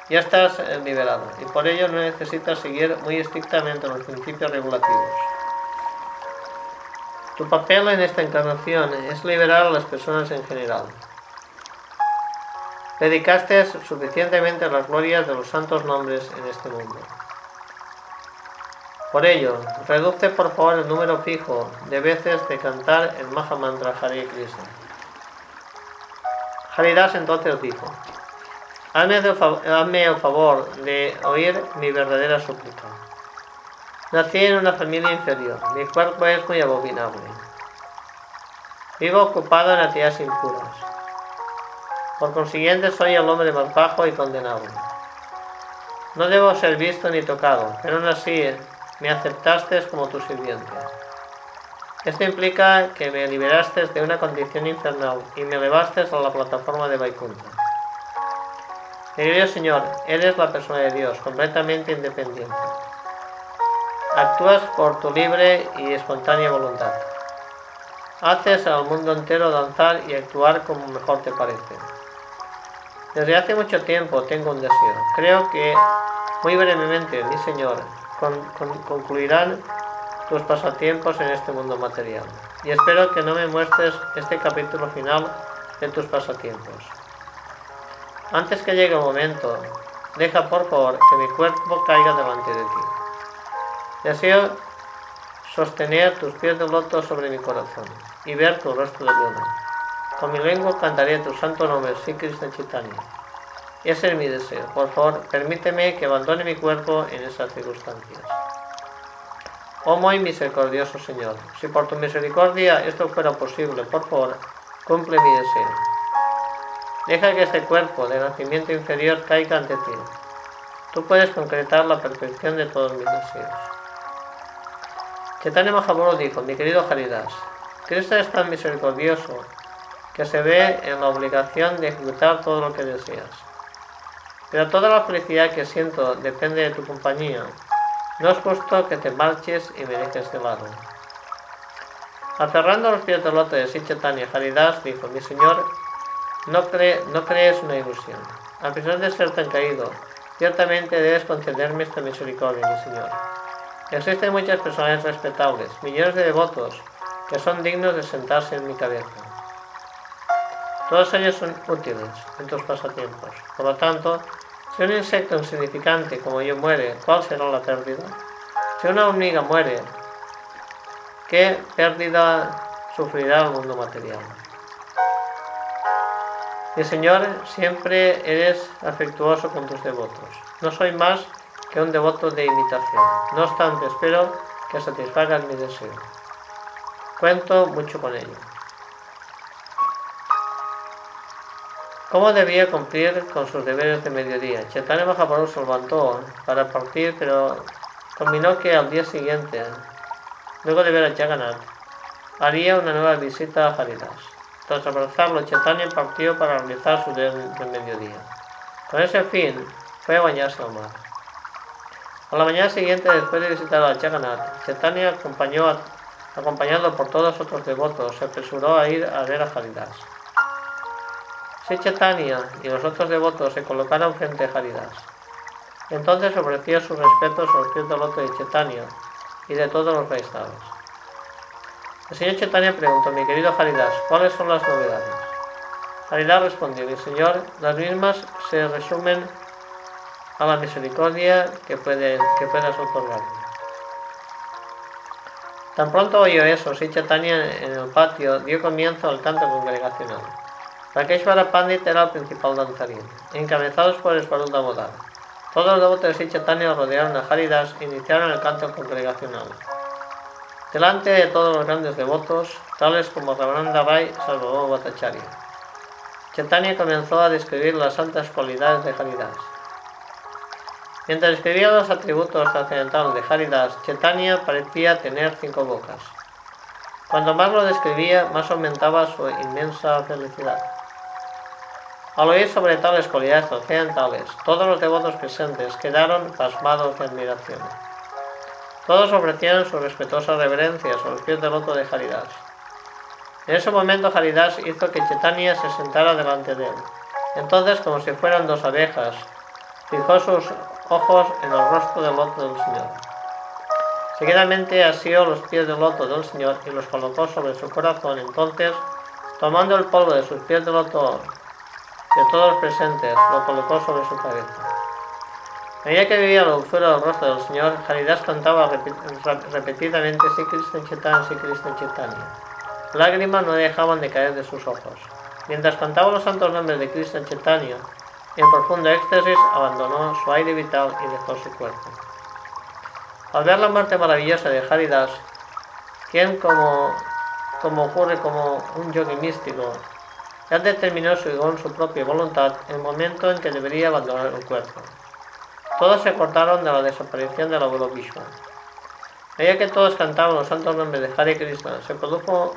[SPEAKER 1] ya estás eh, liberado y por ello no necesitas seguir muy estrictamente los principios regulativos. Tu papel en esta encarnación es liberar a las personas en general. Dedicaste suficientemente las glorias de los santos nombres en este mundo. Por ello, reduce por favor el número fijo de veces de cantar el Mahamantra Hare Krishna. Haridas entonces dijo, Hazme el favor de oír mi verdadera súplica. Nací en una familia inferior. Mi cuerpo es muy abominable. Vivo ocupado en actividades impuras. Por consiguiente soy el hombre más bajo y condenado. No debo ser visto ni tocado, pero aún así me aceptaste como tu sirviente. Esto implica que me liberaste de una condición infernal y me elevaste a la plataforma de Vaikunta. Querido Señor, eres la persona de Dios, completamente independiente. Actúas por tu libre y espontánea voluntad. Haces al mundo entero danzar y actuar como mejor te parece. Desde hace mucho tiempo tengo un deseo. Creo que muy brevemente, mi Señor, concluirán tus pasatiempos en este mundo material. Y espero que no me muestres este capítulo final de tus pasatiempos. Antes que llegue el momento, deja por favor que mi cuerpo caiga delante de ti. Deseo sostener tus pies de loto sobre mi corazón y ver tu rostro de luna. Con mi lengua cantaré tu santo nombre, Sri Krishna Chaitanya. Ese es mi deseo. Por favor, permíteme que abandone mi cuerpo en esas circunstancias. Oh muy misericordioso Señor, si por tu misericordia esto fuera posible, por favor, cumple mi deseo. Deja que este cuerpo de nacimiento inferior caiga ante ti. Tú puedes concretar la perfección de todos mis deseos. Chaitanya Mahaprabhu dijo, mi querido Haridas, Cristo es tan misericordioso que se ve en la obligación de ejecutar todo lo que deseas. Pero toda la felicidad que siento depende de tu compañía no es justo que te marches y me dejes de lado. Aferrando los pies del lote de Sichetania, Haridas dijo, mi señor, no, no crees una ilusión. A pesar de ser tan caído, ciertamente debes concederme esta misericordia, mi señor. Existen muchas personas respetables, millones de devotos, que son dignos de sentarse en mi cabeza. Todos ellos son útiles en tus pasatiempos. Por lo tanto, si un insecto insignificante como yo muere, ¿cuál será la pérdida? Si una hormiga muere, ¿qué pérdida sufrirá el mundo material? Mi Señor, siempre eres afectuoso con tus devotos. No soy más que un devoto de imitación. No obstante, espero que satisfagas mi deseo. Cuento mucho con ello. ¿Cómo debía cumplir con sus deberes de mediodía? Chaitanya Mahaprabhu se levantó para partir, pero combinó que al día siguiente, luego de ver a Jagannath, haría una nueva visita a Haridas. Tras abrazarlo, Chaitanya partió para realizar su deber de mediodía. Con ese fin, fue a bañarse al mar. A la mañana siguiente, después de visitar a Jagannath, Chaitanya, acompañó acompañado por todos otros devotos, se apresuró a ir a ver a Haridas. Sechetania y los otros devotos se colocaron frente a Haridas. Entonces ofreció sus respetos al pies del loto de Chetania y de todos los Vaisnavas. El señor Chetania preguntó, mi querido Haridas, ¿cuáles son las novedades? Haridas respondió, mi señor, las mismas se resumen a la misericordia que, puede, que puedas otorgarme. Tan pronto oyó eso, si Chaitanya en el patio dio comienzo al canto congregacional. Rakeshwara Pandit era el principal danzarín, encabezados por el Damodar. Todos los devotos de Chaitanya rodearon a Haridas e iniciaron el canto congregacional. Delante de todos los grandes devotos, tales como Ramananda Rai Salvador Bhattacharya, Chaitanya comenzó a describir las altas cualidades de Haridas. Mientras describía los atributos trascendentales de Haridas, Chaitanya parecía tener cinco bocas. Cuanto más lo describía, más aumentaba su inmensa felicidad. Al oír sobre tales cualidades occidentales, todos los devotos presentes quedaron pasmados de admiración. Todos ofrecieron su respetuosa reverencia a los pies del loto de Haridas. En ese momento Haridas hizo que Chaitanya se sentara delante de él. Entonces, como si fueran dos abejas, fijó sus ojos en el rostro del loto del Señor. Seguidamente asió los pies del loto del Señor y los colocó sobre su corazón. Entonces, tomando el polvo de sus pies del loto de todos los presentes, lo colocó sobre su cabeza. A medida que vivía la dulzura del rostro del Señor, Haridas cantaba repetidamente Si Krishna Chaitanya, Si Krishna Chaitanya. Lágrimas no dejaban de caer de sus ojos. Mientras cantaba los santos nombres de Krishna Chaitanya, en profundo éxtasis abandonó su aire vital y dejó su cuerpo. Al ver la muerte maravillosa de Haridas, quien como como ocurre como un yogi místico, ya determinó según su propia voluntad el momento en que debería abandonar el cuerpo. Todos se acordaron de la desaparición del abuelo Vishnu. Veía que todos cantaban los santos nombres de Hare Krishna, se produjo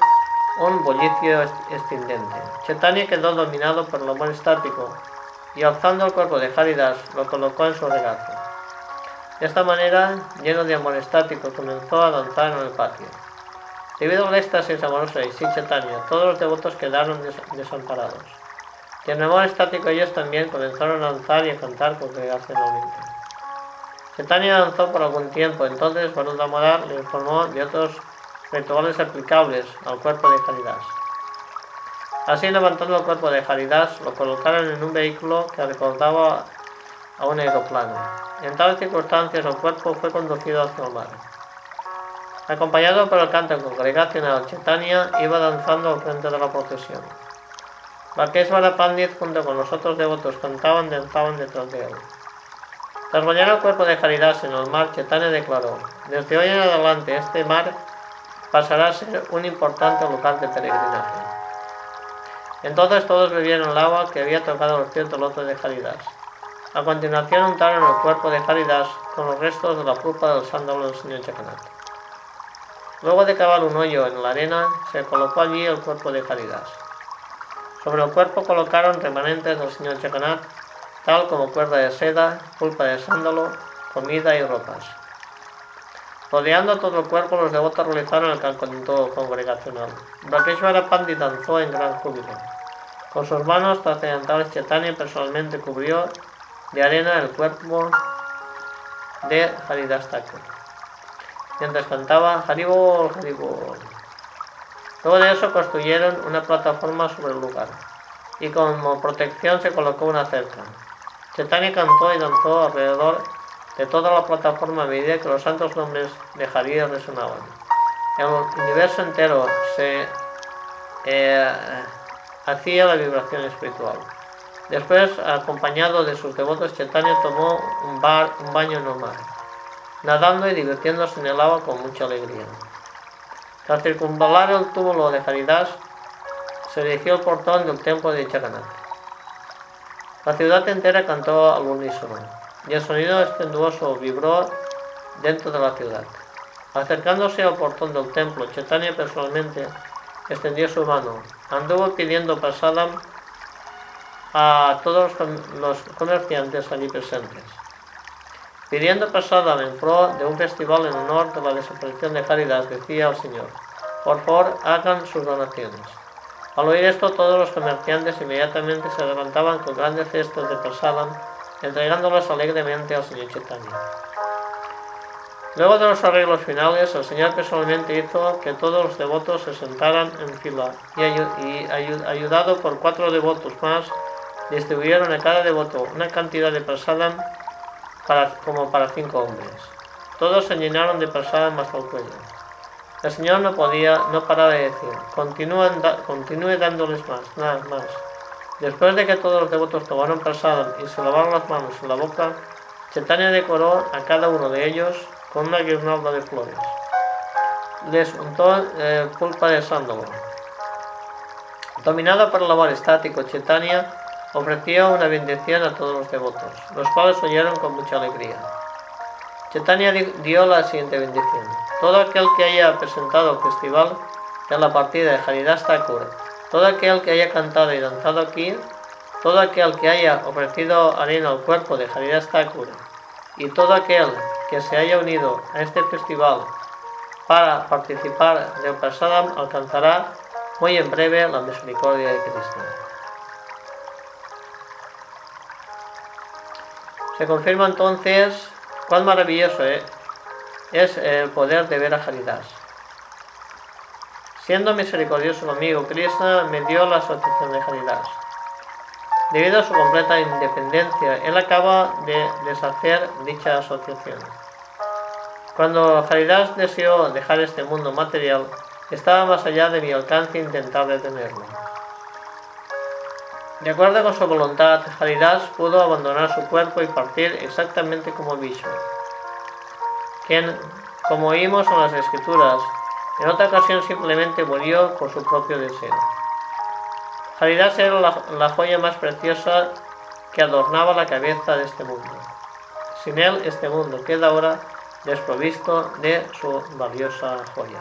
[SPEAKER 1] un bullicio extendente. Chaitanya quedó dominado por el amor estático y alzando el cuerpo de Haridas lo colocó en su regazo. De esta manera, lleno de amor estático, comenzó a danzar en el patio. Debido éxtasis amoroso de Chaitanya, todos los devotos quedaron desamparados. Y en amor estático ellos también comenzaron a danzar y a cantar congregacionalmente. Chaitanya danzó por algún tiempo, entonces Baruda Modar le informó de otros rituales aplicables al cuerpo de Haridas. Así levantando el cuerpo de Haridas, lo colocaron en un vehículo que recordaba a un aeroplano. En tales circunstancias el cuerpo fue conducido hacia el mar. Acompañado por el canto congregacional, Chaitanya iba danzando al frente de la procesión. Bakeshwara Pandit junto con los otros devotos cantaban danzaban detrás de él. Tras bañar el cuerpo de Haridas en el mar, Chaitanya declaró, desde hoy en adelante este mar pasará a ser un importante lugar de peregrinaje. Entonces todos bebieron el agua que había tocado los ciertos lotos de Haridas. A continuación untaron el cuerpo de Haridas con los restos de la pulpa del sándalo del señor Chakanat. Luego de cavar un hoyo en la arena, se colocó allí el cuerpo de Haridas. Sobre el cuerpo colocaron remanentes del señor Chakanat, tal como cuerda de seda, pulpa de sándalo, comida y ropas. Rodeando todo el cuerpo, los devotos realizaron el canto congregacional. Brakeshwara Pandit danzó en gran júbilo. Con sus manos trascendentales Chaitanya personalmente cubrió de arena el cuerpo de Haridas Thakur mientras cantaba Haribol, Haribol. Luego de eso construyeron una plataforma sobre el lugar y como protección se colocó una cerca. Chaitanya cantó y danzó alrededor de toda la plataforma a medida que los santos nombres de Hari resonaban. El universo entero se eh, hacía la vibración espiritual. Después, acompañado de sus devotos, Chaitanya tomó un, bar, un baño normal nadando y divirtiéndose en el agua con mucha alegría. Tras circunvalar el túmulo de Haridas, se dirigió al portón del templo de Chaganat. La ciudad entera cantó al unísono, y el sonido estenduoso vibró dentro de la ciudad. Acercándose al portón del templo, Chaitanya personalmente extendió su mano, anduvo pidiendo pasadam a todos los comerciantes allí presentes pidiendo pasada en pro de un festival en honor de la desaparición de Haridas, decía al Señor, por favor hagan sus donaciones. Al oír esto, todos los comerciantes inmediatamente se levantaban con grandes cestos de prasadam, entregándolas alegremente al Señor Chaitanya. Luego de los arreglos finales, el Señor personalmente hizo que todos los devotos se sentaran en fila y, ayudado por cuatro devotos más, distribuyeron a cada devoto una cantidad de prasadam como para cinco hombres. Todos se llenaron de personas más al cuello. El Señor no podía, no paraba de decir, continúe dándoles más, nada más. Después de que todos los devotos tomaron prasadam y se lavaron las manos y la boca, Chaitanya decoró a cada uno de ellos con una guirnalda de flores. Les untó eh, pulpa de sándalo. Dominado por el amor estático, Chaitanya ofreció una bendición a todos los devotos, los cuales oyeron con mucha alegría. Chaitanya dio la siguiente bendición. Todo aquel que haya presentado el festival de la partida de Haridas Thakur, todo aquel que haya cantado y danzado aquí, todo aquel que haya ofrecido arena al cuerpo de Haridas Thakur, y todo aquel que se haya unido a este festival para participar del Prasadam alcanzará muy en breve la misericordia de Cristo. Se confirma entonces cuán maravilloso es el poder de ver a Haridas. Siendo misericordioso amigo, Krishna me dio la asociación de Haridas. Debido a su completa independencia, él acaba de deshacer dicha asociación. Cuando Haridas deseó dejar este mundo material, estaba más allá de mi alcance intentar detenerlo. De acuerdo con su voluntad, Haridas pudo abandonar su cuerpo y partir exactamente como Vishnu, quien, como oímos en las escrituras, En otra ocasión simplemente murió por su propio deseo. Haridas era la, la joya más preciosa que adornaba la cabeza de este mundo. Sin él, este mundo queda ahora desprovisto de su valiosa joya.